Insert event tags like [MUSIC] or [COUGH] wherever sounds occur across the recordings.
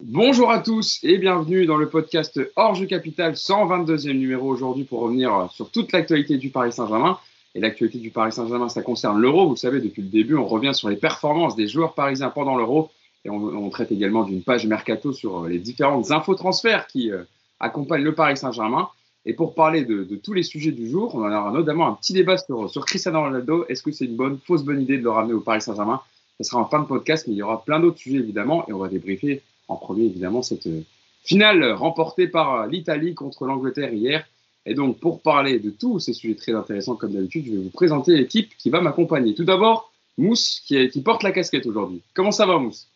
Bonjour à tous et bienvenue dans le podcast Hors Capital, 122e numéro aujourd'hui pour revenir sur toute l'actualité du Paris Saint-Germain. Et l'actualité du Paris Saint-Germain, ça concerne l'Euro. Vous savez, depuis le début, on revient sur les performances des joueurs parisiens pendant l'Euro. Et on, traite également d'une page mercato sur les différentes infos transferts qui euh, accompagnent le Paris Saint-Germain. Et pour parler de, tous les sujets du jour, on aura notamment un petit débat sur, sur Cristiano Ronaldo. Est-ce que c'est une bonne, fausse bonne idée de le ramener au Paris Saint-Germain? Ce sera en fin de podcast, mais il y aura plein d'autres sujets évidemment. Et on va débriefer en premier, évidemment, cette euh, finale remportée par euh, l'Italie contre l'Angleterre hier. Et donc, pour parler de tous ces sujets très intéressants, comme d'habitude, je vais vous présenter l'équipe qui va m'accompagner. Tout d'abord, Mousse, qui, qui porte la casquette aujourd'hui. Comment ça va, Mousse?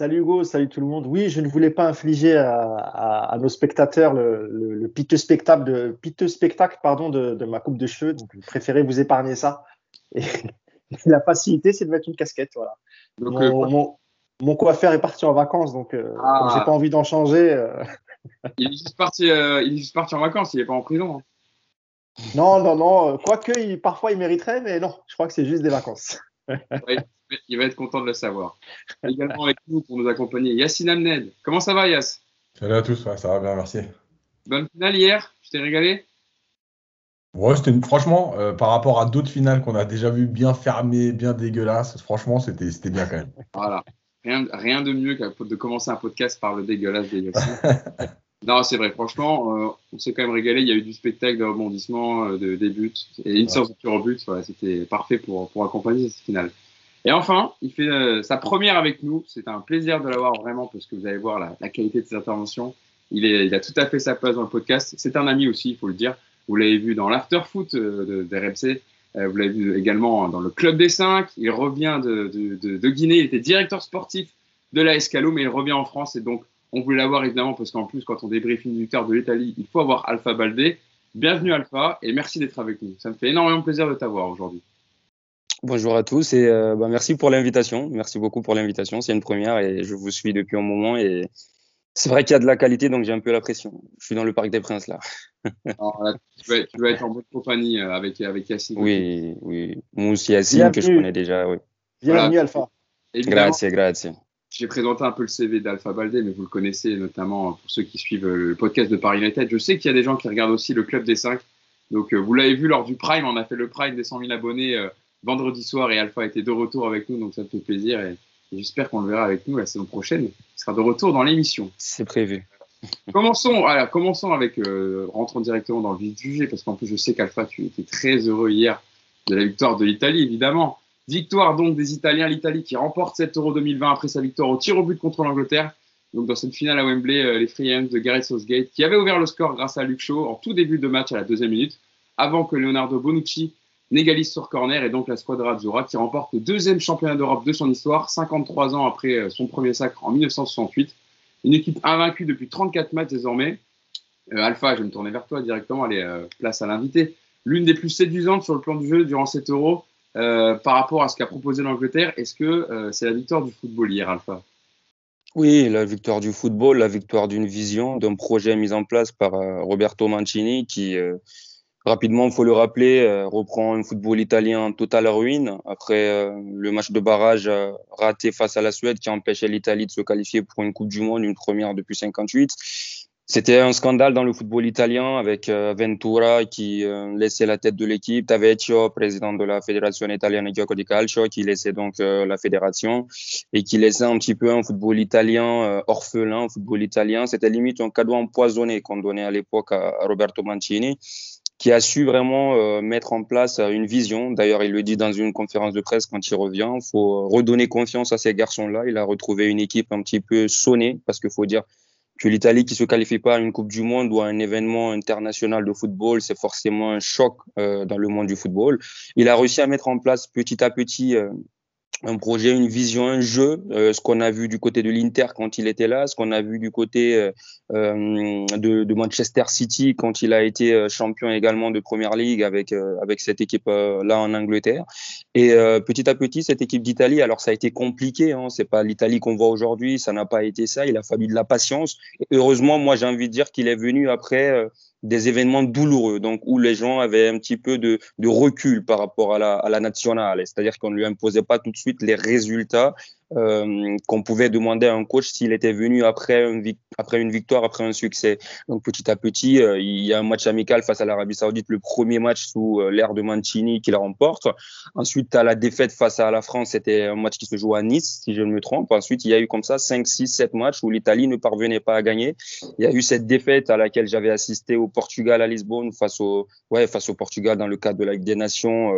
Salut Hugo, salut tout le monde. Oui, je ne voulais pas infliger à, nos spectateurs le, piteux spectacle, de, piteux spectacle pardon, de, ma coupe de cheveux. Donc, je préférais vous épargner ça. Et [LAUGHS] la facilité, c'est de mettre une casquette. Voilà. Donc, euh, mon coiffeur est parti en vacances, donc euh, ah. j'ai pas envie d'en changer. Euh. [LAUGHS] il, est juste parti, euh, il est juste parti en vacances, il est pas en prison. Hein. Non, non, non. Quoique, il, parfois, il mériterait, mais non, je crois que c'est juste des vacances. [LAUGHS] il va être content de le savoir. Également avec nous pour nous accompagner, Yacine Amned. Comment ça va, Yass Salut à tous, ça va bien, merci. Bonne finale hier, tu t'es régalé? Ouais, c'était franchement, par rapport à d'autres finales qu'on a déjà vues bien fermées, bien dégueulasses, franchement, c'était bien quand même. Voilà. Rien, rien de mieux que de commencer un podcast par le dégueulasse des [LAUGHS] Non, c'est vrai, franchement, euh, on s'est quand même régalé. Il y a eu du spectacle, de rebondissement, euh, de, des buts et une sorte de tir but. Voilà, C'était parfait pour, pour accompagner cette finale. Et enfin, il fait euh, sa première avec nous. C'est un plaisir de l'avoir vraiment parce que vous allez voir la, la, qualité de ses interventions. Il, est, il a tout à fait sa place dans le podcast. C'est un ami aussi, il faut le dire. Vous l'avez vu dans l'after foot de, de RMC. Euh, vous l'avez vu également dans le Club des Cinq. Il revient de, Guinée. Il était directeur sportif de la Escalo, mais il revient en France. Et donc, on voulait l'avoir évidemment parce qu'en plus, quand on débriefe une victoire de l'Italie, il faut avoir Alpha Baldé. Bienvenue Alpha et merci d'être avec nous. Ça me fait énormément plaisir de t'avoir aujourd'hui. Bonjour à tous et euh, bah, merci pour l'invitation. Merci beaucoup pour l'invitation. C'est une première et je vous suis depuis un moment et c'est vrai qu'il y a de la qualité, donc j'ai un peu la pression. Je suis dans le Parc des Princes là. [LAUGHS] tu, vas, être en bonne compagnie euh, avec, avec Yacine. Oui, oui. Moi aussi Yacine, que je connais déjà. Oui. Bienvenue Alpha. Grazie, grazie. J'ai présenté un peu le CV d'Alpha Baldé, mais vous le connaissez notamment pour ceux qui suivent le podcast de Paris United. Je sais qu'il y a des gens qui regardent aussi le Club des 5. Donc, euh, vous l'avez vu lors du Prime, on a fait le Prime des 100 000 abonnés euh, vendredi soir et Alpha était de retour avec nous, donc ça me fait plaisir. Et J'espère qu'on le verra avec nous la saison prochaine. Il sera de retour dans l'émission. C'est prévu. [LAUGHS] commençons, alors, commençons avec, euh, rentrons directement dans le vif du sujet, parce qu'en plus, je sais qu'Alpha, tu étais très heureux hier de la victoire de l'Italie, évidemment. Victoire donc des Italiens, l'Italie qui remporte cet Euro 2020 après sa victoire au tir au but contre l'Angleterre. Donc dans cette finale à Wembley, euh, les Free de Gareth Southgate, qui avait ouvert le score grâce à Luke Shaw en tout début de match à la deuxième minute, avant que Leonardo Bonucci n'égalise sur corner et donc la squadra Azzurra qui remporte le deuxième championnat d'Europe de son histoire, 53 ans après euh, son premier sacre en 1968. Une équipe invaincue depuis 34 matchs désormais. Euh, Alpha, je vais me tourner vers toi directement, allez, euh, place à l'invité. L'une des plus séduisantes sur le plan du jeu durant cet euro par rapport à ce qu'a proposé l'Angleterre. Est-ce que c'est la victoire du football hier, Alpha? Oui, la victoire du football, la victoire d'une vision, d'un projet mis en place par Roberto Mancini qui, Rapidement, il faut le rappeler, euh, reprend un football italien en totale ruine après euh, le match de barrage euh, raté face à la Suède qui empêchait l'Italie de se qualifier pour une Coupe du Monde, une première depuis 58. C'était un scandale dans le football italien avec Ventura qui laissait la tête de l'équipe, Tavecchio, président de la Fédération italienne gioco di calcio, qui laissait donc la fédération et qui laissait un petit peu un football italien orphelin, un football italien. C'était limite un cadeau empoisonné qu'on donnait à l'époque à Roberto Mancini qui a su vraiment euh, mettre en place euh, une vision. D'ailleurs, il le dit dans une conférence de presse quand il revient. Il faut redonner confiance à ces garçons-là. Il a retrouvé une équipe un petit peu sonnée parce qu'il faut dire que l'Italie qui se qualifie pas à une Coupe du Monde ou à un événement international de football, c'est forcément un choc euh, dans le monde du football. Il a réussi à mettre en place petit à petit un projet, une vision, un jeu, euh, ce qu'on a vu du côté de l'Inter quand il était là, ce qu'on a vu du côté euh, euh de, de, Manchester City quand il a été euh, champion également de Première League avec avec cette équipe là en Angleterre. Et petit à petit, cette équipe d'Italie, alors ça a été compliqué, hein, c'est pas l'Italie qu'on voit aujourd'hui, ça n'a pas été ça. Il a fallu de la patience. Heureusement, moi j'ai envie de dire qu'il est venu après des événements douloureux, donc où les gens avaient un petit peu de, recul par rapport à la, à la nationale, c'est-à-dire qu'on ne lui imposait pas tout de suite les résultats euh, qu'on pouvait demander à un coach s'il était venu après, une victoire, après un succès. Donc petit à petit, euh, il y a un match amical face à l'Arabie Saoudite, le premier match sous euh, l'ère de Mancini qu'il remporte. Ensuite, à la défaite face à la France, c'était un match qui se joue à Nice, si je ne me trompe. Ensuite, il y a eu comme ça 5, 6, 7 matchs où l'Italie ne parvenait pas à gagner. Il y a eu cette défaite à laquelle j'avais assisté au Portugal à Lisbonne face au, ouais, face au Portugal dans le cadre de la Ligue des Nations.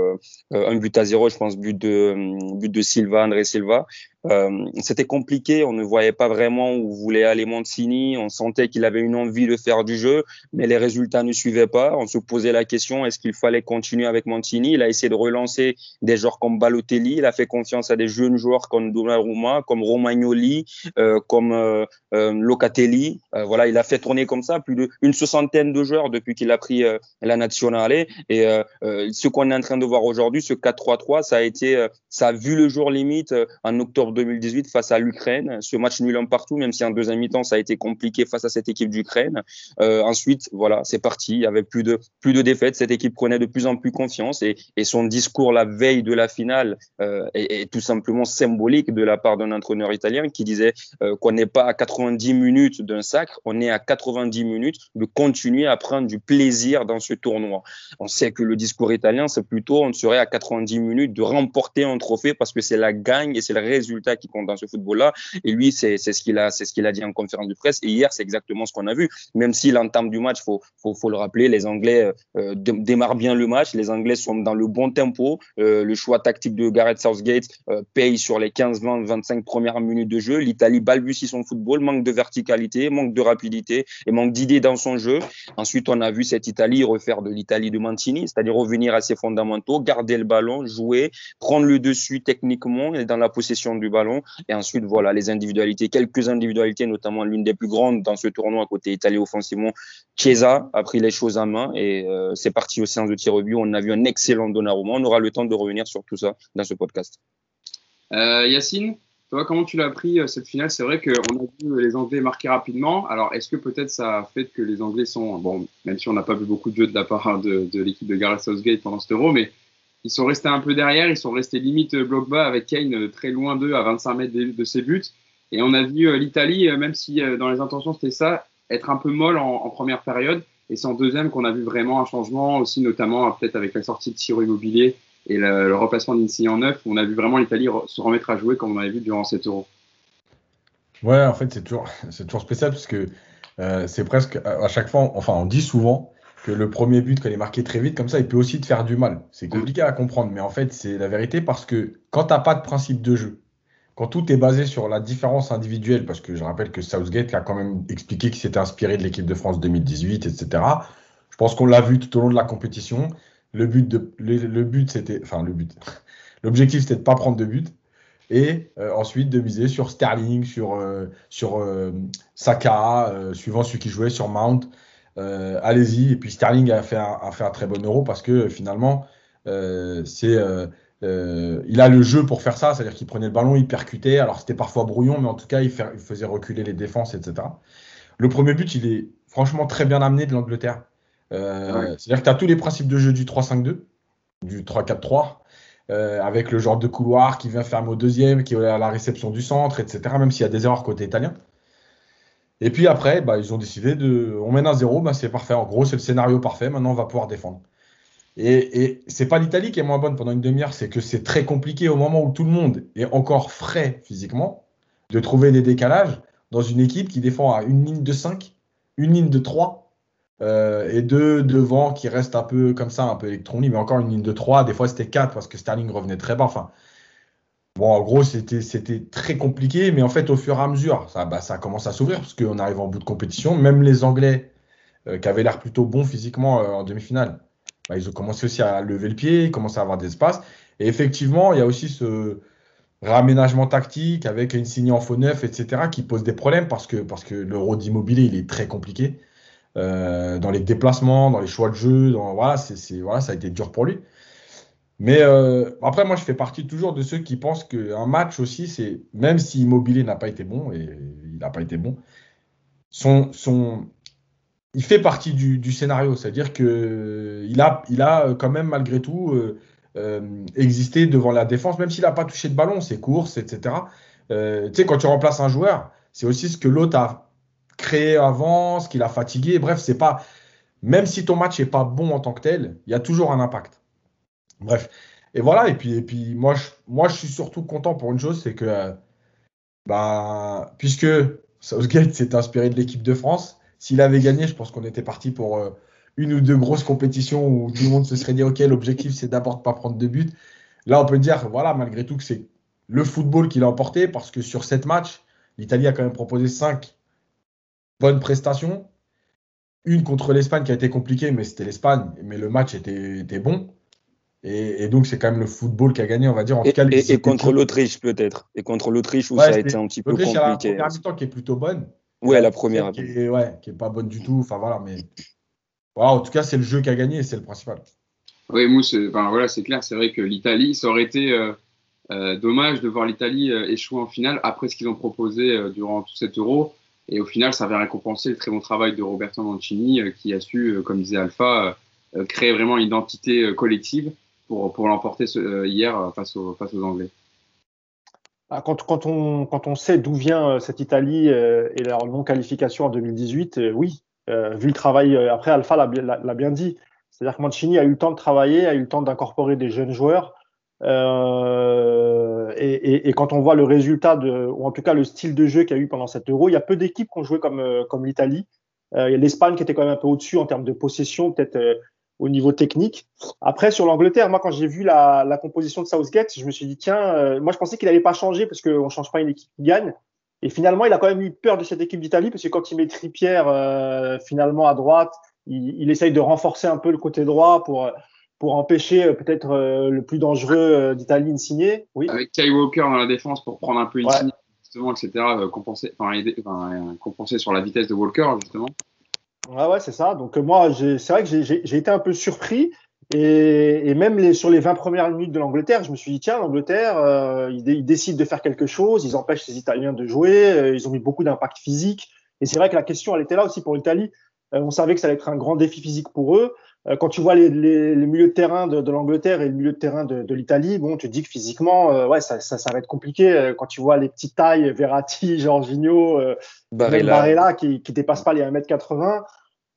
Un but à zéro, je pense, but de, but de Silva, André Silva. Euh, c'était compliqué, on ne voyait pas vraiment où voulait aller Mancini, on sentait qu'il avait une envie de faire du jeu, mais les résultats ne suivaient pas. On se posait la question est-ce qu'il fallait continuer avec Mancini? Il a essayé de relancer des joueurs comme Balotelli, il a fait confiance à des jeunes joueurs comme Donnarumma, comme Romagnoli, euh, comme euh, euh Locatelli. Euh, voilà, il a fait tourner comme ça plus d'une soixantaine de joueurs depuis qu'il a pris la nationale. Et ce qu'on est en train de voir aujourd'hui, ce 4-3-3, ça a été, ça a vu le jour limite en octobre 2018 face à l'Ukraine. Ce match nul en partout, même si en deuxième mi-temps ça a été compliqué face à cette équipe d'Ukraine. Euh, ensuite, voilà, c'est parti. Il y avait plus de plus de défaites. Cette équipe prenait de plus en plus confiance et, son discours la veille de la finale euh, est, est, tout simplement symbolique de la part d'un entraîneur italien qui disait euh, qu'on n'est pas à 90 minutes d'un sacre, on est à 90 minutes de continuer à prendre du plaisir dans ce tournoi. On sait que le discours italien, c'est plutôt on serait à 90 minutes de remporter un trophée parce que c'est la gagne et c'est le résultat qui compte dans ce football-là. Et lui, c'est ce qu'il a, ce qu'il a dit en conférence de presse. Et hier, c'est exactement ce qu'on a vu. Même si l'entame du match, faut, faut, faut le rappeler, les Anglais euh, démarrent bien le match. Les Anglais sont dans le bon tempo. Euh, le choix tactique de Gareth Southgate euh, paye sur les 15, 20, 25 premières minutes de jeu. L'Italie balbutie son football, manque de verticalité, manque de rapidité et manque d'idées dans son jeu. Ensuite, on a vu cette Italie refaire de l'Italie de Mancini, c'est-à-dire revenir à ses fondamentaux, garder le ballon, jouer, prendre le dessus techniquement et dans la possession du ballon. Et ensuite, voilà, les individualités, quelques individualités, notamment l'une des plus grandes dans ce tournoi côté italien offensivement. Chiesa a pris les choses en main et euh, c'est parti aux séances de tir au. On a vu un excellent Donnarumma. On aura le temps de revenir sur tout ça dans ce podcast. Euh, Yacine, toi, comment tu l'as pris euh, cette finale? C'est vrai qu'on a vu les Anglais marquer rapidement. Alors, est-ce que peut-être ça a fait que les Anglais sont, bon, même si on n'a pas vu beaucoup de jeux de la part de, l'équipe de Gareth Southgate pendant cet Euro, mais ils sont restés un peu derrière, ils sont restés limite bloc bas avec Kane euh, très loin d'eux à 25 mètres de, ses buts. Et on a vu euh, l'Italie, euh, même si dans les intentions c'était ça, être un peu molle en, première période. Et c'est en deuxième qu'on a vu vraiment un changement, aussi notamment peut-être avec la sortie de Ciro Immobilier et le, remplacement d'Insigne en neuf, on a vu vraiment l'Italie se remettre à jouer comme on avait vu durant cet euro. Ouais, en fait, c'est toujours, [LAUGHS] toujours spécial parce que c'est presque à chaque fois, enfin, on dit souvent que le premier but, quand il est marqué très vite, comme ça, il peut aussi te faire du mal. C'est compliqué à comprendre, mais en fait, c'est la vérité parce que quand tu n'as pas de principe de jeu, quand tout est basé sur la différence individuelle, parce que je rappelle que Southgate a quand même expliqué qu'il s'était inspiré de l'équipe de France 2018, etc. Je pense qu'on l'a vu tout au long de la compétition. Le but, de, le, but c'était, enfin le but, [LAUGHS] l'objectif c'était de pas prendre de but et euh, ensuite de miser sur Sterling, sur, euh, sur euh, Saka, suivant celui qui jouait sur Mount. Euh, allez-y. Et puis Sterling a fait, un, a fait un très bon euro parce que finalement, euh, c'est, euh, il a le jeu pour faire ça, c'est-à-dire qu'il prenait le ballon, il percutait. Alors c'était parfois brouillon, mais en tout cas, il, faisait reculer les défenses, etc. Le premier but, il est franchement très bien amené de l'Angleterre. C'est-à-dire que tu as tous les principes de jeu du 3-5-2, du 3-4-3. avec le genre de couloir qui vient fermer au deuxième, qui est à la réception du centre, etc. Même s'il y a des erreurs côté italien. Et puis après, bah, ils ont décidé de. On mène à zéro, bah, c'est parfait. En gros, c'est le scénario parfait. Maintenant, on va pouvoir défendre. Et, et c'est pas l'Italie qui est moins bonne pendant une demi-heure, c'est que c'est très compliqué au moment où tout le monde est encore frais physiquement de trouver des décalages dans une équipe qui défend à une ligne de 5, une ligne de 3 euh, et deux devant qui restent un peu comme ça, un peu électronique, mais encore une ligne de 3. Des fois, c'était 4 parce que Sterling revenait très bas. Enfin, Bon, en gros, c'était très compliqué, mais en fait, au fur et à mesure, ça, bah, ça commence à s'ouvrir parce qu'on arrive en bout de compétition. Même les Anglais, euh, qui avaient l'air plutôt bons physiquement euh, en demi-finale, bah, ils ont commencé aussi à lever le pied, ils commencent à avoir des espaces. Et effectivement, il y a aussi ce raménagement tactique avec une signe en faux neuf, etc., qui pose des problèmes parce que, parce que l'euro d'immobilier, il est très compliqué. Euh, dans les déplacements, dans les choix de jeu, dans, voilà, c'est voilà, ça a été dur pour lui. Mais euh, après, moi, je fais partie toujours de ceux qui pensent qu'un match aussi, c'est même si Immobilier n'a pas été bon, et il n'a pas été bon, son, son, il fait partie du, scénario. C'est-à-dire qu'il a, il a quand même, malgré tout, euh, euh, existé devant la défense, même s'il n'a pas touché de ballon, ses courses, etc. euh, tu sais, quand tu remplaces un joueur, c'est aussi ce que l'autre a créé avant, ce qu'il a fatigué. Bref, c'est pas. Même si ton match n'est pas bon en tant que tel, il y a toujours un impact. Bref. Et voilà, et puis, et puis moi, je, moi, je suis surtout content pour une chose, c'est que, euh, bah, puisque Southgate s'est inspiré de l'équipe de France, s'il avait gagné, je pense qu'on était parti pour euh, une ou deux grosses compétitions où tout le monde se serait dit, OK, l'objectif, c'est d'abord de pas prendre de but. Là, on peut dire, voilà, malgré tout, que c'est le football qui l'a emporté, parce que sur sept matchs, l'Italie a quand même proposé cinq bonnes prestations. Une contre l'Espagne qui a été compliquée, mais c'était l'Espagne, mais le match était, était bon. Et, donc, c'est quand même le football qui a gagné, on va dire. En et, tout cas, et, contre l'Autriche, peut-être. Et contre l'Autriche, où ça a été un petit peu compliqué. La première mi-temps qui est plutôt bonne. Ouais, la première. Qui est, ouais, qui est pas bonne du tout. Enfin, voilà, mais. en tout cas, c'est le jeu qui a gagné et c'est le principal. Oui, Mousse, enfin, voilà, c'est clair. C'est vrai que l'Italie, ça aurait été euh, euh, dommage de voir l'Italie euh, échouer en finale après ce qu'ils ont proposé durant tout cet euro. Et au final, ça avait récompensé le très bon travail de Roberto Mancini, qui a su, comme disait Alpha, créer vraiment une identité collective pour, l'emporter euh, hier euh, face aux, Anglais ah, quand, on, sait d'où vient euh, cette Italie et leur non-qualification en 2018, oui, vu le travail, après Alpha l'a bien dit, c'est-à-dire que Mancini a eu le temps de travailler, a eu le temps d'incorporer des jeunes joueurs. Et, quand on voit le résultat, ou en tout cas le style de jeu qu'il y a eu pendant cet euro, il y a peu d'équipes qui ont joué comme, comme l'Italie. Euh, l'Espagne qui était quand même un peu au-dessus en termes de possession, peut-être au niveau technique. Après, sur l'Angleterre, moi, quand j'ai vu la, la, composition de Southgate, je me suis dit, tiens, euh, moi, je pensais qu'il n'allait pas changer parce qu'on ne change pas une équipe qui gagne. Et finalement, il a quand même eu peur de cette équipe d'Italie parce que quand il met Trippier euh, finalement à droite, il, il, essaye de renforcer un peu le côté droit pour pour empêcher euh, peut-être le plus dangereux d'Italie Insigné. Oui. Avec Kai Walker dans la défense pour prendre un peu Insigné, justement, etc. Compenser, enfin, aider, enfin, compenser sur la vitesse de Walker, justement. Ouais, ouais, c'est ça. Donc, moi, c'est vrai que j'ai été un peu surpris. Et, et même les, sur les 20 premières minutes de l'Angleterre, je me suis dit, tiens, l'Angleterre, euh, ils, ils, décident de faire quelque chose, ils empêchent les Italiens de jouer, euh, ils ont mis beaucoup d'impact physique. Et c'est vrai que la question, elle était là aussi pour l'Italie. Euh, on savait que ça allait être un grand défi physique pour eux. Euh, quand tu vois les, les, les, milieux de terrain de, de l'Angleterre et le milieu de terrain de, de l'Italie, bon, tu te dis que physiquement, ouais, ça, ça, ça, va être compliqué. Quand tu vois les petites tailles, Verratti, [LAUGHS] Jorginho, Barella, Barella qui, qui dépasse pas les 1m80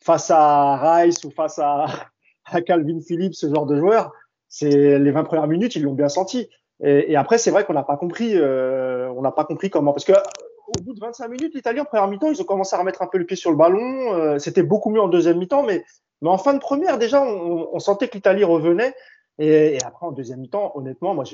face à Rice ou face à, [LAUGHS] à Calvin Phillips, ce genre de joueur, c'est les 20 premières minutes, ils l'ont bien senti. Et, et après, c'est vrai qu'on n'a pas compris, euh, on n'a pas compris comment, parce que au bout de 25 minutes, l'Italie en première mi-temps, ils ont commencé à remettre un peu le pied sur le ballon. Euh, C'était beaucoup mieux en deuxième mi-temps, mais, mais en fin de première, déjà, on, sentait que l'Italie revenait. Et, après, en deuxième mi-temps, honnêtement, moi,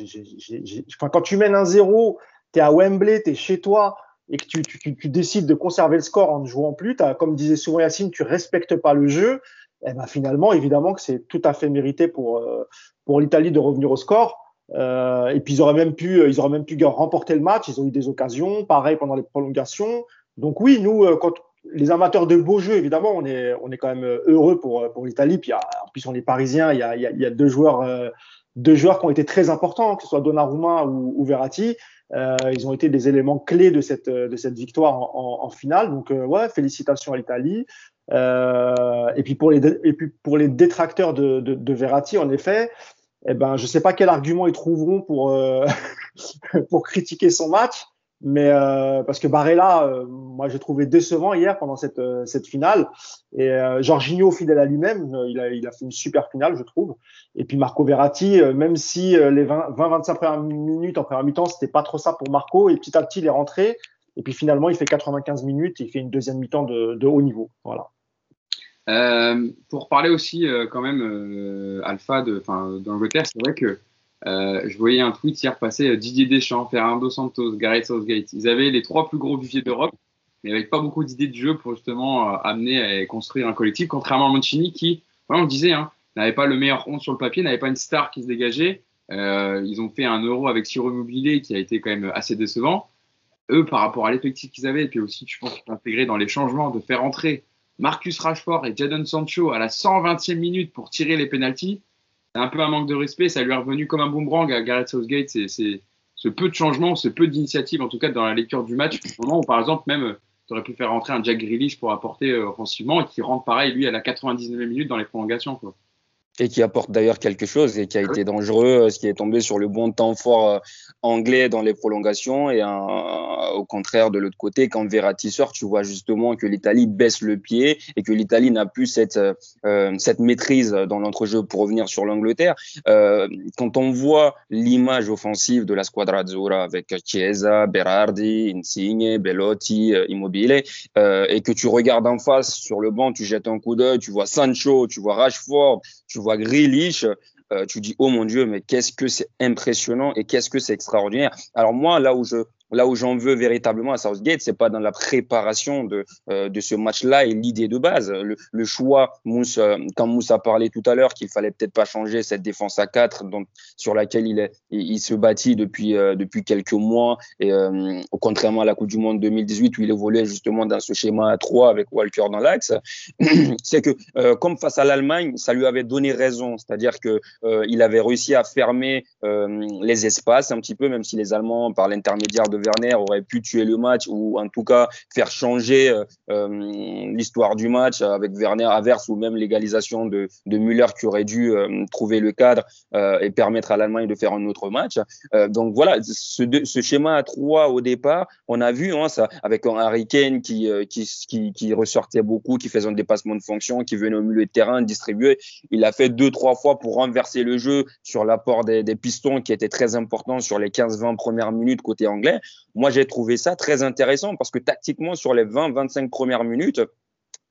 quand tu mènes un zéro, tu es à Wembley, tu es chez toi, et que tu, décides de conserver le score en ne jouant plus, as, comme disait souvent Yacine, tu respectes pas le jeu, et eh ben finalement, évidemment que c'est tout à fait mérité pour, euh, pour l'Italie de revenir au score. Euh, et puis ils auraient même pu, ils auraient même pu remporter le match. Ils ont eu des occasions, pareil pendant les prolongations. Donc oui, nous, euh, quand les amateurs de beaux jeux, évidemment, on est, on est quand même heureux pour, pour l'Italie. Puis en plus, on est parisien. Il y a, il y a, deux joueurs, deux joueurs qui ont été très importants, que ce soit Donnarumma ou, ou Verratti. Euh, ils ont été des éléments clés de cette, de cette victoire en, en, finale. Donc, euh, ouais, félicitations à l'Italie. Euh, et puis pour les et puis pour les détracteurs de, de, de Verratti, en effet, eh ben je sais pas quel argument ils trouveront pour euh, [LAUGHS] pour critiquer son match. Mais euh, parce que Barella, euh, moi j'ai trouvé décevant hier pendant cette, euh, cette finale. Et euh, Jorginho, fidèle à lui-même, il, a, il a fait une super finale, je trouve. Et puis Marco Verratti, même si les 20-25 premières minutes en première mi-temps, c'était pas trop ça pour Marco, et petit à petit il est rentré. Et puis finalement, il fait 95 minutes, et il fait une deuxième mi-temps de, de, haut niveau. Voilà. pour parler aussi quand même Alpha de, d'Angleterre, c'est vrai que euh, je voyais un tweet hier passer euh, Didier Deschamps, Fernando Santos, Gareth Southgate. Ils avaient les trois plus gros budgets d'Europe, mais avec pas beaucoup d'idées de jeu pour justement euh, amener à construire un collectif, contrairement à Mancini qui, on disait, hein, n'avait pas le meilleur honte sur le papier, n'avait pas une star qui se dégageait. Ils ont fait un euro avec Ciro Immobilier qui a été quand même assez décevant. Eux, par rapport à l'effectif qu'ils avaient, et puis aussi, je pense, intégré dans les changements, de faire entrer Marcus Rashford et Jadon Sancho à la 120e minute pour tirer les pénalties un peu un manque de respect. Ça lui est revenu comme un boomerang à Gareth Southgate. C'est ce peu de changement, ce peu d'initiative, en tout cas dans la lecture du match, au moment où, par exemple, même, tu aurais pu faire rentrer un Jack Grealish pour apporter euh, offensivement et qui rentre pareil, lui, à la 99e minute dans les prolongations. Quoi. Et qui apporte d'ailleurs quelque chose et qui a été dangereux, ce qui est tombé sur le bon temps fort euh, anglais dans les prolongations et au contraire de l'autre côté quand Verratti sort, tu vois justement que l'Italie baisse le pied et que l'Italie n'a plus cette euh, cette maîtrise dans l'entrejeu pour revenir sur l'Angleterre. Euh, quand on voit l'image offensive de la squadra azzurra avec Chiesa, Berardi, Insigne, Bellotti, euh, Immobile euh, et que tu regardes en face sur le banc, tu jettes un coup d'œil, tu vois Sancho, tu vois Rashford, tu vois Grealish, euh, tu dis oh mon dieu mais qu'est-ce que c'est impressionnant et qu'est-ce que c'est extraordinaire. Alors moi là où je là où j'en veux véritablement à Southgate, c'est pas dans la préparation de, euh, ce match-là et l'idée de base. Le, choix, euh, quand Mousse a parlé tout à l'heure qu'il fallait peut-être pas changer cette défense à 4 donc, sur laquelle il, se bâtit depuis, euh, quelques mois, et au contrairement à la Coupe du Monde 2018 où il évoluait justement dans ce schéma à 3 avec Walker dans l'axe, [CLEARS THROAT] c'est que comme face à l'Allemagne, ça lui avait donné raison, c'est-à-dire que il avait réussi à fermer les espaces un petit peu, même si les Allemands, par l'intermédiaire de Werner aurait pu tuer le match ou en tout cas faire changer euh, euh, l'histoire du match avec Werner averse ou même l'égalisation de, Müller qui aurait dû euh, trouver le cadre et permettre à l'Allemagne de faire un autre match. donc voilà, ce, schéma à trois au départ, on a vu hein, ça avec un Harry Kane qui, ressortait beaucoup, qui faisait un dépassement de fonction, qui venait au milieu de terrain distribuer. Il a fait deux, trois fois pour renverser le jeu sur l'apport des, des pistons qui était très important sur les 15-20 premières minutes côté anglais. Moi, j'ai trouvé ça très intéressant parce que tactiquement, sur les 20-25 premières minutes,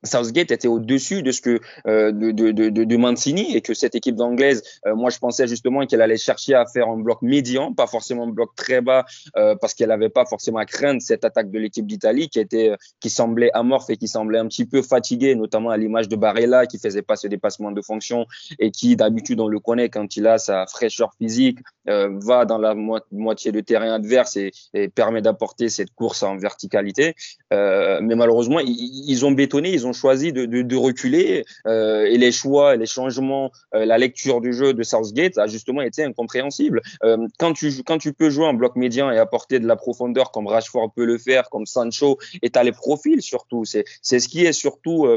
Southgate était au-dessus de ce que euh, de, de, de, de, Mancini et que cette équipe d'anglaise, euh, moi je pensais justement qu'elle allait chercher à faire un bloc médian, pas forcément un bloc très bas, euh, parce qu'elle n'avait pas forcément à craindre cette attaque de l'équipe d'Italie qui était qui semblait amorphe et qui semblait un petit peu fatiguée, notamment à l'image de Barella qui faisait pas ce dépassement de fonction et qui d'habitude on le connaît quand il a sa fraîcheur physique, va dans la moitié de terrain adverse et, et permet d'apporter cette course en verticalité. mais malheureusement ils, ils ont bétonné, ils ont choisi de, reculer euh, et les choix, les changements, euh, la lecture du jeu de Southgate a justement été incompréhensible. Euh, quand tu quand tu peux jouer en bloc médian et apporter de la profondeur comme Rashford peut le faire, comme Sancho, et t'as les profils surtout, c'est ce qui est surtout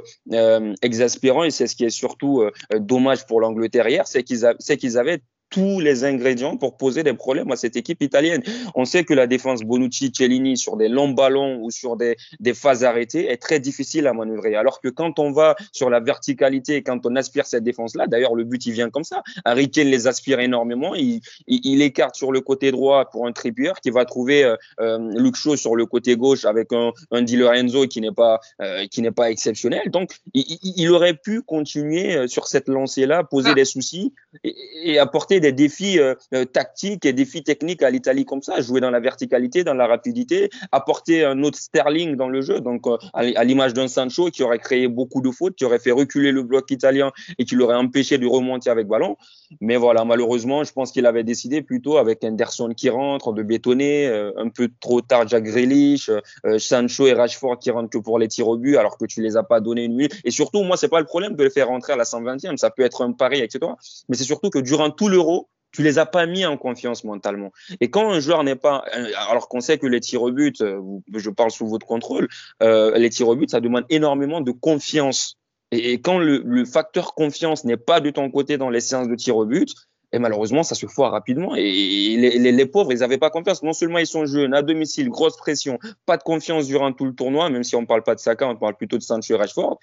exaspérant et c'est ce qui est surtout dommage pour l'Angleterre hier, c'est qu'ils qu'ils avaient tous les ingrédients pour poser des problèmes à cette équipe italienne. On sait que la défense Bonucci-Cellini sur des longs ballons ou sur des, des phases arrêtées est très difficile à manœuvrer. Alors que quand on va sur la verticalité, quand on aspire cette défense-là, d'ailleurs le but il vient comme ça. Harry Kane les aspire énormément. Il, il, écarte sur le côté droit pour un Trippier qui va trouver euh, euh, Luke Shaw sur le côté gauche avec un, un Di Lorenzo qui n'est pas euh, qui n'est pas exceptionnel. Donc il, il, aurait pu continuer euh, sur cette lancée-là, poser ah. des soucis et, et apporter des défis euh, euh, tactiques et défis techniques à l'Italie comme ça, jouer dans la verticalité, dans la rapidité, apporter un autre Sterling dans le jeu, donc euh, à l'image d'un Sancho qui aurait créé beaucoup de fautes, qui aurait fait reculer le bloc italien et qui l'aurait empêché de remonter avec ballon. Mais voilà, malheureusement, je pense qu'il avait décidé plutôt avec Anderson qui rentre, de bétonner, un peu trop tard Jack Grealish, Sancho et Rashford qui rentrent que pour les tirs au but alors que tu les as pas donné une nuit. Et surtout, moi, c'est pas le problème de les faire rentrer à la 120e, ça peut être un pari, etc. Mais c'est surtout que durant tout l'euro, tu les as pas mis en confiance mentalement. Et quand un joueur n'est pas, euh, alors qu'on sait que les tirs au but, euh, je parle sous votre contrôle, euh, les tirs au but, ça demande énormément de confiance. Et, quand le, facteur confiance n'est pas de ton côté dans les séances de tirs au but, et malheureusement, ça se foire rapidement. Et les, pauvres, ils n'avaient pas confiance. Non seulement ils sont jeunes, à domicile, grosse pression, pas de confiance durant tout le tournoi, même si on ne parle pas de Saka, on parle plutôt de Sancho et Rashford.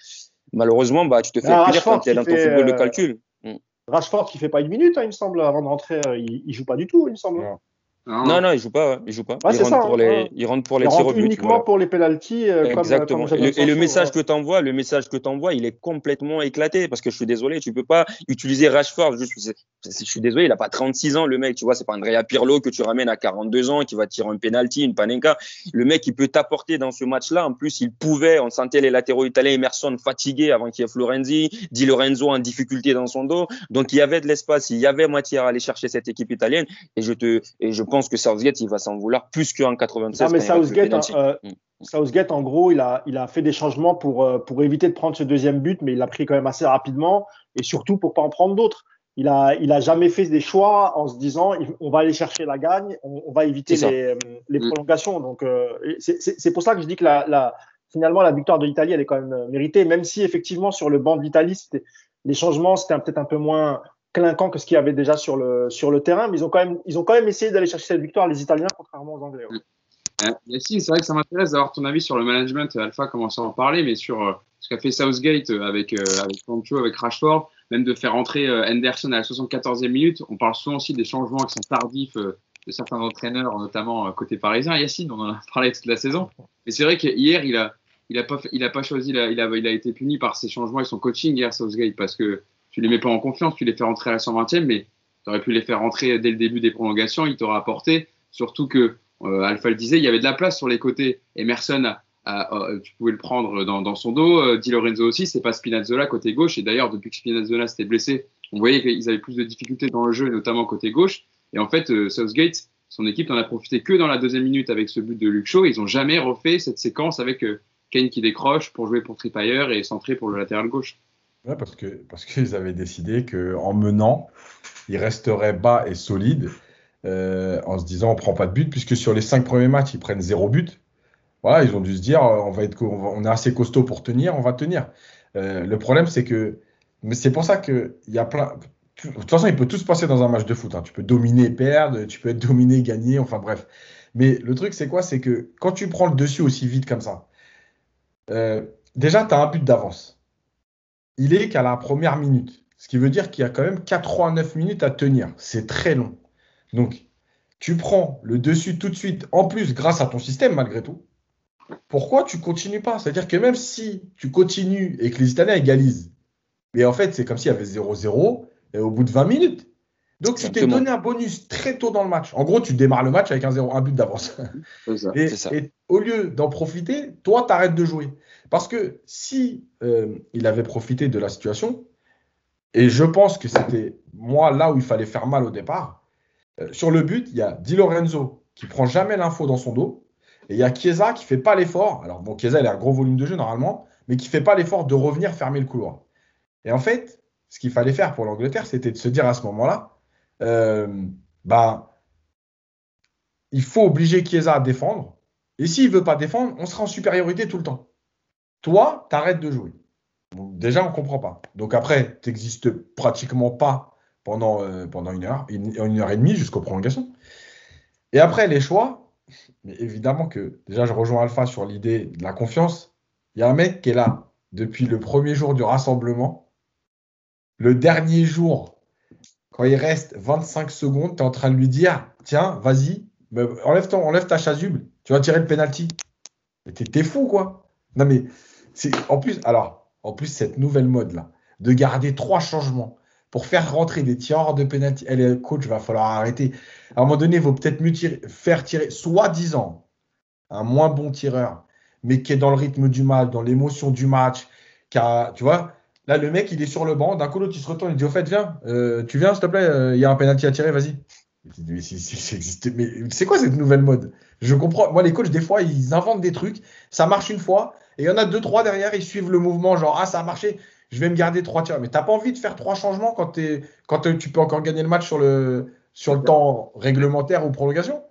Malheureusement, bah, tu te fais ah, punir quand tu es dans ton football de calcul. Rashford qui fait pas une minute, hein, il me semble, avant de rentrer, euh, il, joue pas du tout, il me semble. Non. Non, il joue pas. Il joue pas. il, rentre ça, pour les, il rentre pour les tirs au but. Uniquement pour les pénalties. Euh, Exactement. Comme, et, le, message que tu envoies, le message que t'envoies, il est complètement éclaté parce que je suis désolé, tu peux pas utiliser Rashford. Je, je suis désolé, il a pas 36 ans, le mec. Tu vois, c'est pas Andrea Pirlo que tu ramènes à 42 ans, qui va tirer un penalty, une panenka. Le mec, il peut t'apporter dans ce match-là. En plus, il pouvait. On sentait les latéraux italiens, Emerson fatigué avant qu'il y ait Florenzi, Di Lorenzo en difficulté dans son dos. Donc il y avait de l'espace, il y avait matière à aller chercher cette équipe italienne. Et je te, et je pense que Southgate, il va s'en vouloir plus qu'en 96. Non, mais Southgate, euh, mm. Southgate, en gros, il a, il a fait des changements pour, euh, pour éviter de prendre ce deuxième but, mais il l'a pris quand même assez rapidement et surtout pour pas en prendre d'autres. Il a, il a jamais fait des choix en se disant on va aller chercher la gagne, on, va éviter les, les mm. prolongations. Donc euh, c'est pour ça que je dis que la, la, finalement la victoire de l'Italie elle est quand même méritée, même si effectivement sur le banc de l'Italie les changements, c'était peut-être un peu moins clinquant que ce qu'il y avait déjà sur le, sur le terrain, mais ils ont quand même, ils ont quand même essayé d'aller chercher cette victoire, les Italiens, contrairement aux Anglais. Ouais. Yassine, c'est vrai que ça m'intéresse d'avoir ton avis sur le management. Alpha commence à en parler, mais sur euh, ce qu'a fait Southgate euh, avec, euh, avec Rashford, même de faire entrer Henderson à la 74e minute. On parle souvent aussi des changements qui sont tardifs de certains entraîneurs, notamment côté parisien. Yacine, on en a parlé toute la saison. Mais c'est vrai qu'hier, il a, il a pas, il a pas choisi, il a, il a, il a été puni par ses changements et son coaching hier, Southgate, parce que tu les mets pas en confiance, tu les fais rentrer à la 120e, mais tu aurais pu les faire rentrer dès le début des prolongations, il t'aura apporté. Surtout que, euh, Alpha le disait, il y avait de la place sur les côtés. Emerson, a, tu pouvais le prendre dans, son dos. Euh, Di Lorenzo aussi, c'est pas Spinazzola côté gauche. Et d'ailleurs, depuis que Spinazzola s'était blessé, on voyait qu'ils avaient plus de difficultés dans le jeu, notamment côté gauche. Et en fait, euh, Southgate, son équipe n'en a profité que dans la deuxième minute avec ce but de Luke. Ils ont jamais refait cette séquence avec Kane qui décroche pour jouer pour Trippier et centré pour le latéral gauche. Ouais, parce que parce qu'ils [LAUGHS] avaient décidé qu'en menant, ils resteraient bas et solides euh, en se disant on prend pas de but puisque sur les cinq premiers matchs ils prennent zéro but. Voilà, ils ont dû se dire on va être on, est assez costaud pour tenir, on va tenir. Euh, le problème c'est que mais c'est pour ça que il y a plein de toute façon, il peut tout se passer dans un match de foot. Hein. Tu peux dominer, perdre, tu peux être [LAUGHS] dominé, gagner, enfin bref. Mais le truc, c'est quoi? C'est que quand tu prends le dessus aussi vite comme ça, euh, déjà, tu as un but d'avance il est qu'à la première minute. Ce qui veut dire qu'il y a quand même 89 minutes à tenir. C'est très long. Donc, tu prends le dessus tout de suite, en plus grâce à ton système malgré tout. Pourquoi tu continues pas? C'est-à-dire que même si tu continues et que les Italiens égalisent, mais en fait, c'est comme s'il y avait 0-0 au bout de 20 minutes. Donc, tu t'es donné un bonus très tôt dans le match. En gros, tu démarres le match avec un, 0, un but d'avance. [LAUGHS] Et, et, au lieu d'en profiter, toi, tu arrêtes de jouer. Parce que si euh, il avait profité de la situation, et je pense que c'était moi là où il fallait faire mal au départ, euh, sur le but, il y a Di Lorenzo qui prend jamais l'info dans son dos, et il y a Chiesa qui fait pas l'effort. Alors bon, Chiesa il a un gros volume de jeu normalement, mais qui fait pas l'effort de revenir fermer le couloir. Et en fait, ce qu'il fallait faire pour l'Angleterre, c'était de se dire à ce moment-là, bah, il faut obliger Chiesa à défendre. Et s'il veut pas défendre, on sera en supériorité tout le temps. Toi, tu arrêtes de jouer. déjà, on ne comprend pas. Donc après, tu n'existes pratiquement pas pendant, euh, pendant une heure, une, heure et demie jusqu'aux prolongations. Et après, les choix, mais évidemment que déjà, je rejoins Alpha sur l'idée de la confiance. Il y a un mec qui est là depuis le premier jour du rassemblement. Le dernier jour, quand il reste 25 secondes, tu es en train de lui dire Tiens, vas-y, enlève, ton, enlève ta chasuble, tu vas tirer le penalty. Mais t'es fou, quoi. Non, mais en plus, alors, en plus, cette nouvelle mode-là, de garder trois changements pour faire rentrer des tireurs de pénalty. Elle est coach, va falloir arrêter. À un moment donné, il vaut peut-être mieux faire tirer, soi-disant, un moins bon tireur, mais qui est dans le rythme du match, dans l'émotion du match. Car, tu vois, là, le mec, il est sur le banc. D'un coup, l'autre, il se retourne, il dit Au fait, viens, euh, tu viens, s'il te plaît, euh, il y a un pénalty à tirer, vas-y. Mais c'est quoi cette nouvelle mode? Je comprends. Moi, les coachs, des fois, ils inventent des trucs. Ça marche une fois. Et il y en a deux, trois derrière, ils suivent le mouvement, genre, ah, ça a marché, je vais me garder trois tirs. Mais tu n'as pas envie de faire trois changements quand, es, quand tu peux encore gagner le match sur le, sur le temps réglementaire ou prolongation?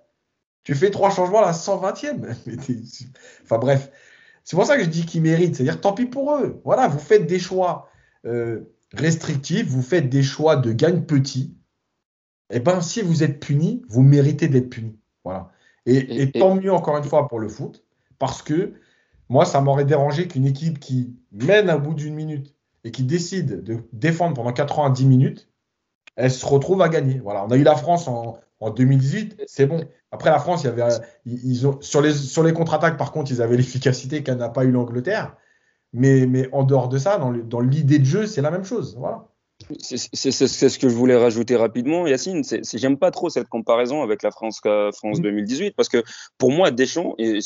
Tu fais trois changements à la 120e. enfin bref, c'est pour ça que je dis qu'ils méritent. C'est-à-dire, tant pis pour eux. Voilà, vous faites des choix euh, restrictifs, vous faites des choix de gagne petit. Et eh bien, si vous êtes puni, vous méritez d'être puni. Voilà. et, tant mieux, encore une fois, pour le foot, parce que moi, ça m'aurait dérangé qu'une équipe qui mène à bout d'une minute et qui décide de défendre pendant 90 minutes, elle se retrouve à gagner. Voilà, on a eu la France en, 2018, c'est bon. Après la France, il y avait, ils, ont, sur les, sur les contre-attaques, par contre, ils avaient l'efficacité qu'elle n'a pas eu l'Angleterre. Mais, mais en dehors de ça, dans l'idée de jeu, c'est la même chose. Voilà. C'est ce que je voulais rajouter rapidement, Yacine. J'aime pas trop cette comparaison avec la France, France 2018 mm. parce que pour moi, Deschamps, et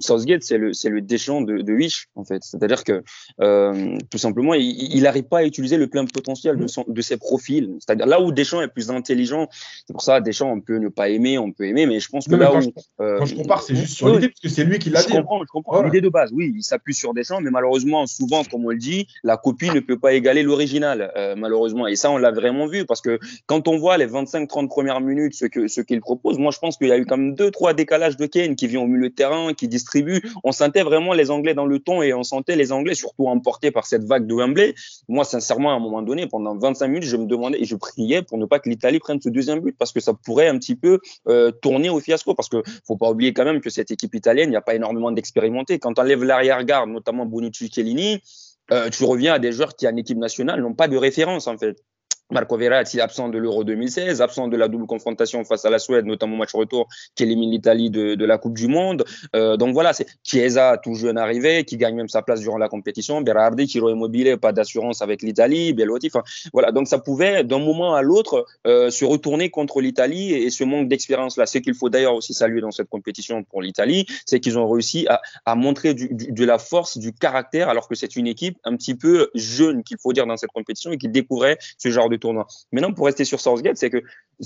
Southgate, c'est le, le Deschamps de, de Wish, en fait. C'est-à-dire que euh, tout simplement, il n'arrive pas à utiliser le plein potentiel de, son, de ses profils. C'est-à-dire là où Deschamps est plus intelligent, c'est pour ça Deschamps, on peut ne pas aimer, on peut aimer, mais je pense que là quand où. Je, euh, quand je compare, c'est juste sur l'idée, parce que c'est lui qui l'a dit. Je comprends, je comprends. L'idée de base, oui, il s'appuie sur Deschamps, mais malheureusement, souvent, comme on le dit, la copie ne peut pas égaler l'original. Euh, malheureusement, malheureusement. Et ça, on l'a vraiment vu parce que quand on voit les 25-30 premières minutes, ce que ce qu'il propose, moi, je pense qu'il y a eu quand même deux, trois décalages de Kane qui vient au milieu de terrain, qui distribue. On sentait vraiment les Anglais dans le ton et on sentait les Anglais surtout emportés par cette vague de Wembley. Moi, sincèrement, à un moment donné, pendant 25 minutes, je me demandais et je priais pour ne pas que l'Italie prenne ce deuxième but parce que ça pourrait un petit peu euh, tourner au fiasco parce que faut pas oublier quand même que cette équipe italienne, il n'y a pas énormément d'expérimentés. Quand on enlève l'arrière-garde, notamment Bonucci, Chiellini, euh, tu reviens à des joueurs qui, en équipe nationale, n'ont pas de référence, en fait. Marco Verratti absent de l'Euro 2016, absent de la double confrontation face à la Suède, notamment au match retour qui élimine l'Italie de, la Coupe du Monde. Euh, donc voilà, c'est Chiesa, tout jeune arrivé, qui gagne même sa place durant la compétition. Berardi, Ciro Immobile, pas d'assurance avec l'Italie. Belotti, enfin voilà. Donc ça pouvait d'un moment à l'autre euh, se retourner contre l'Italie et, ce manque d'expérience là. Ce qu'il faut d'ailleurs aussi saluer dans cette compétition pour l'Italie, c'est qu'ils ont réussi à, montrer de la force, du caractère, alors que c'est une équipe un petit peu jeune qu'il faut dire dans cette compétition et qui découvrait ce genre de tournoi. Maintenant, pour rester sur Southgate, c'est que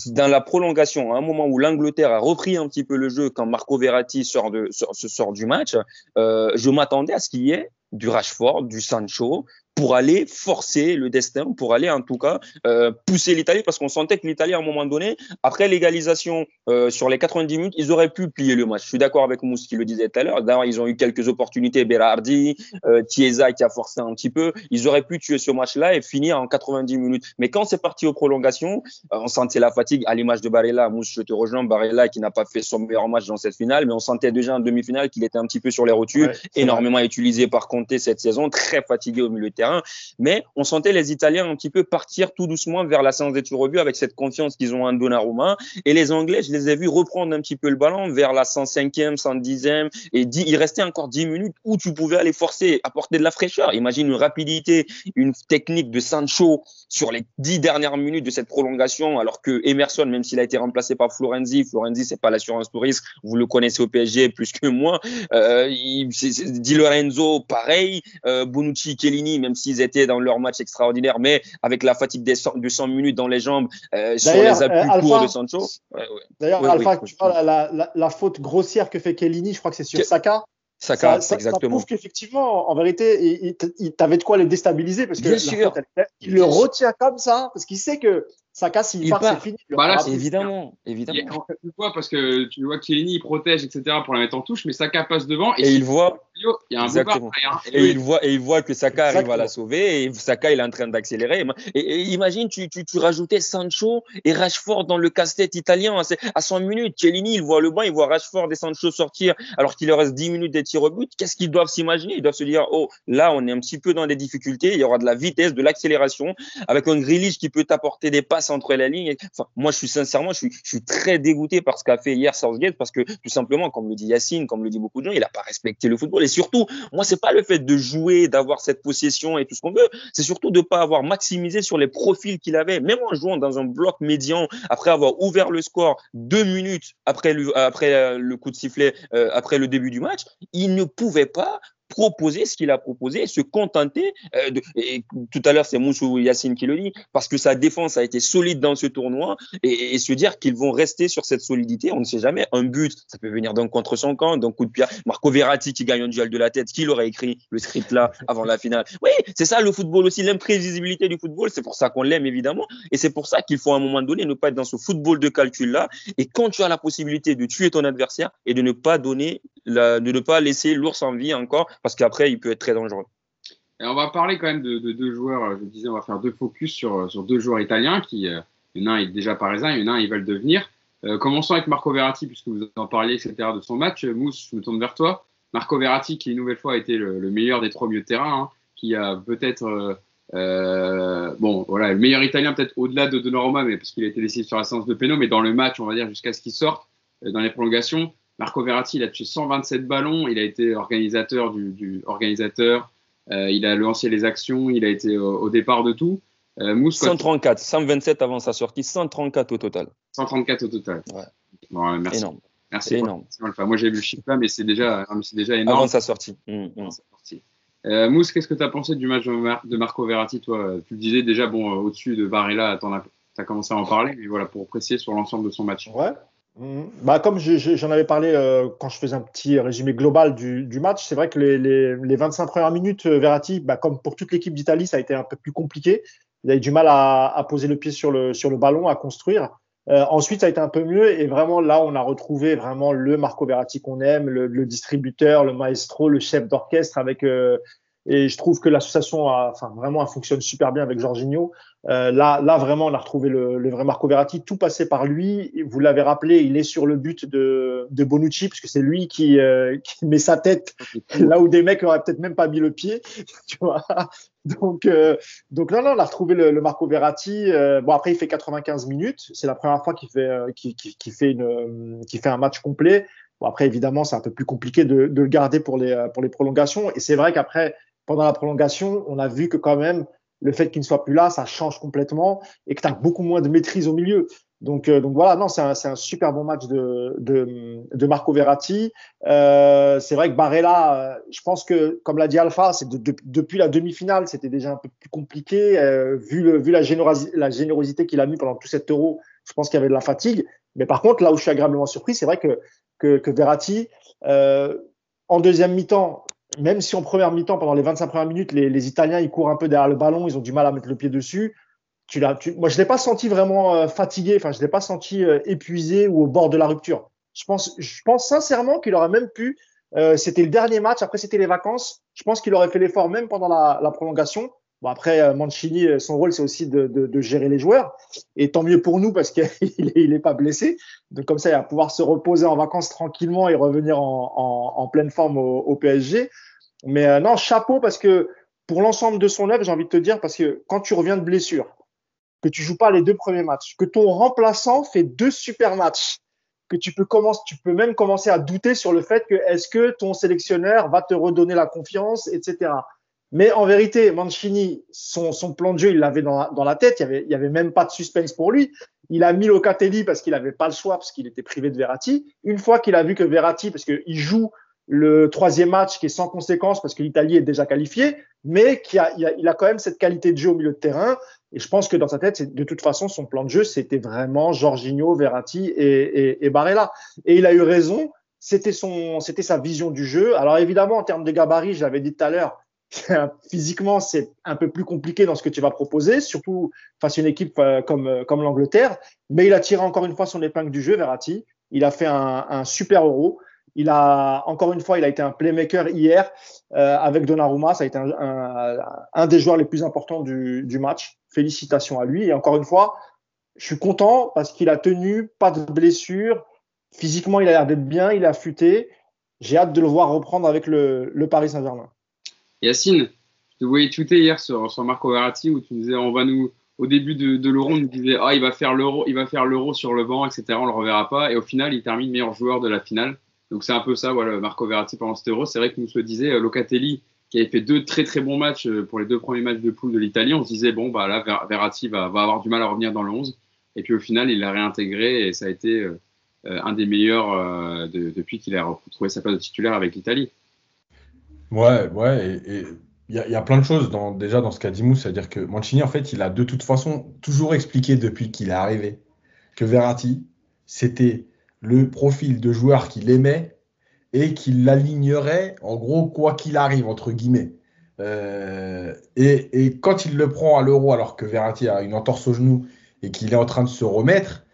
dans la prolongation, à un moment où l'Angleterre a repris un petit peu le jeu, quand Marco Verratti sort, de, sort, sort du match, euh, je m'attendais à ce qu'il y ait du Rashford, du Sancho, pour aller forcer le destin, pour aller en tout cas euh, pousser l'Italie, parce qu'on sentait que l'Italie, à un moment donné, après l'égalisation euh, sur les 90 minutes, ils auraient pu plier le match. Je suis d'accord avec Mousse qui le disait tout à l'heure. D'ailleurs, ils ont eu quelques opportunités, Berardi, euh, Chiesa qui a forcé un petit peu. Ils auraient pu tuer ce match-là et finir en 90 minutes. Mais quand c'est parti aux prolongations, euh, on sentait la fatigue à l'image de Barella. Mousse, je te rejoins, Barella qui n'a pas fait son meilleur match dans cette finale, mais on sentait déjà en demi-finale qu'il était un petit peu sur les rotules, ouais, énormément vrai. utilisé par Conte cette saison, très fatigué au milieu de terrain. Mais on sentait les Italiens un petit peu partir tout doucement vers la séance des but avec cette confiance qu'ils ont en Donnarumma. Et les Anglais, je les ai vus reprendre un petit peu le ballon vers la 105e, 110e. Et il restait encore 10 minutes où tu pouvais aller forcer, apporter de la fraîcheur. Imagine une rapidité, une technique de Sancho sur les 10 dernières minutes de cette prolongation, alors que Emerson, même s'il a été remplacé par Florenzi, Florenzi, c'est pas l'assurance pour risque. Vous le connaissez au PSG plus que moi. Euh, Di Lorenzo, pareil. Euh, Bonucci, Chiellini, même s'ils étaient dans leur match extraordinaire, mais avec la fatigue des 100, de 100 minutes dans les jambes euh, sur les appuis euh, courts de Sancho. Ouais, ouais. D'ailleurs, Alpha, tu vois, la, la, la, faute grossière que fait Chiellini, je crois que c'est sur Saka. Saka, ça, ça, exactement. Ça prouve qu'effectivement, en vérité, il, il, il t'avait de quoi le déstabiliser parce que Bien sûr. Faute, elle, il le retient comme ça parce qu'il sait que Saka, s'il part, c'est fini. Voilà, évidemment, évidemment. Tu vois, parce que tu vois Chiellini, il protège, etc., pour la mettre en touche, mais Saka passe devant. Et, et il voit. Il y a un Exactement. Et, et, il voit, et il voit que Saka arrive à la sauver, et Saka, il est en train d'accélérer. Et, et, imagine, tu, tu, tu rajoutais Sancho et Rashford dans le casse-tête italien à 100 minutes. Chiellini, il voit le banc, il voit Rashford et Sancho sortir, alors qu'il leur reste 10 minutes de tir au but. Qu'est-ce qu'ils doivent s'imaginer? Ils doivent se dire, oh, là, on est un petit peu dans des difficultés, il y aura de la vitesse, de l'accélération, avec un Grealish qui peut t'apporter des passes entre les lignes. Enfin, moi, je suis sincèrement, je suis, je suis très dégoûté par ce qu'a fait hier Southgate parce que tout simplement, comme le dit Yacine, comme le dit beaucoup de gens, il n'a pas respecté le football. Et surtout, moi, c'est pas le fait de jouer, d'avoir cette possession et tout ce qu'on veut. C'est surtout de pas avoir maximisé sur les profils qu'il avait, même en jouant dans un bloc médian après avoir ouvert le score deux minutes après le, le coup de sifflet, euh, après le début du match. Il ne pouvait pas proposer ce qu'il a proposé se contenter euh, de, et tout à l'heure c'est Moussou Yacine qui le dit parce que sa défense a été solide dans ce tournoi et, et se dire qu'ils vont rester sur cette solidité on ne sait jamais. Un but ça peut venir d'un contre son camp d'un coup de pierre Marco Verratti qui gagne un duel de la tête qui l'aurait écrit le script là [LAUGHS] avant la finale. Oui c'est ça le football aussi l'imprévisibilité du football c'est pour ça qu'on l'aime évidemment et c'est pour ça qu'il faut à un moment donné ne pas être dans ce football de calcul là et quand tu as la possibilité de tuer ton adversaire et de ne pas donner la, de ne pas laisser l'ours en vie encore parce qu'après, il peut être très dangereux. On va parler quand même de, de, deux joueurs. Je disais, on va faire deux focus sur, sur deux joueurs italiens qui, euh, un est déjà parisien, il y en a un, devenir. Euh, commençons avec Marco Verratti, puisque vous en parliez, etc., de son match. Mousse, je me tourne vers toi. Marco Verratti, qui une nouvelle fois a été le, le meilleur des trois milieux de terrain, hein, qui a peut-être, euh, euh, bon, voilà, le meilleur italien peut-être au-delà de Donnarumma, mais parce qu'il a été décidé sur la séance de péno, mais dans le match, on va dire, jusqu'à ce qu'il sorte, euh, dans les prolongations, Marco Verratti, il a touché 127 ballons, il a été organisateur du, du organisateur, euh, il a lancé les actions, il a été au, au départ de tout. Euh, Mousse, 134, 127 avant sa sortie, 134 au total. 134 au total. Ouais. Bon, merci. Énorme. Merci. Énorme. Enfin, moi, j'ai vu le chiffre là, mais c'est déjà, c'est déjà énorme. Avant sa sortie. Mmh, mmh. Sa sortie. Euh, Mousse, qu'est-ce que tu as pensé du match de Marco Verratti, toi? Tu le disais déjà, bon, au-dessus de Barella, tu as, commencé à en parler, mais voilà, pour préciser sur l'ensemble de son match. Ouais. Bah, comme j'en avais parlé euh, quand je faisais un petit résumé global du, du match, c'est vrai que les, les, les, 25 premières minutes, euh, Verratti, bah, comme pour toute l'équipe d'Italie, ça a été un peu plus compliqué. il avait du mal à, à, poser le pied sur le, sur le ballon, à construire. Euh, ensuite, ça a été un peu mieux et vraiment là, on a retrouvé vraiment le Marco Verratti qu'on aime, le, le, distributeur, le maestro, le chef d'orchestre euh, et je trouve que l'association, a, enfin vraiment, elle fonctionne super bien avec Jorginho. Euh, là, là vraiment, on a retrouvé le, le, vrai Marco Verratti. Tout passé par lui. Vous l'avez rappelé, il est sur le but de, de Bonucci parce que c'est lui qui, euh, [LAUGHS] qui met sa tête là où des mecs auraient peut-être même pas mis le pied. [LAUGHS] Tu vois donc, euh, donc non, non, on a retrouvé le, le Marco Verratti. Euh, bon, après, il fait 95 minutes. C'est la première fois qu'il fait, euh, qui, fait qui fait un match complet. Bon, après, évidemment, c'est un peu plus compliqué de, de, le garder pour les, pour les prolongations. Et c'est vrai qu'après, pendant la prolongation, on a vu que quand même, le fait qu'il ne soit plus là, ça change complètement et que tu as beaucoup moins de maîtrise au milieu. Donc, euh, donc voilà, non, c'est un, un, super bon match de, de, Marco Verratti. Euh, c'est vrai que Barella, euh, je pense que, comme l'a dit Alpha, depuis la demi-finale, c'était déjà un peu plus compliqué. Vu, le, vu la, générosité, la générosité qu'il a mis pendant tout cet euro, je pense qu'il y avait de la fatigue. Mais par contre, là où je suis agréablement surpris, c'est vrai que, que, Verratti, en deuxième mi-temps, même si en première mi-temps, pendant les 25 premières minutes, les, Italiens ils courent un peu derrière le ballon, ils ont du mal à mettre le pied dessus. Tu l'as, moi, je l'ai pas senti vraiment euh, fatigué, enfin, je l'ai pas senti euh, épuisé ou au bord de la rupture. Je pense, je pense sincèrement qu'il aurait même pu. Euh, c'était le dernier match, après c'était les vacances. Je pense qu'il aurait fait l'effort même pendant la, prolongation. Bon après Mancini, son rôle c'est aussi de, gérer les joueurs et tant mieux pour nous parce [LAUGHS] qu'il est, il est pas blessé. Donc comme ça il va pouvoir se reposer en vacances tranquillement et revenir en, pleine forme au PSG. Mais euh, non, chapeau parce que pour l'ensemble de son œuvre, j'ai envie de te dire, parce que quand tu reviens de blessure, que tu joues pas les deux premiers matchs, que ton remplaçant fait deux super matchs, que tu peux commencer, tu peux même commencer à douter sur le fait que est-ce que ton sélectionneur va te redonner la confiance, etc. Mais en vérité, Mancini, son, son plan de jeu, il l'avait dans, la tête. Il y avait, il y avait même pas de suspense pour lui. Il a mis Locatelli parce qu'il avait pas le choix, parce qu'il était privé de Verratti. Une fois qu'il a vu que Verratti, parce qu'il joue le troisième match qui est sans conséquence parce que l'Italie est déjà qualifiée, mais qui a, il, a, il a quand même cette qualité de jeu au milieu de terrain. Et je pense que dans sa tête, de toute façon, son plan de jeu, c'était vraiment Jorginho, Verratti et, et, et, Barella. Et il a eu raison. C'était son, c'était sa vision du jeu. Alors évidemment, en termes de gabarit, je l'avais dit tout à l'heure, [LAUGHS] physiquement, c'est un peu plus compliqué dans ce que tu vas proposer, surtout face à une équipe euh, comme, comme l'Angleterre. Mais il a tiré encore une fois son épingle du jeu, Verratti. Il a fait un, un super euro. Il a encore une fois, il a été un playmaker hier euh, avec Donnarumma. Ça a été un, des joueurs les plus importants du, match. Félicitations à lui. Et encore une fois, je suis content parce qu'il a tenu, pas de blessure. Physiquement, il a l'air d'être bien, il a affûté. J'ai hâte de le voir reprendre avec le, le Paris Saint-Germain. Yacine, je te voyais tweeter hier sur, sur Marco Verratti où tu disais on va nous au début de, de l'euro, on nous disait ah il va faire l'euro, il va faire l'euro sur le banc, etc. On le reverra pas. Et au final, il termine meilleur joueur de la finale. Donc c'est un peu ça, voilà, Marco Verratti pendant cet euro. C'est vrai que nous se disait euh, Locatelli qui avait fait deux très très bons matchs euh, pour les deux premiers matchs de poule de l'Italie. On se disait bon bah là Verratti va, avoir du mal à revenir dans le 11. Et puis au final il l'a réintégré et ça a été euh, un des meilleurs de, depuis qu'il a retrouvé sa place de titulaire avec l'Italie. Ouais, ouais, et il y, y, a plein de choses dans, déjà dans ce qu'a dit Mousse, c'est-à-dire que Mancini en fait il a de toute façon toujours expliqué depuis qu'il est arrivé que Verratti c'était le profil de joueur qu'il aimait et qu'il l'alignerait, en gros, quoi qu'il arrive, entre guillemets. Euh, et, et, quand il le prend à l'euro, alors que Verratti a une entorse au genou et qu'il est en train de se remettre,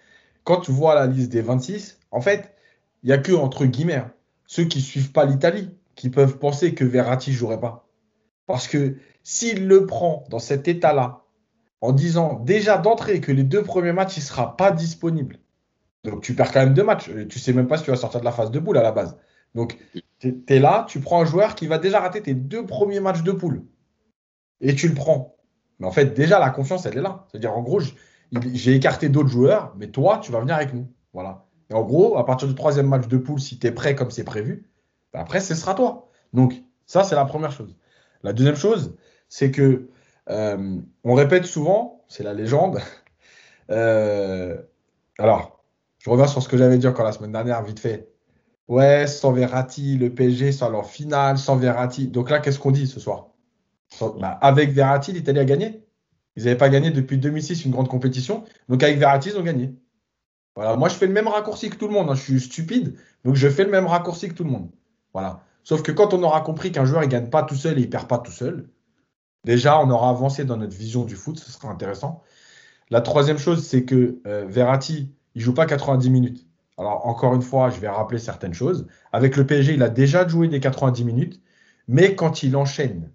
quand tu vois la liste des 26, en fait, il n'y a que, entre guillemets, hein, ceux qui suivent pas l'Italie qui peuvent penser que Verratti jouerait pas. Parce que s'il le prend dans cet état-là, en disant déjà d'entrée que les deux premiers matchs, il sera pas disponible, donc tu perds quand même deux matchs. Tu sais même pas si tu vas sortir de la phase de poule à la base. Donc tu es là, tu prends un joueur qui va déjà rater tes deux premiers matchs de poule. Et tu le prends. Mais en fait, déjà, la confiance, elle est là. C'est-à-dire, en gros, j'ai écarté d'autres joueurs, mais toi, tu vas venir avec nous. Voilà. Et en gros, à partir du troisième match de poule, si tu es prêt comme c'est prévu, ben après, ce sera toi. Donc, ça, c'est la première chose. La deuxième chose, c'est que euh, on répète souvent, c'est la légende. [LAUGHS] Euh, alors, je reviens sur ce que j'avais dit encore la semaine dernière, vite fait. Ouais, sans Verratti, le PSG soit en finale, sans Verratti. Donc là, qu'est-ce qu'on dit ce soir? Bah, Avec Verratti, l'Italie a gagné. Ils n'avaient pas gagné depuis 2006 une grande compétition. Donc avec Verratti, ils ont gagné. Moi je fais le même raccourci que tout le monde. Hein. Je suis stupide, donc je fais le même raccourci que tout le monde. Voilà. Sauf que quand on aura compris qu'un joueur ne gagne pas tout seul et il perd pas tout seul, Déjà, on aura avancé dans notre vision du foot, ce sera intéressant. La troisième chose, c'est que euh, Verratti, il joue pas 90 minutes. Alors, encore une fois, je vais rappeler certaines choses. Avec le PSG, il a déjà joué des 90 minutes, mais quand il enchaîne,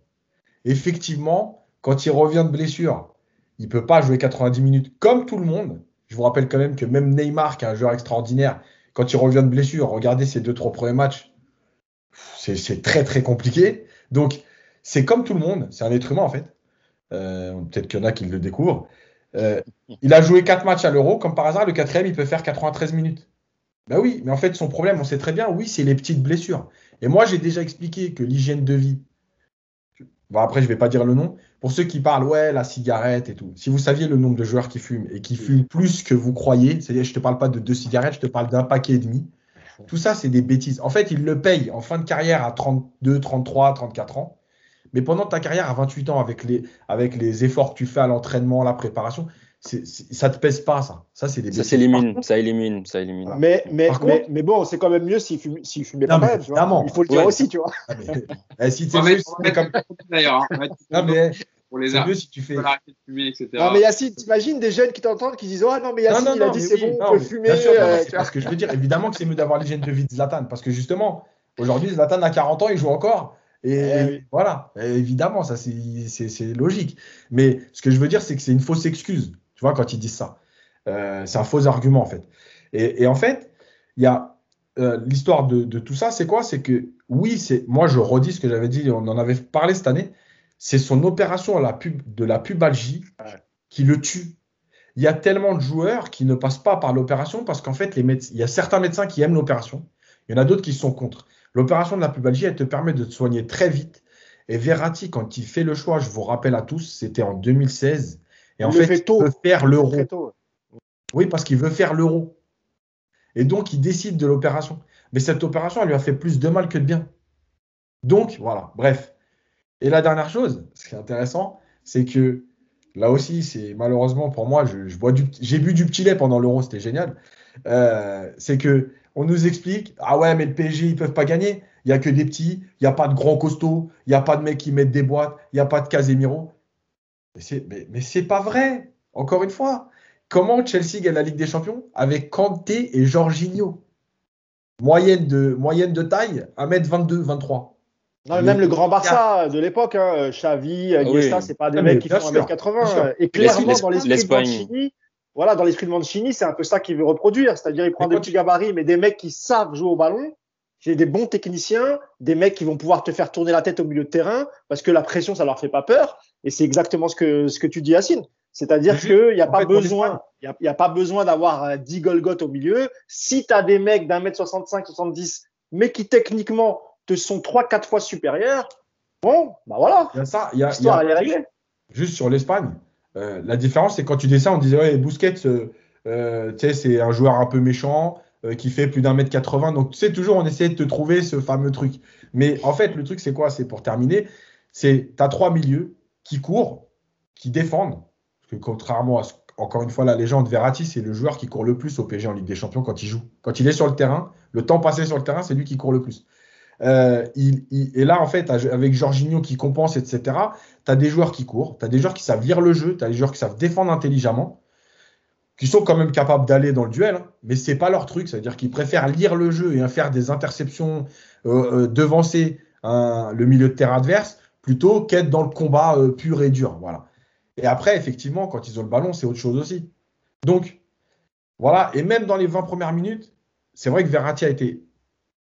effectivement, quand il revient de blessure, il ne peut pas jouer 90 minutes comme tout le monde. Je vous rappelle quand même que même Neymar, qui est un joueur extraordinaire, quand il revient de blessure, regardez ses deux, trois premiers matchs, c'est très, très compliqué. Donc, c'est comme tout le monde, c'est un être humain en fait. Euh, peut-être qu'il y en a qui le découvrent. Euh, il a joué 4 matchs à l'Euro, comme par hasard, le quatrième, il peut faire 93 minutes. Ben oui, mais en fait, son problème, on sait très bien, oui, c'est les petites blessures. Et moi, j'ai déjà expliqué que l'hygiène de vie, bon, après, je ne vais pas dire le nom, pour ceux qui parlent, ouais, la cigarette et tout, si vous saviez le nombre de joueurs qui fument et qui fument plus que vous croyez, c'est-à-dire, je ne te parle pas de deux cigarettes, je te parle d'un paquet et demi, tout ça, c'est des bêtises. En fait, ils le payent en fin de carrière à 32, 33, 34 ans. Mais pendant ta carrière à 28 ans, avec les, avec les efforts que tu fais à l'entraînement, la préparation, c'est, c'est, ça te pèse pas, ça? Ça, c'est des Ça s'élimine, ça élimine, ça élimine. Mais, mais, mais, mais, bon, c'est quand même mieux s'il fume, s'il fumait pas même, tu vois. Il faut le dire Ouais. aussi, tu vois. Ah, mais, eh, si tu On mettre- on comme... d'ailleurs. hein. Non, mais pour les c'est mieux si tu fais. Fumer, etc. Non, mais Yacine, t'imagines des jeunes qui t'entendent qui disent Oh non, mais Yacine, Non, non, il a non, dit mais c'est oui, bon, non, on peut mais fumer. bien sûr, non, euh, mais tu c'est vois. ce que je veux dire. Évidemment que c'est mieux d'avoir l'hygiène de vie de Zlatan. Parce que justement, aujourd'hui, Zlatan a 40 ans, il joue encore. Et Eh voilà, Et évidemment, ça c'est logique. Mais ce que je veux dire, c'est que c'est une fausse excuse, tu vois, quand ils disent ça. Euh, c'est un faux argument, en fait. Et, et en fait, il y a euh, l'histoire de, de tout ça, c'est quoi? C'est que oui, c'est moi je redis ce que j'avais dit, on en avait parlé cette année, c'est son opération à la pub, de la pubalgie qui le tue. Il y a tellement de joueurs qui ne passent pas par l'opération parce qu'en fait, les il y a certains médecins qui aiment l'opération, il y en a d'autres qui sont contre. L'opération de la pubalgie, elle te permet de te soigner très vite. Et Verratti, quand il fait le choix, je vous rappelle à tous, c'était en 2016. Et en Il fait, fait tôt. il veut faire l'euro. Oui, parce qu'il veut faire l'euro. Et donc, il décide de l'opération. Mais cette opération, elle lui a fait plus de mal que de bien. Donc, voilà, bref. Et la dernière chose, ce qui est intéressant, c'est que là aussi, c'est malheureusement pour moi, je, je j'ai bu du petit lait pendant l'euro, c'était génial. Euh, c'est que on nous explique, ah ouais, mais le PSG, ils peuvent pas gagner. Il y a que des petits, il n'y a pas de grands costauds, il n'y a pas de mecs qui mettent des boîtes, il n'y a pas de Casemiro. Mais c'est, mais, mais c'est pas vrai. Encore une fois, comment Chelsea gagne la Ligue des Champions avec Kanté et Jorginho? Moyenne de, moyenne de taille, 1m22, 23. Non, mais même le grand Barça de l'époque, hein, Xavi, Ah Iniesta, oui. c'est pas des Ah, mecs qui font sûr, 1m80. bien sûr. euh, Et clairement, L'Espagne- dans l'esprit de l'Espagne. Mancini, voilà, dans l'esprit de Mancini, c'est un peu ça qu'il veut reproduire. C'est-à-dire, il prend Mais des petits gabarits, mais des mecs qui savent jouer au ballon. C'est des bons techniciens, des mecs qui vont pouvoir te faire tourner la tête au milieu de terrain parce que la pression, ça leur fait pas peur. Et c'est exactement ce que, ce que tu dis, Yacine. C'est-à-dire qu'il n'y a pas fait, besoin, il y a, y a pas besoin d'avoir euh, 10 Golgoth au milieu. Si tu as des mecs d'un mètre 65, 70, mais qui techniquement te sont 3-4 fois supérieurs, bon, bah voilà. Il y a ça, il y a, y a- juste sur l'Espagne, euh, la différence, c'est quand tu descends, on disait, ouais, Busquets, euh, euh, c'est un joueur un peu méchant, euh, qui fait plus d'un mètre 80. Donc, tu sais, toujours, on essayait de te trouver ce fameux truc. Mais en fait, le truc, c'est quoi? C'est pour terminer, c'est tu as trois milieux qui courent, qui défendent. Parce que contrairement à, encore une fois, la légende, Verratti, c'est le joueur qui court le plus au PSG en Ligue des Champions quand il joue. Quand il est sur le terrain, le temps passé sur le terrain, c'est lui qui court le plus. Euh, il- et là, en fait, avec Jorginho qui compense, etc., tu as des joueurs qui courent, tu as des joueurs qui savent lire le jeu, tu as des joueurs qui savent défendre intelligemment, qui sont quand même capables d'aller dans le duel, hein, mais c'est pas leur truc. C'est-à-dire qu'ils préfèrent lire le jeu et faire des interceptions, euh, euh, devancer un- le milieu de terrain adverse, plutôt qu'être dans le combat euh, pur et dur. Voilà. Et après, effectivement, quand ils ont le ballon, c'est autre chose aussi. Donc, voilà. Et même dans les 20 premières minutes, c'est vrai que Verratti a été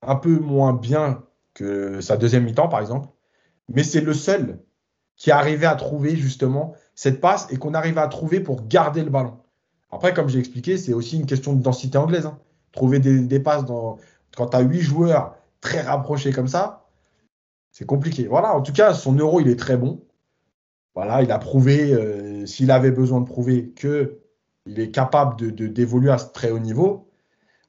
un peu moins bien que sa deuxième mi-temps, par exemple. Mais c'est le seul qui a arrivé à trouver justement cette passe et qu'on arrive à trouver pour garder le ballon. Après, comme j'ai expliqué, c'est aussi une question de densité anglaise. hein. Trouver des, passes dans, quand tu as huit joueurs très rapprochés comme ça, c'est compliqué. Voilà, en tout cas, son euro, il est très bon. Voilà, il a prouvé, euh, s'il avait besoin de prouver, que il est capable de- d'évoluer à ce très haut niveau.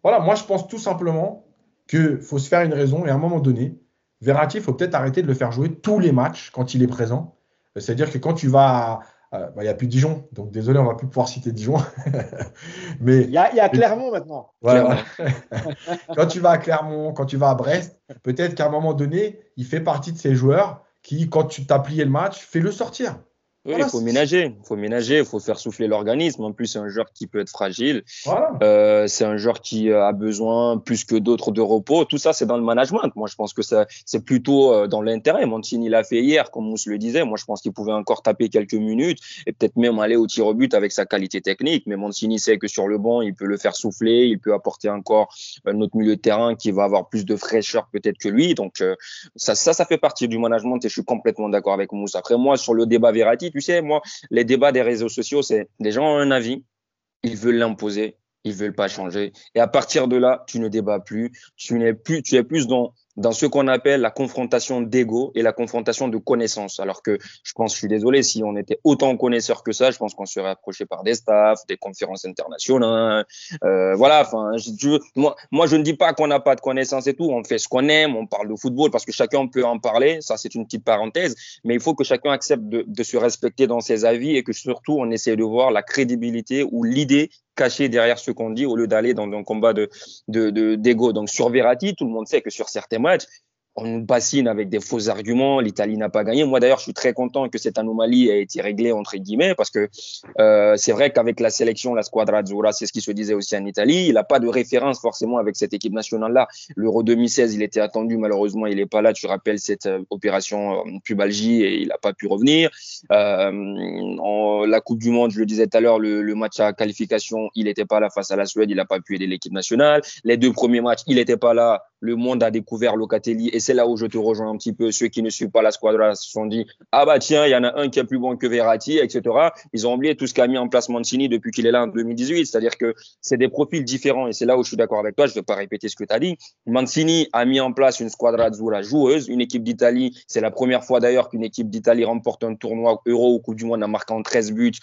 Voilà, moi, je pense tout simplement qu'il faut se faire une raison et à un moment donné, Verratti, il faut peut-être arrêter de le faire jouer tous les matchs quand il est présent. C'est-à-dire que quand tu vas. à- à- bah, Il n'y a plus Dijon, donc désolé, on va plus pouvoir citer Dijon. [LAUGHS] Mais Il y a, il y a Clermont maintenant. voilà. [LAUGHS] quand tu vas à Clermont, quand tu vas à Brest, peut-être qu'à un moment donné, il fait partie de ces joueurs qui, quand tu t'as plié le match, fais le sortir. Oui, il faut ménager, il faut ménager, il faut faire souffler l'organisme. En plus, c'est un joueur qui peut être fragile. Voilà. Euh, c'est un joueur qui a besoin plus que d'autres de repos. Tout ça, c'est dans le management. Moi, je pense que c'est plutôt euh, dans l'intérêt. Mancini l'a fait hier, comme Mousse le disait. Moi, je pense qu'il pouvait encore taper quelques minutes et peut-être même aller au tir au but avec sa qualité technique. Mais Mancini sait que sur le banc, il peut le faire souffler, il peut apporter encore un autre milieu de terrain qui va avoir plus de fraîcheur peut-être que lui. Donc, euh, ça, ça, ça fait partie du management et je suis complètement d'accord avec Mousse. Après, moi, sur le débat Verratti, tu sais, moi, les débats des réseaux sociaux, c'est les gens ont un avis, ils veulent l'imposer, ils veulent pas changer. Et à partir de là, tu ne débats plus, tu n'es plus, tu es plus dans dans ce qu'on appelle la confrontation d'ego et la confrontation de connaissances. Alors que je pense, je suis désolé, si on était autant connaisseurs que ça, je pense qu'on serait approché par des staffs, des conférences internationales. Euh, voilà, enfin, moi, moi, je ne dis pas qu'on n'a pas de connaissances et tout. On fait ce qu'on aime, on parle de football parce que chacun peut en parler. Ça, c'est une petite parenthèse. Mais il faut que chacun accepte de, de se respecter dans ses avis et que surtout, on essaie de voir la crédibilité ou l'idée caché derrière ce qu'on dit au lieu d'aller dans un combat de d'ego. De, Donc sur Verratti, tout le monde sait que sur certains matchs, on nous bassine avec des faux arguments. L'Italie n'a pas gagné. Moi, d'ailleurs, je suis très content que cette anomalie ait été réglée entre guillemets parce que euh, c'est vrai qu'avec la sélection, la squadra Azzurra, c'est ce qui se disait aussi en Italie. Il n'a pas de référence forcément avec cette équipe nationale-là. L'Euro 2016, il était attendu. Malheureusement, il n'est pas là. Tu rappelles cette euh, opération euh, pubalgie et il n'a pas pu revenir. En, la Coupe du Monde, je le disais tout à l'heure, le, le, match à qualification, il n'était pas là face à la Suède. Il n'a pas pu aider l'équipe nationale. Les deux premiers matchs, il n'était pas là. Le monde a découvert Locatelli et c'est là où je te rejoins un petit peu. Ceux qui ne suivent pas la squadra se sont dit ah bah tiens, il y en a un qui est plus bon que Verratti, etc. Ils ont oublié tout ce qu'a mis en place Mancini depuis qu'il est là en 2018. C'est-à-dire que c'est des profils différents et c'est là où je suis d'accord avec toi. Je ne vais pas répéter ce que tu as dit. Mancini a mis en place une squadra azzurra joueuse, une équipe d'Italie. C'est la première fois d'ailleurs qu'une équipe d'Italie remporte un tournoi Euro ou Coupe du Monde en marquant 13 buts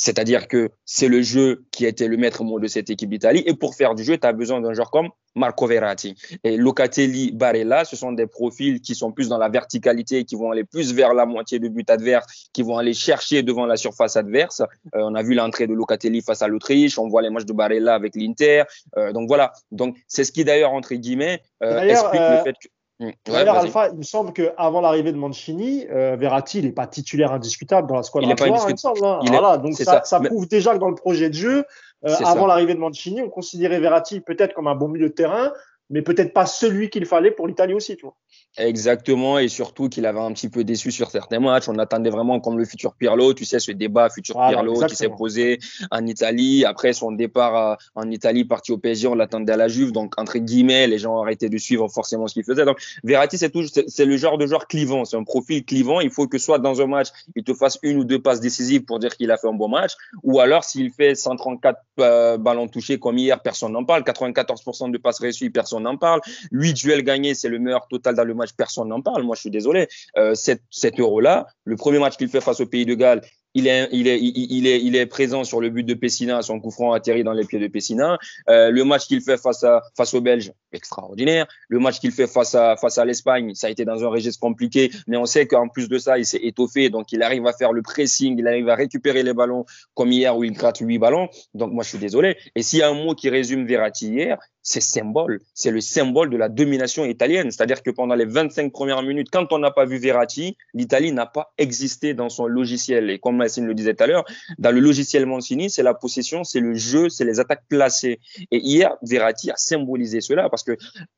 c'est-à-dire que c'est le jeu qui était le maître mot de cette équipe d'Italie. Et pour faire du jeu, tu as besoin d'un joueur comme Marco Verratti. Et Locatelli, Barella, ce sont des profils qui sont plus dans la verticalité, qui vont aller plus vers la moitié de but adverse, qui vont aller chercher devant la surface adverse. Euh, on a vu l'entrée de Locatelli face à l'Autriche, on voit les matchs de Barella avec l'Inter. Euh, donc voilà. Donc c'est ce qui d'ailleurs entre guillemets euh, explique le fait que Mm. D'ailleurs, Alpha, il me semble qu'avant l'arrivée de Mancini, euh, Verratti, il n'est pas titulaire indiscutable dans la squadra. Il n'est pas indiscutable. Hein. Voilà, donc ça, ça, prouve déjà que dans le projet de jeu, euh, avant l'arrivée de Mancini, on considérait Verratti peut-être comme un bon milieu de terrain, mais peut-être pas celui qu'il fallait pour l'Italie aussi. Tu vois. Exactement, et surtout qu'il avait un petit peu déçu sur certains matchs. On attendait vraiment comme le futur Pirlo, tu sais, ce débat futur Pirlo qui s'est posé en Italie. Après son départ euh, en Italie, parti au PSG, on l'attendait à la Juve. Donc, entre guillemets, les gens ont arrêté de suivre forcément ce qu'il faisait. Donc, Verratti, c'est c'est le genre de joueur clivant. C'est un profil clivant. Il faut que soit dans un match, il te fasse une ou deux passes décisives pour dire qu'il a fait un bon match. Ou alors, s'il fait 134 euh, ballons touchés comme hier, personne n'en parle. 94% de passes reçues, personne n'en parle. 8 duels gagnés, c'est le meilleur total dans le match, personne n'en parle. Moi, je suis désolé. Euh, cet, euro-là, le premier match qu'il fait face au Pays de Galles, il est, présent sur le but de Pessina, son coup franc atterri dans les pieds de Pessina. Euh, le match qu'il fait face aux Belges, extraordinaire. Le match qu'il fait face à, face à l'Espagne, ça a été dans un registre compliqué, mais on sait qu'en plus de ça, il s'est étoffé, donc il arrive à faire le pressing, il arrive à récupérer les ballons, comme hier où il gratte huit ballons. Donc moi, je suis désolé. Et s'il y a un mot qui résume Verratti hier, c'est symbole. C'est le symbole de la domination italienne. C'est-à-dire que pendant les 25 premières minutes, quand on n'a pas vu Verratti, l'Italie n'a pas existé dans son logiciel. Et comme Massine le disait tout à l'heure, dans le logiciel Mancini, c'est la possession, c'est le jeu, c'est les attaques placées. Et hier, Verratti a symbolisé cela parce que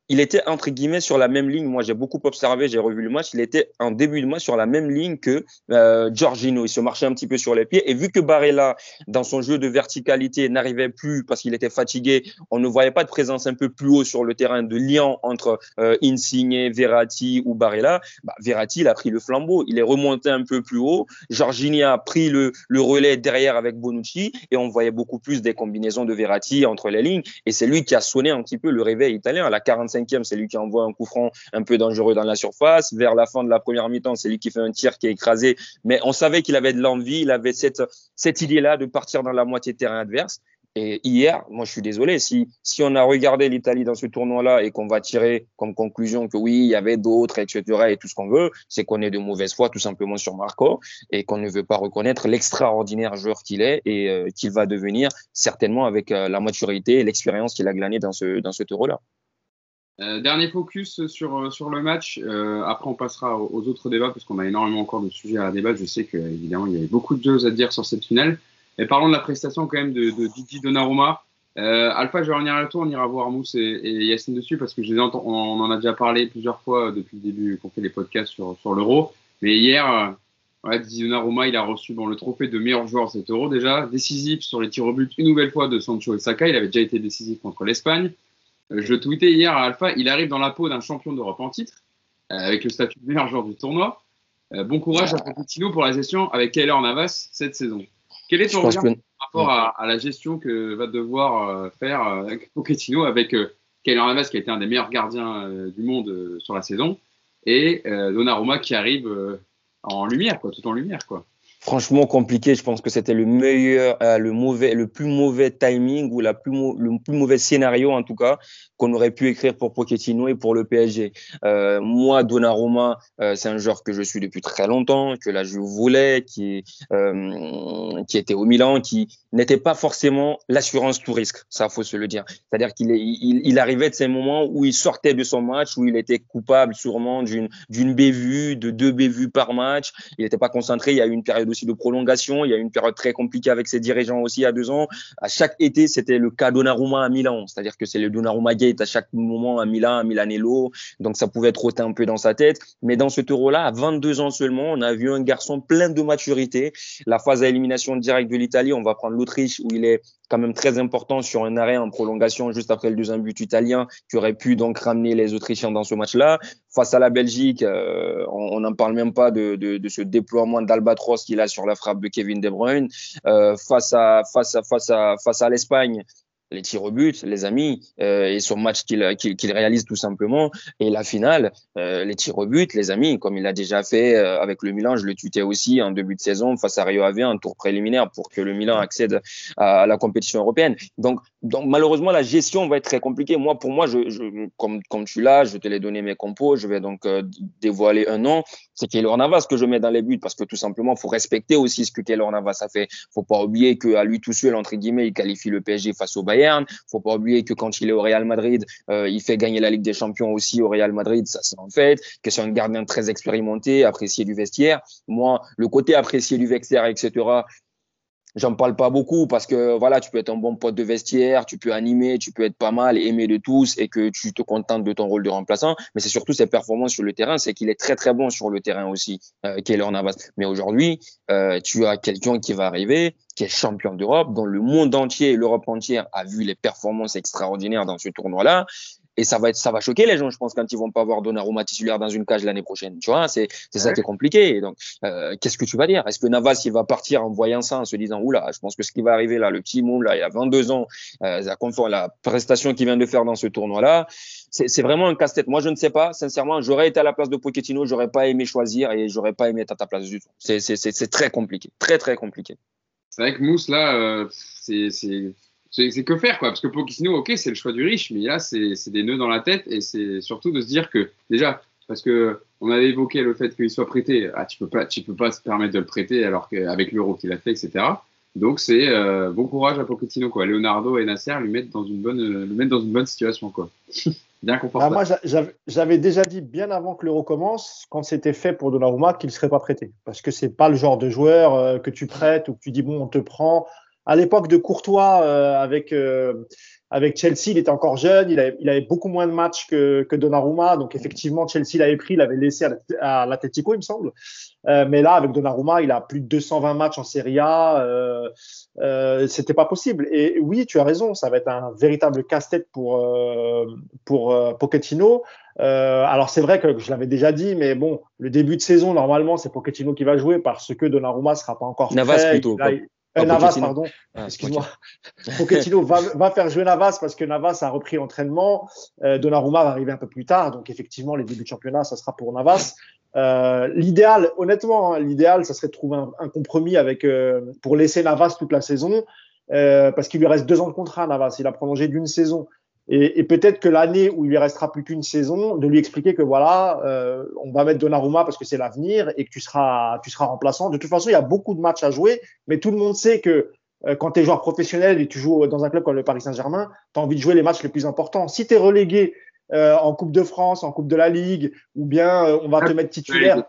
il était entre guillemets sur la même ligne. Moi, j'ai beaucoup observé, j'ai revu le match. Il était en début de match sur la même ligne que euh, Giorgino. Il se marchait un petit peu sur les pieds. Et vu que Barella, dans son jeu de verticalité, n'arrivait plus parce qu'il était fatigué, on ne voyait pas de présence un peu plus haut sur le terrain de lien entre euh, Insigne, Verratti ou Barella, bah, Verratti il a pris le flambeau, il est remonté un peu plus haut. Jorginho a pris le, le relais derrière avec Bonucci et on voyait beaucoup plus des combinaisons de Verratti entre les lignes et c'est lui qui a sonné un petit peu le réveil italien. À la 45e, c'est lui qui envoie un coup franc un peu dangereux dans la surface. Vers la fin de la première mi-temps, c'est lui qui fait un tir qui est écrasé. Mais on savait qu'il avait de l'envie, il avait cette, cette idée-là de partir dans la moitié de terrain adverse. Et hier, moi, je suis désolé, si, si on a regardé l'Italie dans ce tournoi-là et qu'on va tirer comme conclusion que oui, il y avait d'autres, etc., et tout ce qu'on veut, c'est qu'on est de mauvaise foi tout simplement sur Marco et qu'on ne veut pas reconnaître l'extraordinaire joueur qu'il est et euh, qu'il va devenir certainement avec euh, la maturité et l'expérience qu'il a glanée dans ce, dans ce tour-là. Euh, dernier focus sur, sur le match. Après, on passera aux, autres débats parce qu'on a énormément encore de sujets à débattre. Je sais qu'évidemment, il y avait beaucoup de choses à dire sur cette finale. Et parlons de la prestation quand même de, de Didi Donnarumma. Euh, Alpha, je vais revenir à toi. On ira voir Mousse et, et Yacine dessus parce que on, en a déjà parlé plusieurs fois depuis le début qu'on fait les podcasts sur, sur l'Euro. Mais hier, Ouais, Donnarumma, il a reçu bon, le trophée de meilleur joueur cet euro déjà, décisif sur les tirs au but une nouvelle fois de Sancho et Saka. Il avait déjà été décisif contre l'Espagne. Euh, je tweetais hier à Alpha, il arrive dans la peau d'un champion d'Europe en titre, euh, avec le statut de meilleur joueur du tournoi. Euh, bon courage à Pochettino pour la gestion avec Keller Navas cette saison. Quel est ton regard par rapport à, la gestion que va devoir faire [LAUGHS] Pochettino avec Keller Navas qui a été un des meilleurs gardiens du monde sur la saison et Donnarumma qui arrive en lumière, quoi, tout en lumière, quoi franchement compliqué. Je pense que c'était le meilleur, euh, le mauvais, le plus mauvais timing ou le plus mauvais scénario en tout cas qu'on aurait pu écrire pour Pochettino et pour le PSG. Euh, moi, Donnarumma, euh, c'est un joueur que je suis depuis très longtemps, que là je voulais, qui euh, qui était au Milan, qui n'était pas forcément l'assurance tout risque. Ça, faut se le dire. C'est-à-dire qu'il il, il, arrivait de ces moments où il sortait de son match, où il était coupable sûrement d'une d'une bévue, de deux bévues par match. Il n'était pas concentré. Il y a eu une période aussi de prolongation. Il y a eu une période très compliquée avec ses dirigeants aussi à deux ans. À chaque été, c'était le cas Donnarumma à Milan. C'est-à-dire que c'est le Donnarumma Gate à chaque moment à Milan, à Milanello. Donc ça pouvait trotter un peu dans sa tête. Mais dans ce euro-là, à 22 ans seulement, on a vu un garçon plein de maturité. La phase à élimination directe de l'Italie, on va prendre l'Autriche où il est quand même très important sur un arrêt en prolongation juste après le deuxième but italien qui aurait pu donc ramener les Autrichiens dans ce match-là. Face à la Belgique, euh, on n'en parle même pas de, de, de ce déploiement d'albatros qu'il a sur la frappe de Kevin De Bruyne. Euh, face à face à face à face à l'Espagne, les tirs au but, les amis, euh, et son match qu'il qu'il réalise tout simplement. Et la finale, euh, les tirs au but, les amis, comme il a déjà fait euh, avec le Milan, je le tutais aussi en début de saison face à Rio Ave, un tour préliminaire pour que le Milan accède à, la compétition européenne. Donc, malheureusement, la gestion va être très compliquée. Moi, pour moi, comme, tu l'as, je te l'ai donné mes compos, je vais donc euh, dévoiler un nom. C'est Keylor Navas que je mets dans les buts parce que tout simplement, faut respecter aussi ce que Keylor Navas a fait. Faut pas oublier qu'à lui tout seul, entre guillemets, il qualifie le PSG face au Bayern Bayern. Faut pas oublier que quand il est au Real Madrid, euh, il fait gagner la Ligue des Champions aussi au Real Madrid, ça c'est en fait. Que c'est un gardien très expérimenté, apprécié du vestiaire. Moi, le côté apprécié du vestiaire, etc. J'en parle pas beaucoup parce que voilà, tu peux être un bon pote de vestiaire, tu peux animer, tu peux être pas mal, aimé de tous et que tu te contentes de ton rôle de remplaçant. Mais c'est surtout ses performances sur le terrain, c'est qu'il est très très bon sur le terrain aussi, euh, Keylor Navas. Mais aujourd'hui, euh, tu as quelqu'un qui va arriver, qui est champion d'Europe, dont le monde entier, l'Europe entière a vu les performances extraordinaires dans ce tournoi-là et ça va être, ça va choquer les gens, je pense, quand ils vont pas voir Donnarumma titulaire dans une cage l'année prochaine. Tu vois, c'est, c'est ça qui est compliqué. Donc, euh, qu'est-ce que tu vas dire? Est-ce que Navas, il va partir en voyant ça, en se disant, oula, je pense que ce qui va arriver là, le petit môme là, il a 22 ans, euh, la, la prestation qu'il vient de faire dans ce tournoi-là, c'est, c'est vraiment un casse-tête. Moi, je ne sais pas. Sincèrement, j'aurais été à la place de Pochettino, j'aurais pas aimé choisir et j'aurais pas aimé être à ta place du tout. C'est, c'est, c'est, c'est très compliqué, très très compliqué. C'est vrai que Mousse là, euh, c'est, c'est que faire, quoi. Parce que Pochettino, ok, c'est le choix du riche, mais là, c'est des nœuds dans la tête et c'est surtout de se dire que, déjà, parce que on avait évoqué le fait qu'il soit prêté, ah, tu peux pas, tu peux pas se permettre de le prêter alors qu'avec l'euro qu'il a fait, etc. Donc c'est euh, bon courage à Pochettino, quoi. Leonardo et Nasser lui mettent dans une bonne, le mettent dans une bonne situation, quoi. [LAUGHS] bien confortable. Ah, moi, j'avais déjà dit bien avant que l'euro commence, quand c'était fait pour Donnarumma, qu'il ne serait pas prêté, parce que c'est pas le genre de joueur euh, que tu prêtes ou que tu dis bon, on te prend à l'époque de Courtois euh, avec euh, avec Chelsea, il était encore jeune, il avait, il avait beaucoup moins de matchs que, que Donnarumma, donc effectivement Chelsea l'avait pris, l'avait laissé à l'Atletico, il me semble. Euh, mais là, avec Donnarumma, il a plus de 220 matchs en Serie A, euh, euh, c'était pas possible. Et oui, tu as raison, ça va être un véritable casse-tête pour euh, pour Pochettino. alors c'est vrai que je l'avais déjà dit, mais bon, le début de saison normalement c'est Pochettino qui va jouer parce que Donnarumma sera pas encore Navas plutôt. Euh, Navas, pardon. Ah, Excuse-moi. [LAUGHS] Pochettino va, va, faire jouer Navas parce que Navas a repris l'entraînement. Euh, Donnarumma va arriver un peu plus tard. Donc, effectivement, les débuts de championnat, ça sera pour Navas. Euh, l'idéal, honnêtement, hein, l'idéal, ça serait de trouver un, un compromis avec, euh, pour laisser Navas toute la saison. Euh, parce qu'il lui reste deux ans de contrat, Navas. Il a prolongé d'une saison. Et, et peut-être que l'année où il lui restera plus qu'une saison, de lui expliquer que voilà, euh, on va mettre Donnarumma parce que c'est l'avenir et que tu seras, tu seras remplaçant. De toute façon, il y a beaucoup de matchs à jouer, mais tout le monde sait que euh, quand tu es joueur professionnel et tu joues dans un club comme le Paris Saint-Germain, tu as envie de jouer les matchs les plus importants. Si tu es relégué euh, en Coupe de France, en Coupe de la Ligue, ou bien euh, on va te mettre titulaire.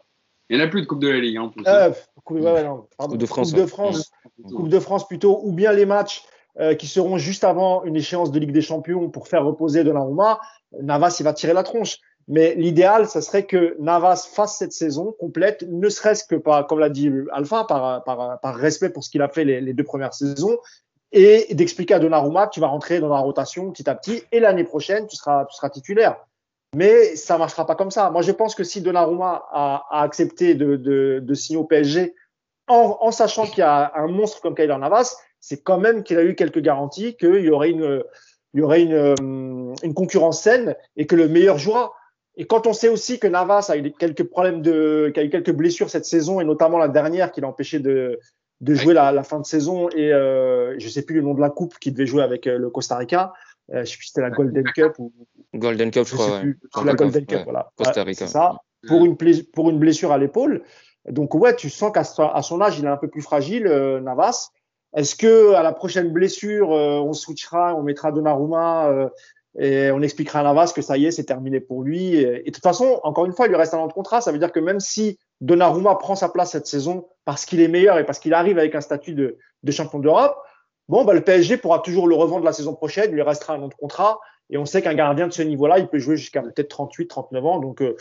Il n'y en a plus de Coupe de la Ligue. Hein, en plus. Euh, coupe, ouais, non, pardon, Coupe de France, Coupe de ouais. France, Coupe de France plutôt, ou bien les matchs euh, qui seront juste avant une échéance de Ligue des Champions pour faire reposer Donnarumma. Navas, il va tirer la tronche. Mais l'idéal, ça serait que Navas fasse cette saison complète, ne serait-ce que par, comme l'a dit Alpha, par, par, par respect pour ce qu'il a fait les, deux premières saisons, et d'expliquer à Donnarumma que tu vas rentrer dans la rotation petit à petit, et l'année prochaine, tu seras, tu seras titulaire. Mais ça marchera pas comme ça. Moi, je pense que si Donnarumma a, a accepté de, de, de signer au PSG en, en sachant qu'il y a un monstre comme Kyler Navas, c'est quand même qu'il a eu quelques garanties qu'il y aurait une, il y aurait une, une concurrence saine et que le meilleur jouera. Et quand on sait aussi que Navas a eu quelques problèmes de, qu'il a eu quelques blessures cette saison et notamment la dernière qui l'a empêché de, de jouer la, la fin de saison et euh, je sais plus le nom de la coupe qui devait jouer avec euh, le Costa Rica. Euh, je sais plus si c'était la Golden Cup ou Golden Cup, je je crois. sais ouais. plus. La Golden Cup, ouais. voilà. Costa Rica. ça. Pour une, pour une blessure à l'épaule. Donc ouais, tu sens qu'à son âge, il est un peu plus fragile, euh, Navas. Est-ce que à la prochaine blessure, euh, on switchera, on mettra Donnarumma euh, et on expliquera à Navas que ça y est, c'est terminé pour lui. Et, de toute façon, encore une fois, il lui reste un an de contrat. Ça veut dire que même si Donnarumma prend sa place cette saison parce qu'il est meilleur et parce qu'il arrive avec un statut de, de champion d'Europe, bon, bah, le PSG pourra toujours le revendre la saison prochaine. Il lui restera un an de contrat. Et on sait qu'un gardien de ce niveau-là, il peut jouer jusqu'à peut-être 38, 39 ans. Donc euh,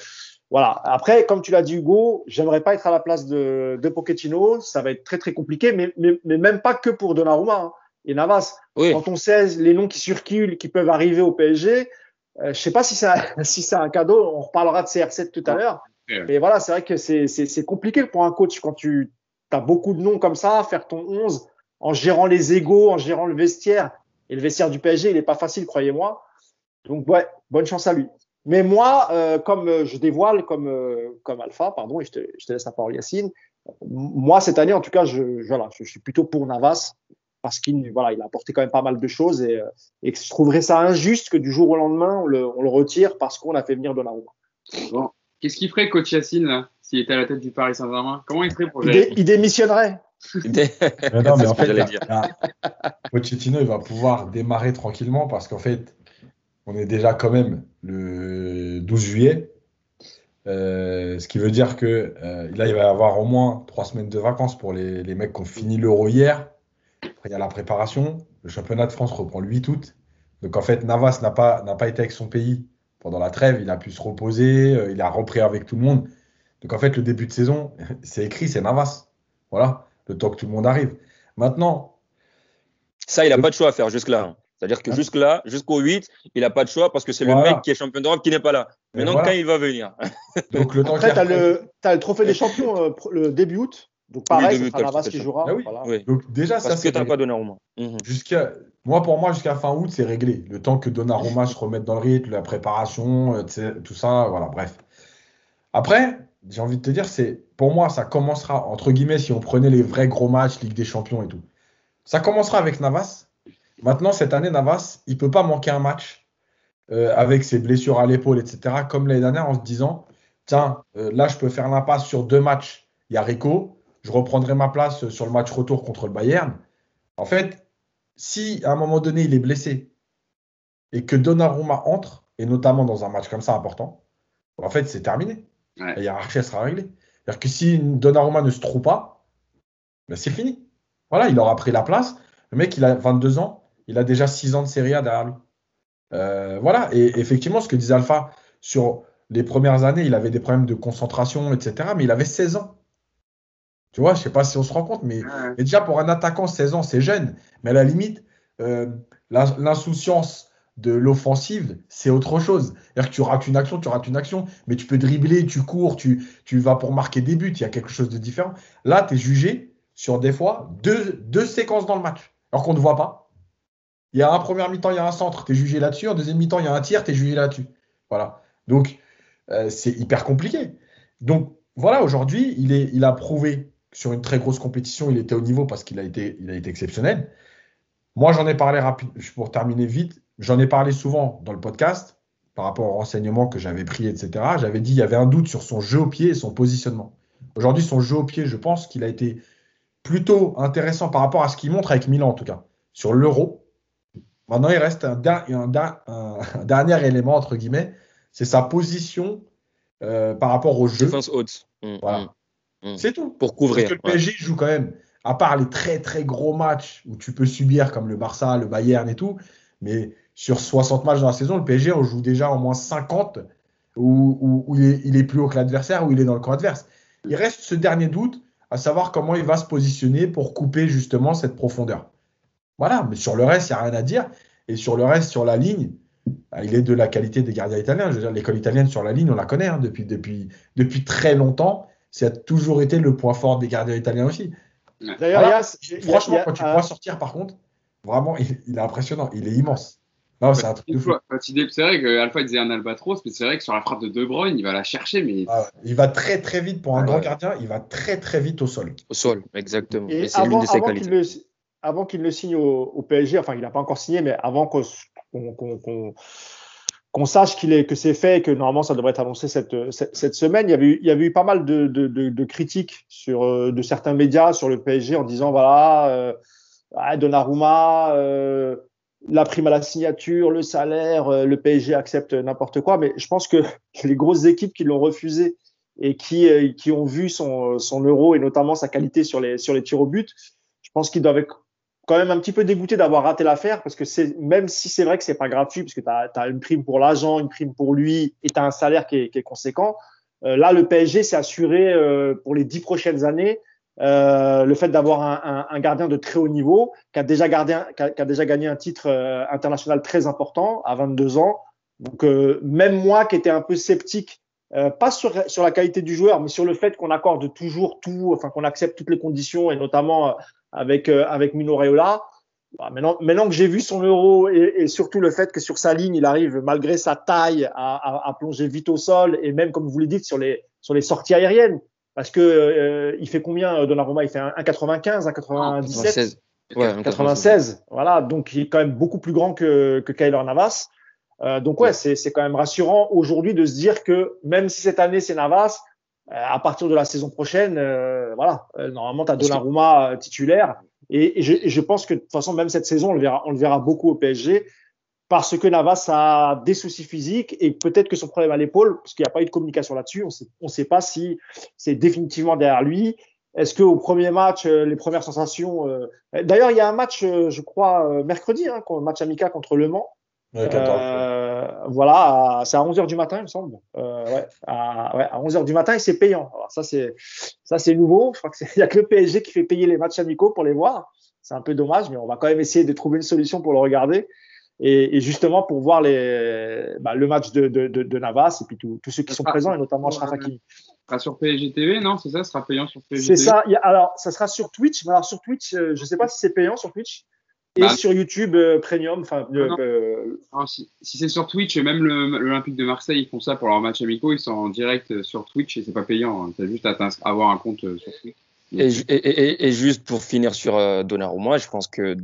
voilà. Après, comme tu l'as dit, Hugo, j'aimerais pas être à la place de, de Pochettino. Ça va être très très compliqué, mais, mais, mais même pas que pour Donnarumma hein, et Navas. Oui, Quand on sait les noms qui circulent, qui peuvent arriver au PSG, euh, je sais pas si c'est un, [LAUGHS] si c'est un cadeau. On reparlera de CR7 tout à l'heure. Mais voilà, c'est vrai que c'est c'est c'est compliqué pour un coach quand tu as beaucoup de noms comme ça, faire ton 11 en gérant les égaux, en gérant le vestiaire. Et le vestiaire du PSG, il est pas facile, croyez-moi. Donc ouais, bonne chance à lui. Mais moi, euh, comme euh, je dévoile, comme euh, comme Alpha, pardon, et je te, je te laisse la parole Yacine. Moi cette année, en tout cas, je, je- voilà, je, je suis plutôt pour Navas parce qu'il voilà, il a apporté quand même pas mal de choses et, et je trouverais ça injuste que du jour au lendemain on le, on le retire parce qu'on a fait venir Donnarumma. Bon. Qu'est-ce qu'il ferait, coach Yacine, là, s'il était à la tête du Paris Saint-Germain? Comment il ferait pour Il, gérer dé- il démissionnerait. [LAUGHS] Mais non, mais en fait, là, dire. là, Pochettino, il va pouvoir démarrer tranquillement parce qu'en fait, on est déjà quand même le 12 juillet. Euh, ce qui veut dire que euh, là, il va y avoir au moins trois semaines de vacances pour les, les mecs qui ont fini l'Euro hier. Après, il y a la préparation. Le championnat de France reprend le 8 août. Donc, en fait, Navas n'a pas, n'a pas été avec son pays pendant la trêve. Il a pu se reposer. euh, il a repris avec tout le monde. Donc, en fait, le début de saison, [LAUGHS] c'est écrit, c'est Navas. Voilà, le temps que tout le monde arrive. Maintenant, Ça, il n'a pas de choix à faire jusque-là. C'est-à-dire que jusque-là, jusqu'au 8, il n'a pas de choix parce que c'est le mec qui est champion d'Europe qui n'est pas là. Et Maintenant, voilà. quand il va venir [LAUGHS] donc le temps Après, tu as le, t'as le trophée des champions euh, le début août. Donc pareil, Oui, ce début sera août, Navas qui jouera. Ah oui. Voilà. Oui. Donc déjà, ça, Parce que c'est tu n'as réglé. pas Donnarumma. Mhm. Jusqu'à moi, pour moi, jusqu'à fin août, c'est réglé. Le temps que Donnarumma se remette dans le rythme, la préparation, euh, tu tout ça, voilà, bref. Après, j'ai envie de te dire, c'est pour moi, ça commencera entre guillemets si on prenait les vrais gros matchs, Ligue des Champions et tout. Ça commencera avec Navas. Maintenant, cette année, Navas, il peut pas manquer un match euh, avec ses blessures à l'épaule, etc. Comme l'année dernière, en se disant, tiens, euh, là, je peux faire l'impasse sur deux matchs. Il y a Rico, je reprendrai ma place sur le match retour contre le Bayern. En fait, si à un moment donné il est blessé et que Donnarumma entre, et notamment dans un match comme ça important, en fait c'est terminé. Ouais. La hiérarchie sera réglée. C'est-à-dire que si Donnarumma ne se trouve pas, ben, c'est fini. Voilà, il aura pris la place. Le mec, il a 22 ans, il a déjà 6 ans de Serie A derrière lui. Euh, voilà, et effectivement, ce que disait Alpha, sur les premières années, il avait des problèmes de concentration, etc. Mais il avait 16 ans. Tu vois, je sais pas si on se rend compte, mais et déjà, pour un attaquant, 16 ans, c'est jeune. Mais à la limite, euh, l'in- l'insouciance de l'offensive, c'est autre chose. C'est-à-dire que tu rates une action, tu rates une action, mais tu peux dribbler, tu cours, tu, tu vas pour marquer des buts, il y a quelque chose de différent. Là, tu es jugé sur des fois deux, deux séquences dans le match, alors qu'on ne voit pas. Il y a un premier mi-temps, il y a un centre, tu es jugé là-dessus. En deuxième mi-temps, il y a un tir, tu es jugé là-dessus. Voilà. Donc, euh, c'est hyper compliqué. Donc, voilà, aujourd'hui, il, il a prouvé sur une très grosse compétition, il était au niveau parce qu'il a été, a été exceptionnel. Moi, j'en ai parlé rapide, pour terminer vite, j'en ai parlé souvent dans le podcast par rapport aux renseignements que j'avais pris, etc. J'avais dit qu'il y avait un doute sur son jeu au pied et son positionnement. Aujourd'hui, son jeu au pied, je pense qu'il a été plutôt intéressant par rapport à ce qu'il montre avec Milan, en tout cas. Sur l'Euro, Maintenant, il reste un, dernier élément, entre guillemets, c'est sa position euh, par rapport au jeu. Défense haute. Mm, voilà. Mm, mm. C'est tout. Pour couvrir. Parce que le PSG joue quand même, à part les très très gros matchs où tu peux subir comme le Barça, le Bayern et tout, mais sur 60 matchs dans la saison, le PSG on joue déjà au moins 50 où, il, est, il, est, plus haut que l'adversaire, où il est dans le camp adverse. Il reste ce dernier doute à savoir comment il va se positionner pour couper justement cette profondeur. Voilà, mais sur le reste, il n'y a rien à dire. Et sur le reste, sur la ligne, bah, il est de la qualité des gardiens italiens. Je veux dire, l'école italienne sur la ligne, on la connaît hein, depuis, depuis, depuis très longtemps. Ça a toujours été le point fort des gardiens italiens aussi. D'ailleurs, franchement, quand tu vois sortir, par contre, vraiment, il, est impressionnant. Il est immense. Non, c'est un truc de fou. C'est vrai qu'Alpha disait un albatros, mais c'est vrai que sur la frappe de De Bruyne, il va la chercher. Mais... Ah il va très très vite pour un grand gardien, il va très très vite au sol. Au sol, exactement. Et, c'est l'une de ses qualités. Avant qu'il le signe au, PSG, enfin, il n'a pas encore signé, mais avant qu'on sache qu'il est, que c'est fait et que normalement ça devrait être annoncé cette, semaine, il y, avait eu, pas mal de, critiques sur, euh, de certains médias sur le PSG en disant voilà, euh, Donnarumma. Euh, la prime à la signature, le salaire, euh, le PSG accepte n'importe quoi. Mais je pense que [LAUGHS] les grosses équipes qui l'ont refusé et qui, ont vu son, euro et notamment sa qualité sur les, sur les tirs au but, je pense qu'ils doivent même un petit peu dégoûtés d'avoir raté l'affaire parce que c'est même si c'est vrai que c'est pas gratuit parce que tu as, une prime pour l'agent, une prime pour lui et tu as un salaire qui est, conséquent. Euh, là, le PSG s'est assuré pour les dix prochaines années euh, le fait d'avoir un, gardien de très haut niveau qui a déjà, gardé, qui a, déjà gagné un titre euh, international très important à 22 ans. Donc euh, même moi qui étais un peu sceptique, euh, pas sur, sur la qualité du joueur, mais sur le fait qu'on accorde toujours tout, enfin qu'on accepte toutes les conditions et notamment avec avec Mino Raiola. Bah, maintenant, maintenant que j'ai vu son euro et, et, surtout le fait que sur sa ligne, il arrive malgré sa taille à, à, à plonger vite au sol et même comme vous le dites sur les sur les sorties aériennes, parce que euh, il fait combien euh, Donnarumma? Il fait 1,95, 1,97 ouais, 96. Voilà, donc il est quand même beaucoup plus grand que, que Kyler Navas. Euh, donc ouais, c'est, c'est quand même rassurant aujourd'hui de se dire que même si cette année c'est Navas, euh, à partir de la saison prochaine, euh, voilà, normalement tu as Donnarumma titulaire. Et, et, je, et, je, pense que de toute façon, même cette saison, on le verra, on le verra beaucoup au PSG parce que Navas a des soucis physiques et peut-être que son problème à l'épaule, parce qu'il n'y a pas eu de communication là-dessus, on ne sait pas si c'est définitivement derrière lui. Est-ce qu'au premier match, euh, les premières sensations. Euh... D'ailleurs, il y a un match, euh, je crois, euh, mercredi, hein, match amical contre Le Mans. Ouais, euh, voilà, c'est à 11h du matin, il me semble. Euh, ouais, à, ouais, à 11h du matin et c'est payant. Alors, ça, c'est, ça, c'est nouveau. Je crois qu'il [LAUGHS] n'y a que le PSG qui fait payer les matchs amicaux pour les voir. C'est un peu dommage, mais on va quand même essayer de trouver une solution pour le regarder et, et, justement pour voir les, bah, le match de, de, de, de, Navas et puis tous ceux qui sont présents et notamment Ashraf Hakimi. sera sur PSG TV, non? C'est ça, ça sera payant sur PSG C'est ça. alors, ça sera sur Twitch, mais alors sur Twitch, euh, je ne sais pas si c'est payant sur Twitch. Et bah, sur YouTube euh, Premium. Enfin, euh, si, si c'est sur Twitch, même l'Olympique de Marseille, ils font ça pour leur match amicaux, ils sont en direct sur Twitch et c'est pas payant. Hein. Tu as juste à avoir un compte sur Twitch. Et, et, et, juste pour finir sur Donnarumma, je pense que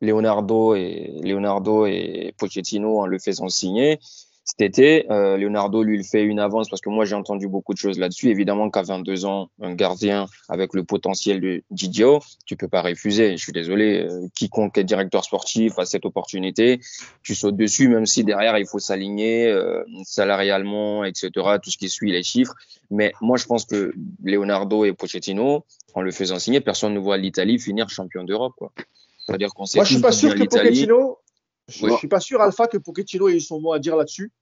Leonardo et Leonardo et Pochettino en le faisant signer cet été. Euh, Leonardo lui il fait une avance parce que moi j'ai entendu beaucoup de choses là-dessus. Évidemment qu'à 22 ans, un gardien avec le potentiel de Didio, tu peux pas refuser. Je suis désolé, euh, quiconque est directeur sportif a cette opportunité, tu sautes dessus même si derrière il faut s'aligner euh, salarialement, etc. Tout ce qui suit les chiffres. Mais moi je pense que Leonardo et Pochettino en le faisant signer, personne ne voit l'Italie finir champion d'Europe quoi. C'est-à-dire qu'on sait Moi, je suis pas sûr que Pochettino, je, suis pas sûr Alpha que Pochettino ait eu son mot à dire là-dessus.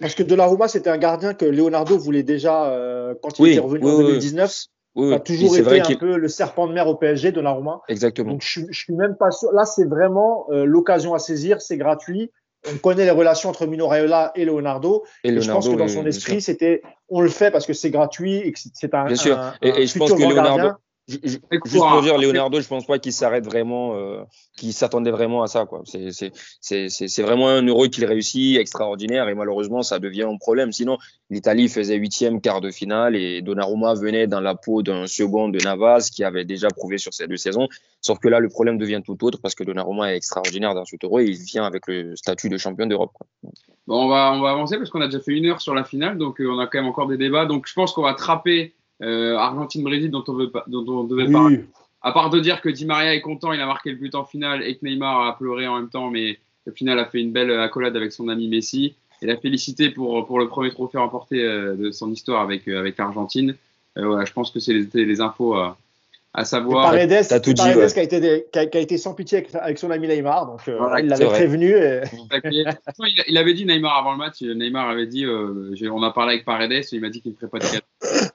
Parce que Donnarumma, c'était un gardien que Leonardo voulait déjà euh, quand il était revenu en 2019. Oui, a toujours été un peu le serpent de mer au PSG, Donnarumma. Exactement. Donc je, je suis même pas sûr. Là, c'est vraiment euh, l'occasion à saisir. C'est gratuit. On connaît les relations entre Mino Raiola et Leonardo. Et, et je pense que dans son esprit, c'était on le fait parce que c'est gratuit et que c'est un. Bien sûr. Un, et, et je pense que Leonardo. Gardien. Je, je, juste pour dire, Leonardo, je pense pas qu'il s'arrête vraiment, euh, qu'il s'attendait vraiment à ça. quoi. C'est vraiment un euro qu'il réussit, extraordinaire, et malheureusement, ça devient un problème. Sinon, l'Italie faisait huitième, quart de finale, et Donnarumma venait dans la peau d'un second de Navas qui avait déjà prouvé sur ces deux saisons. Sauf que là, le problème devient tout autre parce que Donnarumma est extraordinaire dans ce euro et il vient avec le statut de champion d'Europe. Bon, on va, on va avancer parce qu'on a déjà fait une heure sur la finale, donc euh, on a quand même encore des débats. Donc je pense qu'on va trapper euh, Argentine-Brésil dont on, veut, dont on devait parler. À part de dire que Di Maria est content, il a marqué le but en finale et que Neymar a pleuré en même temps, mais Au final, a fait une belle accolade avec son ami Messi et l'a félicité pour, pour le premier trophée remporté de son histoire avec, avec l'Argentine. Voilà, je pense que c'est les, les infos à, à savoir. Paredes, tout dit, Paredes qui, a été qui, a, qui, a été sans pitié avec, avec son ami Neymar, donc euh, il l'avait prévenu. Et... il, il, avait dit Neymar avant le match. Neymar avait dit, euh, on a parlé avec Paredes, il m'a dit qu'il ne ferait pas de cadeau.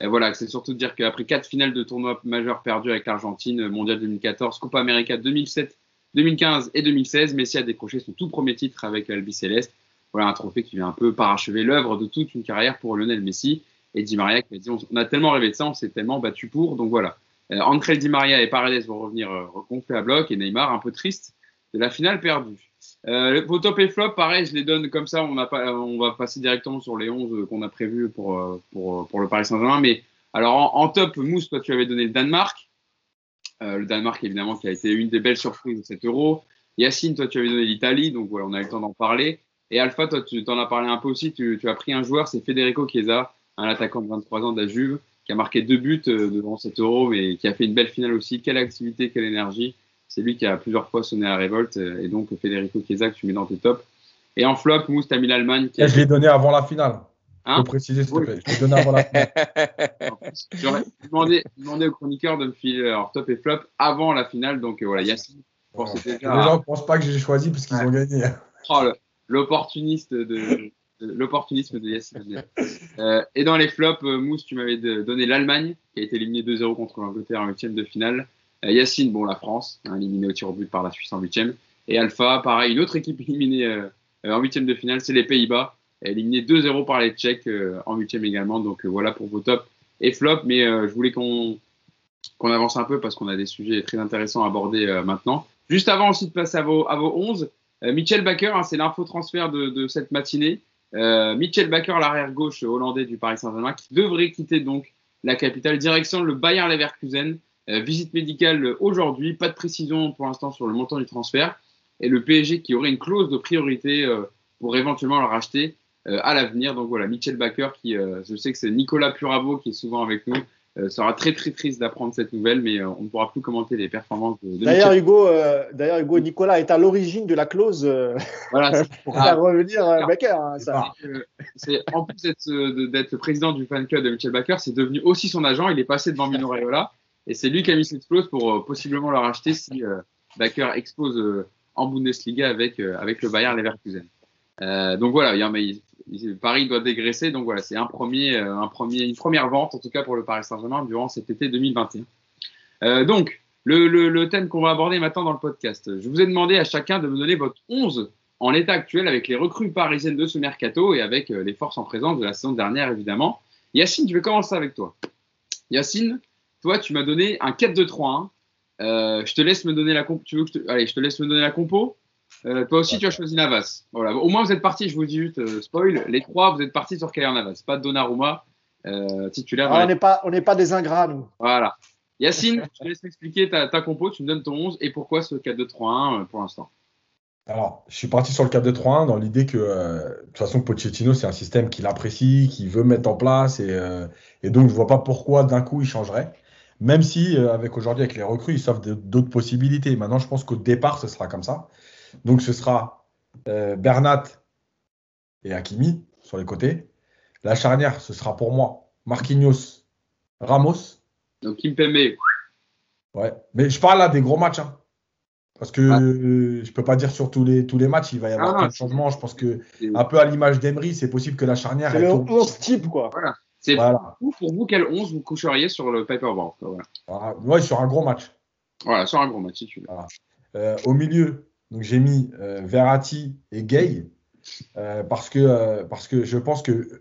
Et voilà, c'est surtout de dire qu'après quatre finales de tournois majeurs perdus avec l'Argentine, Mondial 2014, Copa América 2007, 2015 et 2016, Messi a décroché son tout premier titre avec l'Albi Céleste. Voilà un trophée qui vient un peu parachever l'œuvre de toute une carrière pour Lionel Messi et Di Maria on, a tellement rêvé de ça, on s'est tellement battu pour. Donc voilà. Euh, André Di Maria et Paredes vont revenir euh, à bloc et Neymar un peu triste de la finale perdue. Euh, vos top et flop, pareil, je les donne comme ça. On, a pas, on va passer directement sur les 11 qu'on a prévus pour, euh, pour, pour le Paris Saint-Germain. Mais alors en, top, Mousse, toi tu avais donné le Danemark. Euh, le Danemark, évidemment, qui a été une des belles surprises de cet euro. Yacine, toi tu avais donné l'Italie. Donc voilà, on a eu le temps d'en parler. Et Alpha, toi tu t'en as parlé un peu aussi. Tu, as pris un joueur, c'est Federico Chiesa un attaquant de 23 ans de la Juve, qui a marqué deux buts euh, devant cet euro, mais qui a fait une belle finale aussi. Quelle activité, quelle énergie. C'est lui qui a plusieurs fois sonné à révolte, euh, et donc Federico Chiesa que tu mets dans tes tops. Et en flop, Mousse, t'as mis l'Allemagne. Qui Je l'ai donné avant la finale. Hein faut préciser, s'il te plaît. Je l'ai donné avant la finale. J'aurais demandé, demandé aux chroniqueurs de me filer leur top et flop avant la finale. Donc euh, voilà, Yacine. déjà... Les gens ne pensent pas que j'ai choisi parce qu'ils ont gagné. Oh, l'opportuniste de, l'opportunisme de Yassine. Euh, et dans les flops, euh, Mousse, tu m'avais donné l'Allemagne, qui a été éliminée 2-0 contre l'Angleterre en huitième de finale. Euh, Yacine, bon, la France, hein, éliminée au tir au but par la Suisse en huitième. Et Alpha, pareil, une autre équipe éliminée euh, en huitième de finale, c'est les Pays-Bas, éliminée 2-0 par les Tchèques en huitième également. Donc voilà pour vos tops et flops. Mais je voulais qu'on avance un peu parce qu'on a des sujets très intéressants à aborder maintenant. Juste avant aussi de passer à vos, à vos 11, Michel Baker, hein, c'est l'info transfert de, cette matinée. Euh, Mitchell Baker, l'arrière gauche hollandais du Paris Saint-Germain, qui devrait quitter donc la capitale, direction le Bayern Leverkusen. Euh, visite médicale aujourd'hui, pas de précision pour l'instant sur le montant du transfert. Et le PSG qui aurait une clause de priorité euh, pour éventuellement le racheter euh, à l'avenir. Donc voilà, Mitchell Baker, qui, je sais que c'est Nicolas Puravo qui est souvent avec nous, sera très très triste d'apprendre cette nouvelle, mais on ne pourra plus commenter les performances de. d'ailleurs, Hugo, euh, d'ailleurs, Hugo, Nicolas est à l'origine de la clause voilà, [LAUGHS] pour faire revenir Baker. Hein, ça. c'est en plus d'être président du fan club de Michel Baker, c'est devenu aussi son agent. Il est passé devant Mino Raiola et c'est lui qui a mis cette clause pour possiblement le racheter si Baker expose en Bundesliga avec avec le Bayern Leverkusen. donc voilà, il Paris doit dégraisser. Donc voilà, c'est un premier, euh, un premier, une première vente, en tout cas pour le Paris Saint-Germain, durant cet été 2021. Euh, donc, le, le, thème qu'on va aborder maintenant dans le podcast. Je vous ai demandé à chacun de me donner votre 11 en l'état actuel avec les recrues parisiennes de ce mercato et avec euh, les forces en présence de la saison dernière, évidemment. Yacine, je vais commencer avec toi? Yacine, toi, tu m'as donné un 4-2-3-1. Euh, je te laisse me donner la compo. Tu veux que je te... Allez, je te laisse me donner la compo? Euh, toi aussi, tu as choisi Navas. Voilà. Au moins, vous êtes partis, je vous dis juste, euh, spoil, les trois, vous êtes partis sur Kader Navas. Pas de Donnarumma, euh, titulaire. Ah, on n'est pas, on pas des ingrats, nous. Voilà. Yacine, je te laisse m'expliquer ta, ta, compo, tu me donnes ton 11 et pourquoi ce 4-2-3-1 pour l'instant? Alors, je suis parti sur le 4-2-3-1 dans l'idée que, de toute façon, Pochettino, c'est un système qu'il apprécie, qu'il veut mettre en place et, et donc je vois pas pourquoi d'un coup il changerait. Même si, avec aujourd'hui, avec les recrues, ils s'offrent d'autres possibilités. Maintenant, je pense qu'au départ, ce sera comme ça. Donc ce sera euh, Bernat et Hakimi sur les côtés. La charnière, ce sera pour moi Marquinhos, Ramos. Donc Kimpembe. Ouais, mais je parle là des gros matchs. Hein. Parce que ah. je ne peux pas dire sur tous les, tous les matchs, il va y avoir ah, de changements. Je pense que, un peu à l'image d'Emery, c'est possible que la charnière. C'est le 11 type, quoi. Voilà. C'est voilà. pour vous, quel 11 vous coucheriez sur le paperboard voilà. Ah, ouais, sur un gros match. Voilà, sur un gros match, si tu veux. Voilà. Euh, au milieu, donc j'ai mis euh, Verratti et Gay euh, parce, que, euh, parce que je pense que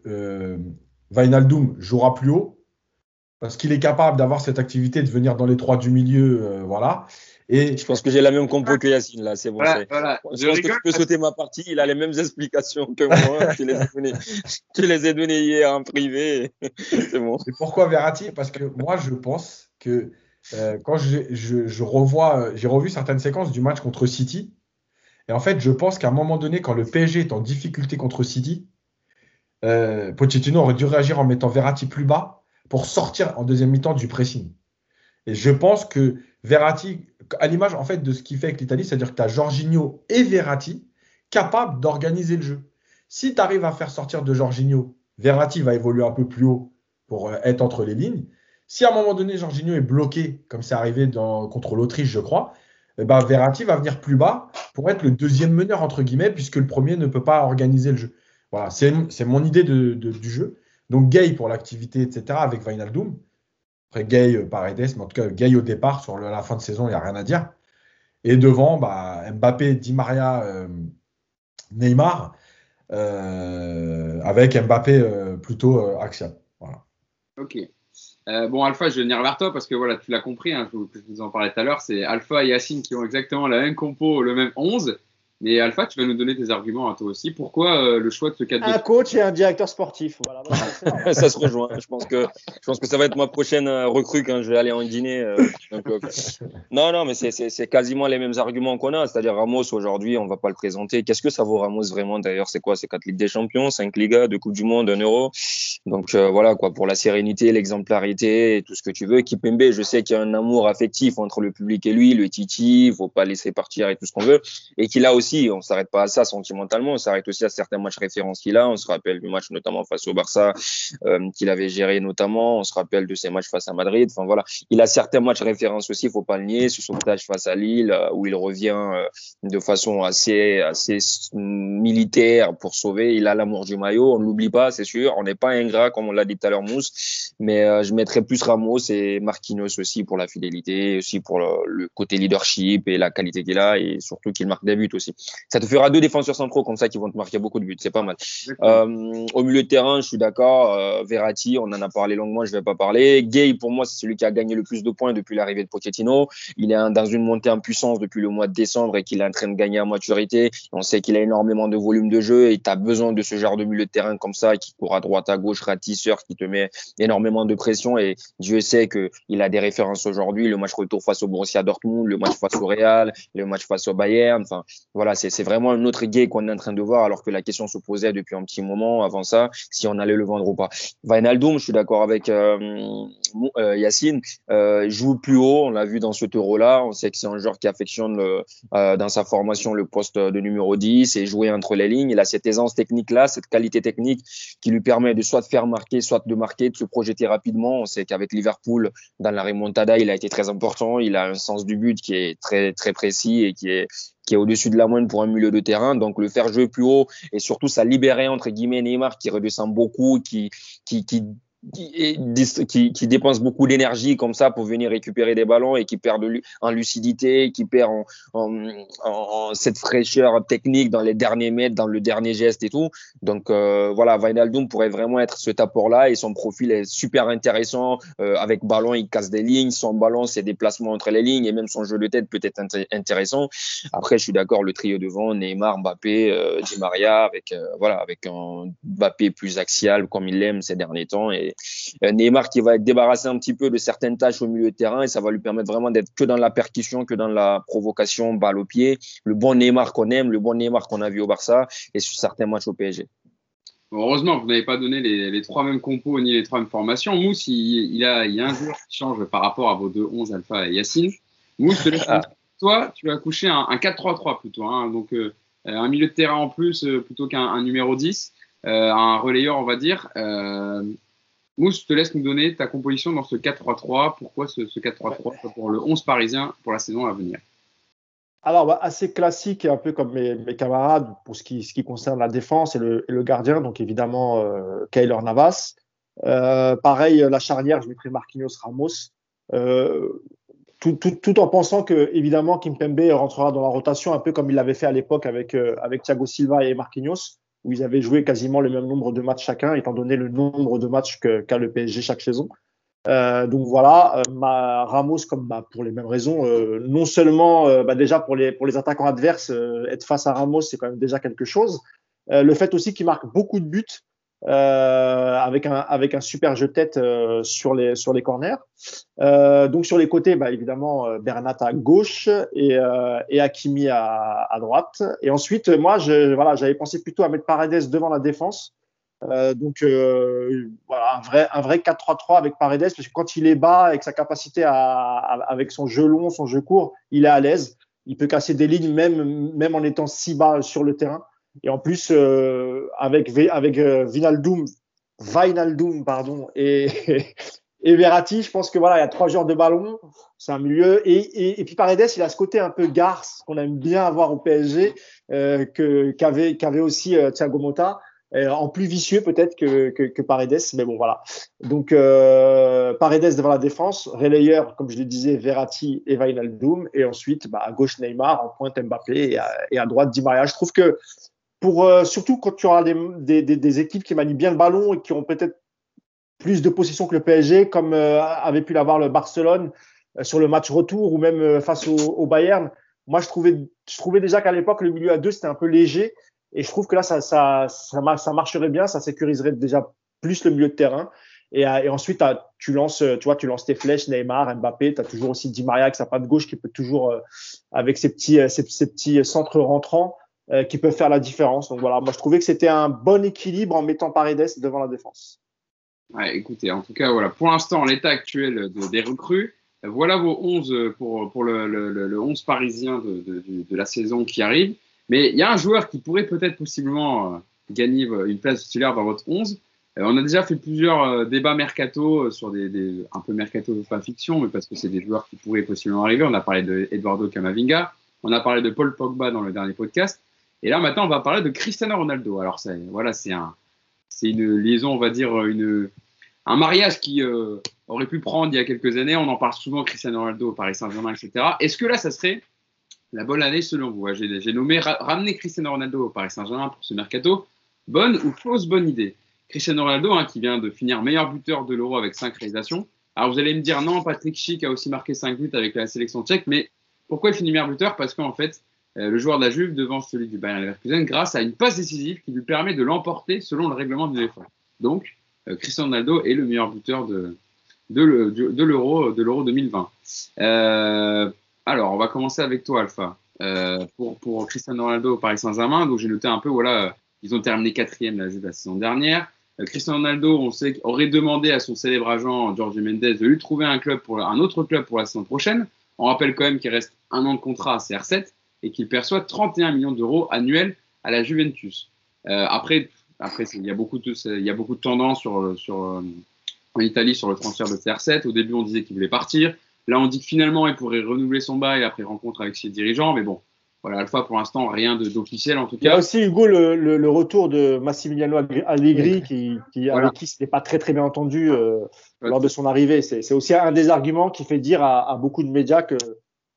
Vainaldum jouera plus haut parce qu'il est capable d'avoir cette activité de venir dans les trois du milieu, voilà. Et je pense que j'ai la même compo que Yacine là, c'est bon. Voilà, voilà. Je, je pense que tu peux sauter ma partie. Il a les mêmes explications que moi. [LAUGHS] tu, les ai données hier en privé. [LAUGHS] c'est bon. Et pourquoi Verratti? Parce que moi, je pense que euh, quand je, je, je revois, j'ai revu certaines séquences du match contre City, et en fait, je pense qu'à un moment donné, quand le PSG est en difficulté contre City, euh, Pochettino aurait dû réagir en mettant Verratti plus bas pour sortir en deuxième mi-temps du pressing. Et je pense que Verratti, à l'image en fait de ce qui fait avec l'Italie, c'est-à-dire que tu as Jorginho et Verratti capables d'organiser le jeu. Si tu arrives à faire sortir de Jorginho, Verratti va évoluer un peu plus haut pour euh, être entre les lignes. Si à un moment donné, Jorginho est bloqué, comme c'est arrivé contre l'Autriche, je crois, eh ben, Verratti va venir plus bas pour être le deuxième meneur, entre guillemets, puisque le premier ne peut pas organiser le jeu. Voilà, c'est mon idée de, du jeu. Donc Gay pour l'activité, etc., avec Wijnaldum. Après Gay, euh, Paredes, mais en tout cas Gay au départ, sur la fin de saison, il n'y a rien à dire. Et devant, bah, Mbappé, Di Maria, euh, Neymar, euh, avec Mbappé plutôt axial. Voilà. Ok. bon, Alpha, je vais venir vers toi parce que voilà, tu l'as compris, hein, je, vous, en parlais tout à l'heure, c'est Alpha et Yacine qui ont exactement la même compo, le même 11. Mais Alpha, tu vas nous donner tes arguments à toi aussi. Pourquoi euh, le choix de ce 4 Un coach et un directeur sportif. Voilà, [LAUGHS] ça se rejoint. Je pense que je pense que ça va être ma prochaine euh, recrue quand je vais aller en dîner. Euh, non, non, mais c'est quasiment les mêmes arguments qu'on a. C'est-à-dire Ramos aujourd'hui, on va pas le présenter. Qu'est-ce que ça vaut Ramos vraiment D'ailleurs, c'est quoi? C'est 4 Ligues des Champions, 5 Ligas, 2 Coupes du Monde, 1 Euro? Donc voilà quoi, pour la sérénité, l'exemplarité, et tout ce que tu veux. Kipembe, je sais qu'il y a un amour affectif entre le public et lui, le Titi. Il faut pas laisser partir et tout ce qu'on veut, et qu'il a aussi on on s'arrête pas à ça sentimentalement, on s'arrête aussi à certains matchs références qu'il a. On se rappelle du match notamment face au Barça euh, qu'il avait géré notamment. On se rappelle de ses matchs face à Madrid. Enfin voilà, il a certains matchs références aussi, il faut pas le nier. Ce sauvetage face à Lille euh, où il revient euh, de façon assez assez militaire pour sauver. Il a l'amour du maillot, on ne l'oublie pas, c'est sûr. On n'est pas ingrat comme on l'a dit tout à l'heure Mousse, mais je mettrais plus Ramos et Marquinhos aussi pour la fidélité, aussi pour le côté leadership et la qualité qu'il a et surtout qu'il marque des buts aussi. Ça te fera deux défenseurs centraux comme ça qui vont te marquer beaucoup de buts. C'est pas mal. Euh, au milieu de terrain, je suis d'accord. Euh, Verratti, on en a parlé longuement, je vais pas parler. Gay, pour moi, c'est celui qui a gagné le plus de points depuis l'arrivée de Pochettino. Il est dans une montée en puissance depuis le mois de décembre et qu'il est en train de gagner en maturité. On sait qu'il a énormément de volume de jeu et tu as besoin de ce genre de milieu de terrain comme ça qui court à droite, à gauche, ratisseur, qui te met énormément de pression. Et Dieu sait qu'il a des références aujourd'hui. Le match retour face au Borussia Dortmund, le match face au Real, le match face au Bayern. Enfin, voilà, c'est vraiment un autre gay qu'on est en train de voir, alors que la question se posait depuis un petit moment avant ça, si on allait le vendre ou pas. Wijnaldum, je suis d'accord avec euh, euh, Yacine, euh, joue plus haut, on l'a vu dans ce euro-là, on sait que c'est un joueur qui affectionne dans sa formation le poste de numéro 10 et jouer entre les lignes. Il a cette aisance technique-là, cette qualité technique qui lui permet de soit de faire marquer, soit de marquer, de se projeter rapidement. On sait qu'avec Liverpool, dans la remontada, il a été très important. Il a un sens du but qui est très très précis et qui est qui est au-dessus de la moyenne pour un milieu de terrain. Donc le faire jouer plus haut et surtout ça libérer entre guillemets Neymar qui redescend beaucoup, qui qui, qui qui, qui, dépense beaucoup d'énergie comme ça pour venir récupérer des ballons et qui perd en lucidité, qui perd en, cette fraîcheur technique dans les derniers mètres, dans le dernier geste et tout. Donc euh, voilà, Wijnaldum pourrait vraiment être ce apport-là et son profil est super intéressant. Euh, avec ballon, il casse des lignes. Son ballon, ses déplacements entre les lignes et même son jeu de tête peut être intéressant. Après, je suis d'accord, le trio devant, Neymar, Mbappé, euh, Di Maria, avec euh, voilà, avec un Mbappé plus axial comme il l'aime ces derniers temps et euh, Neymar qui va être débarrassé un petit peu de certaines tâches au milieu de terrain et ça va lui permettre vraiment d'être que dans la percussion, que dans la provocation, balle au pied. Le bon Neymar qu'on aime, le bon Neymar qu'on a vu au Barça et sur certains matchs au PSG. heureusement, vous n'avez pas donné les, trois mêmes compos ni les trois mêmes formations. Mousse, il, y a un joueur qui change par rapport à vos deux 11 Alpha et Yacine. Mousse, ah. toi, tu as couché un, 4-3-3 plutôt. Hein. donc, euh, un milieu de terrain en plus euh, plutôt qu'un numéro 10. un relayeur, on va dire. Mousse, je te laisse nous donner ta composition dans ce 4-3-3. Pourquoi ce, 4-3-3 pour le 11 parisien pour la saison à venir? Alors, bah, assez classique, un peu comme mes, camarades pour ce qui, ce qui, concerne la défense et le, gardien, donc évidemment euh, Navas. Euh, pareil, la charnière, je mettrai Marquinhos Ramos. Euh, tout, tout, tout, en pensant que, évidemment, Kimpembe rentrera dans la rotation, un peu comme il l'avait fait à l'époque avec, euh, avec Thiago Silva et Marquinhos où ils avaient joué quasiment le même nombre de matchs chacun, étant donné le nombre de matchs qu'a le PSG chaque saison. Euh, donc voilà, euh, ma, Ramos, comme bah, pour les mêmes raisons, euh, non seulement euh, bah, déjà pour les, pour les attaquants adverses, euh, être face à Ramos, c'est quand même déjà quelque chose. le fait aussi qu'il marque beaucoup de buts, euh, avec un avec un super jeu de tête euh, sur les sur les corners. Euh, donc sur les côtés, bah, évidemment Bernat à gauche et et Hakimi à, à droite. Et ensuite, moi, je voilà, j'avais pensé plutôt à mettre Paredes devant la défense donc voilà, un vrai, un vrai 4-3-3 avec Paredes, parce que quand il est bas, avec sa capacité à, avec son jeu long, son jeu court, il est à l'aise. Il peut casser des lignes même, même en étant si bas sur le terrain. Et en plus, avec, avec Vinaldoom, Vinaldoom pardon, et, [LAUGHS] et Verratti, je pense que voilà, il y a trois joueurs de ballon, c'est un milieu. Et, et, et, puis Paredes, il a ce côté un peu garce qu'on aime bien avoir au PSG, euh, que qu'avait qu'avait aussi euh, Thiago Motta, euh, en plus vicieux peut-être que, que, que, Paredes, mais bon voilà. Donc euh, Paredes devant la défense, relayeur, comme je le disais, Verratti et Wijnaldum, et ensuite bah, à gauche Neymar, en pointe Mbappé et à, et à droite Di Maria. Je trouve que pour euh, surtout quand tu auras des, des, des, équipes qui manient bien le ballon et qui ont peut-être plus de possession que le PSG, comme euh, avait pu l'avoir le Barcelone euh, sur le match retour ou même euh, face au, au, Bayern. Moi, je trouvais, je trouvais déjà qu'à l'époque, le milieu à deux, c'était un peu léger. Et je trouve que là, ça, ça, ça, marcherait bien, ça sécuriserait déjà plus le milieu de terrain. Et, et ensuite, tu lances, tu vois, tu lances tes flèches, Neymar, Mbappé. Tu as toujours aussi Di Maria avec sa patte gauche qui peut toujours, avec ses petits, ses, ses petits centres rentrants, qui peuvent faire la différence. Donc voilà, moi, je trouvais que c'était un bon équilibre en mettant Paredes devant la défense. Écoutez, en tout cas, voilà, pour l'instant, l'état actuel de, des recrues, voilà vos 11 pour, le, le, le 11 parisien de, de, de, la saison qui arrive. Mais il y a un joueur qui pourrait peut-être possiblement euh, gagner une place titulaire dans votre 11. Euh, on a déjà fait plusieurs euh, débats mercato sur des, un peu mercato pas fiction, mais parce que c'est des joueurs qui pourraient possiblement arriver. On a parlé de Eduardo Camavinga, on a parlé de Paul Pogba dans le dernier podcast. Et là, maintenant, on va parler de Cristiano Ronaldo. Alors, ça, voilà, c'est un, c'est une liaison, on va dire, un mariage qui euh, aurait pu prendre il y a quelques années. On en parle souvent, Cristiano Ronaldo, Paris Saint-Germain, etc. Est-ce que là, ça serait la bonne année selon vous? J'ai nommé ramener Cristiano Ronaldo au Paris Saint-Germain pour ce mercato. Bonne ou fausse bonne idée? Cristiano Ronaldo, hein, qui vient de finir meilleur buteur de l'Euro avec 5 réalisations. Alors vous allez me dire non, Patrick Schick a aussi marqué 5 buts avec la sélection tchèque, mais pourquoi il finit meilleur buteur? Parce qu'en fait, le joueur de la Juve devant celui du Bayern Leverkusen grâce à une passe décisive qui lui permet de l'emporter selon le règlement du UEFA. Donc, euh, Cristiano Ronaldo est le meilleur buteur de, de l'Euro de l'Euro 2020. Euh, alors, on va commencer avec toi, Alpha. Euh, pour, Cristiano Ronaldo au Paris Saint-Germain, donc j'ai noté un peu, voilà, ils ont terminé quatrième la, la saison dernière. Euh, Cristiano Ronaldo, on sait, aurait demandé à son célèbre agent George Mendes de lui trouver un club pour un autre club pour la saison prochaine. On rappelle quand même qu'il reste un an de contrat à CR7 et qu'il perçoit 31 millions d'euros annuels à la Juventus. Euh, après, après, il y a beaucoup de, il y a beaucoup de tendances sur, sur, euh, en Italie sur le transfert de CR7. Au début, on disait qu'il voulait partir. Là, on dit que finalement, il pourrait renouveler son bail après rencontre avec ses dirigeants. Mais bon, voilà, Alpha, pour l'instant, rien d'officiel en tout cas. Il y a aussi, Hugo, le, le, le retour de Massimiliano Allegri, qui, qui voilà. avec qui ce pas très très bien entendu euh, lors de son arrivée. C'est aussi un des arguments qui fait dire à, à beaucoup de médias que,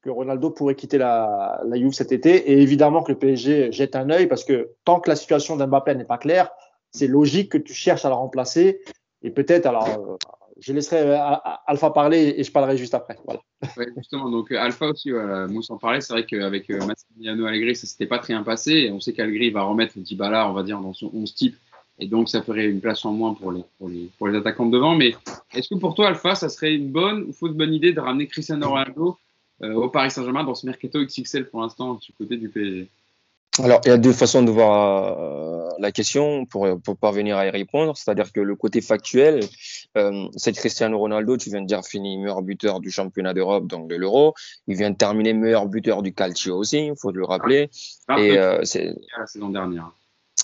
que Ronaldo pourrait quitter la, la Juve cet été. Et évidemment que le PSG jette un œil parce que tant que la situation d'Mbappé n'est pas claire, c'est logique que tu cherches à le remplacer. Et peut-être, alors, euh, je laisserai Alpha parler et je parlerai juste après. Voilà. [LAUGHS] Justement, donc Alpha aussi, voilà, Mousse en parlait. C'est vrai qu'avec euh, Massimiliano Allegri, ça s'était pas très bien passé. Et on sait qu'Allegri va remettre Dybala, on va dire, dans son 11 type. Et donc, ça ferait une place en moins pour les, pour les, pour les attaquants de devant. Mais est-ce que pour toi, Alpha, ça serait une bonne ou fausse bonne idée de ramener Cristiano Ronaldo euh, au Paris Saint-Germain dans ce mercato XXL pour l'instant du côté du PSG alors, il y a deux façons de voir euh, la question pour, pour parvenir à y répondre. C'est-à-dire que le côté factuel, euh, c'est Cristiano Ronaldo, tu viens de dire, fini meilleur buteur du championnat d'Europe, donc de l'Euro. Il vient de terminer meilleur buteur du Calcio aussi, il faut le rappeler. Ah, et euh, c'est la saison dernière.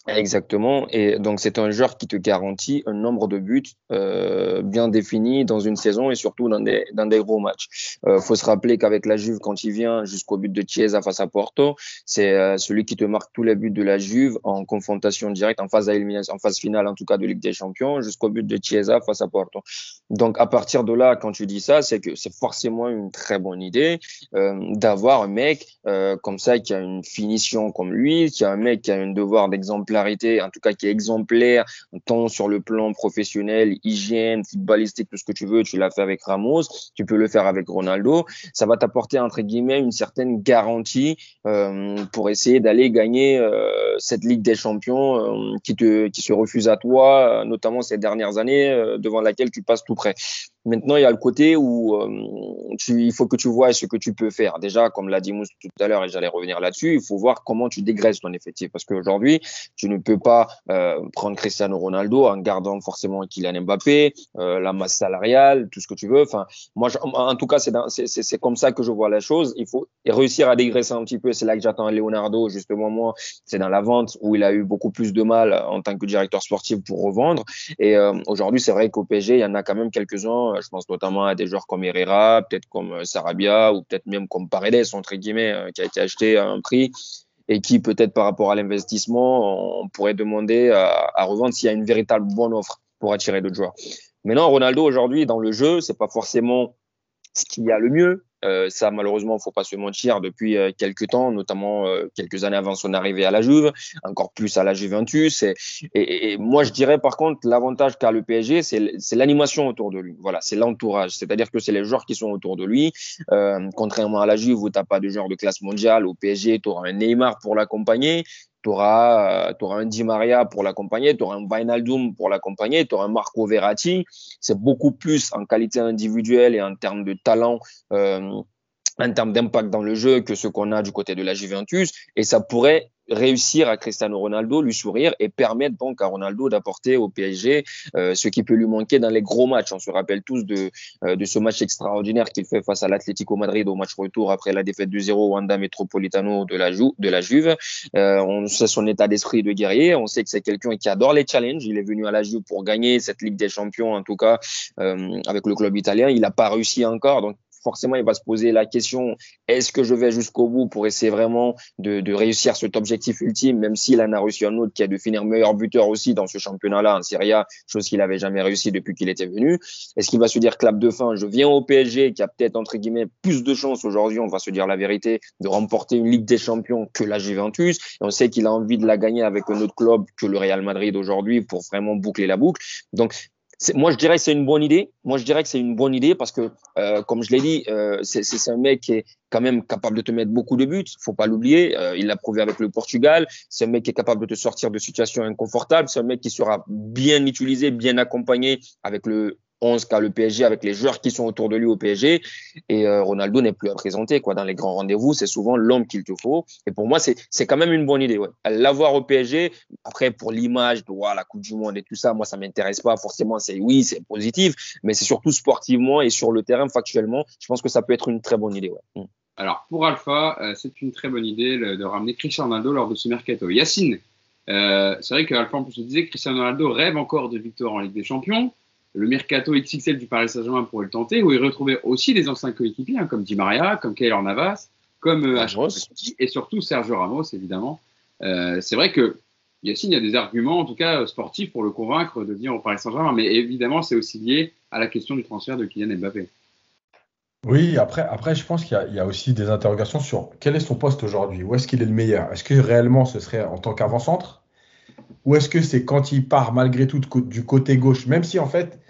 Exactement. Et donc, c'est un joueur qui te garantit un nombre de buts euh, bien défini dans une saison et surtout dans des, gros matchs. Il euh, faut se rappeler qu'avec la Juve, quand il vient jusqu'au but de Chiesa face à Porto, c'est euh, celui qui te marque tous les buts de la Juve en confrontation directe, en phase, en phase finale en tout cas de Ligue des Champions, jusqu'au but de Chiesa face à Porto. Donc, à partir de là, quand tu dis ça, c'est que c'est forcément une très bonne idée d'avoir un mec comme ça qui a une finition comme lui, qui a un mec qui a un devoir d'exemple en tout cas qui est exemplaire, tant sur le plan professionnel, hygiène, footballistique, tout ce que tu veux, tu l'as fait avec Ramos, tu peux le faire avec Ronaldo, ça va t'apporter entre guillemets une certaine garantie euh, pour essayer d'aller gagner euh, cette Ligue des Champions euh, qui te qui se refuse à toi, notamment ces dernières années devant laquelle tu passes tout près. Maintenant, il y a le côté où euh, il faut que tu vois ce que tu peux faire. Déjà, comme l'a dit Mousse tout à l'heure, et j'allais revenir là-dessus, il faut voir comment tu dégraisses ton effectif. Parce qu'aujourd'hui, tu ne peux pas euh, prendre Cristiano Ronaldo en gardant forcément Kylian Mbappé, euh, la masse salariale, tout ce que tu veux. Enfin, moi, en tout cas, c'est comme ça que je vois la chose. Il faut réussir à dégraisser un petit peu. C'est là que j'attends Leonardo, justement, moi. C'est dans la vente où il a eu beaucoup plus de mal en tant que directeur sportif pour revendre. Et aujourd'hui, c'est vrai qu'au PSG, il y en a quand même quelques-uns je pense notamment à des joueurs comme Herrera, peut-être comme euh, Sarabia ou peut-être même comme Paredes, entre guillemets, euh, qui a été acheté à un prix et qui peut-être par rapport à l'investissement, on pourrait demander à, revendre s'il y a une véritable bonne offre pour attirer d'autres joueurs. Maintenant, Ronaldo aujourd'hui dans le jeu, c'est pas forcément ce qu'il y a le mieux. Euh, ça, malheureusement, faut pas se mentir, depuis euh, quelques temps, notamment euh, quelques années avant son arrivée à la Juve, encore plus à la Juventus. Et, et, moi, je dirais par contre, l'avantage qu'a le PSG, c'est l'animation autour de lui. Voilà, c'est l'entourage. C'est-à-dire que c'est les joueurs qui sont autour de lui. Euh, contrairement à la Juve où t'as pas de joueur de classe mondiale, au PSG, tu auras un Neymar pour l'accompagner tu auras, auras, un Di Maria pour l'accompagner, tu auras un Wijnaldum pour l'accompagner, tu auras un Marco Verratti. C'est beaucoup plus en qualité individuelle et en termes de talent, euh, en termes d'impact dans le jeu que ce qu'on a du côté de la Juventus. Et ça pourrait réussir à Cristiano Ronaldo, lui sourire et permettre donc à Ronaldo d'apporter au PSG euh, ce qui peut lui manquer dans les gros matchs. On se rappelle tous de, euh, de ce match extraordinaire qu'il fait face à l'Atlético Madrid au match retour après la défaite du 0 au Wanda Metropolitano de la, de la Juve. Euh, on sait son état d'esprit de guerrier. On sait que c'est quelqu'un qui adore les challenges. Il est venu à la Juve pour gagner cette Ligue des Champions, en tout cas avec le club italien. Il n'a pas réussi encore. Donc forcément, il va se poser la question est-ce que je vais jusqu'au bout pour essayer vraiment de, réussir cet objectif ultime, même s'il en a réussi un autre qui est de finir meilleur buteur aussi dans ce championnat-là en Serie A, chose qu'il n'avait jamais réussi depuis qu'il était venu. Est-ce qu'il va se dire clap de fin Je viens au PSG qui a peut-être entre guillemets plus de chances aujourd'hui, on va se dire la vérité, de remporter une Ligue des Champions que la Juventus. Et on sait qu'il a envie de la gagner avec un autre club que le Real Madrid aujourd'hui pour vraiment boucler la boucle. Donc moi, je dirais que c'est une bonne idée. Moi, je dirais que c'est une bonne idée parce que, euh, comme je l'ai dit, euh, c'est un mec qui est quand même capable de te mettre beaucoup de buts. Faut pas l'oublier. Euh, il l'a prouvé avec le Portugal. C'est un mec qui est capable de te sortir de situations inconfortables. C'est un mec qui sera bien utilisé, bien accompagné avec le 11 qu'a le PSG avec les joueurs qui sont autour de lui au PSG. Et euh, Ronaldo n'est plus à présenter. Quoi. Dans les grands rendez-vous, c'est souvent l'homme qu'il te faut. Et pour moi, c'est, quand même une bonne idée. L'avoir au PSG, après, pour l'image de la Coupe du Monde et tout ça, moi, ça m'intéresse pas forcément. C'est oui, c'est positif, mais c'est surtout sportivement et sur le terrain, factuellement, je pense que ça peut être une très bonne idée. Mm. Alors, pour Alpha, euh, c'est une très bonne idée de ramener Cristiano Ronaldo lors de ce mercato. Yacine, euh, c'est vrai qu'Alpha, en plus, je disais, Cristiano Ronaldo rêve encore de victoire en Ligue des Champions le mercato XXL du Paris Saint-Germain pourrait le tenter, où il retrouvait aussi des anciens coéquipiers, hein, comme Di Maria, comme Keylor Navas, comme euh, et surtout Sergio Ramos, évidemment. Euh, c'est vrai que Yacine, il y a des arguments, en tout cas sportifs, pour le convaincre de venir au Paris Saint-Germain, mais évidemment, c'est aussi lié à la question du transfert de Kylian Mbappé. Oui, après, après je pense qu'il y, y, a aussi des interrogations sur quel est son poste aujourd'hui, où est-ce qu'il est le meilleur? Est-ce que réellement ce serait en tant qu'avant-centre? Ou est-ce que c'est quand il part malgré tout du côté gauche, même si en fait,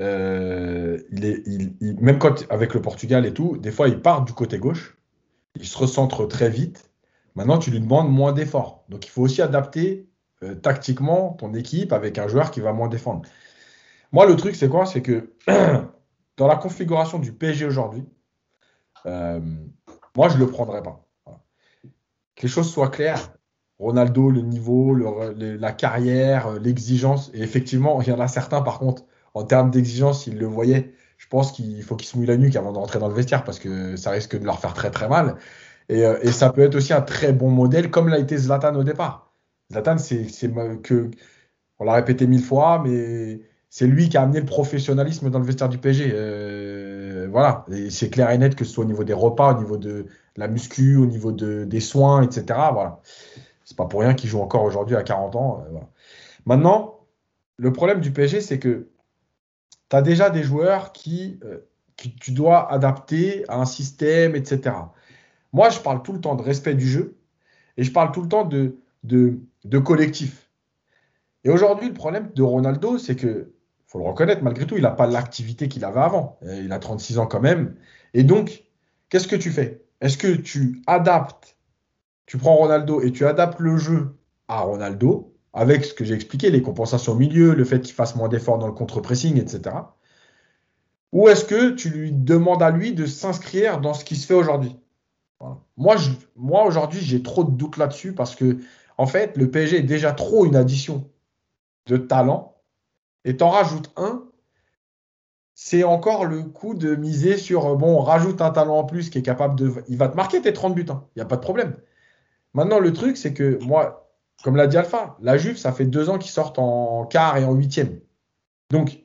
euh, il est, il, même quand avec le Portugal et tout, des fois il part du côté gauche, il se recentre très vite. Maintenant, tu lui demandes moins d'efforts. Donc il faut aussi adapter euh, tactiquement ton équipe avec un joueur qui va moins défendre. Moi, le truc, c'est quoi? C'est que [CLEARS THROAT] dans la configuration du PSG aujourd'hui, euh, moi, je ne le prendrais pas. Que les choses soient claires, Ronaldo, le niveau, la carrière, euh, l'exigence. Et effectivement, il y en a certains, par contre, en termes d'exigence, s'ils le voyaient, je pense qu'il faut qu'ils se mouillent la nuque avant de rentrer dans le vestiaire parce que ça risque de leur faire très très mal. Et, euh, et ça peut être aussi un très bon modèle, comme l'a été Zlatan au départ. Zlatan, c'est que, on l'a répété mille fois, mais c'est lui qui a amené le professionnalisme dans le vestiaire du PSG. Euh, voilà, c'est clair et net que ce soit au niveau des repas, au niveau de la muscu, au niveau de, des soins, etc. Voilà. C'est pas pour rien qu'il joue encore aujourd'hui à 40 ans. Euh, Maintenant, le problème du PSG, c'est que tu as déjà des joueurs qui, euh, tu dois adapter à un système, etc. Moi, je parle tout le temps de respect du jeu et je parle tout le temps de collectif. Et aujourd'hui, le problème de Ronaldo, c'est que, faut le reconnaître, malgré tout, il n'a pas l'activité qu'il avait avant. Euh, il a 36 ans quand même. Et donc, qu'est-ce que tu fais? Est-ce que tu adaptes tu prends Ronaldo et tu adaptes le jeu à Ronaldo, avec ce que j'ai expliqué, les compensations au milieu, le fait qu'il fasse moins d'efforts dans le contre-pressing, etc. ou est-ce que tu lui demandes à lui de s'inscrire dans ce qui se fait aujourd'hui? Moi, aujourd'hui, j'ai trop de doutes là-dessus parce que, en fait, le PSG est déjà trop une addition de talent. Et t'en rajoutes un, c'est encore le coup de miser sur, bon, rajoute un talent en plus qui est capable de... Il va te marquer tes 30 buts, il hein. n'y a pas de problème. Maintenant, le truc, c'est que moi, comme l'a dit Alpha, la Juve, ça fait deux ans qu'ils sortent en quart et en huitième. Donc,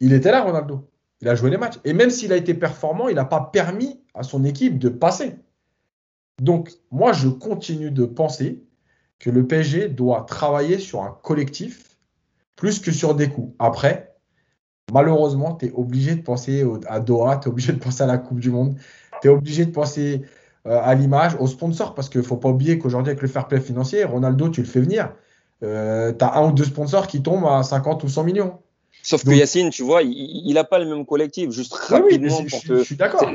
il était là, Ronaldo. Il a joué les matchs. Et même s'il a été performant, il n'a pas permis à son équipe de passer. Donc, moi, je continue de penser que le PSG doit travailler sur un collectif plus que sur des coups. Après, malheureusement, tu es obligé de penser à Doha, tu es obligé de penser à la Coupe du Monde, tu es obligé de penser à l'image, aux sponsors, parce qu'il ne faut pas oublier qu'aujourd'hui, avec le fair play financier, Ronaldo, tu le fais venir. Euh, tu un ou deux sponsors qui tombent à 50 ou 100 millions. Sauf que Yacine, tu vois, il n'a pas le même collectif. Juste rapidement. Oui, je, suis d'accord.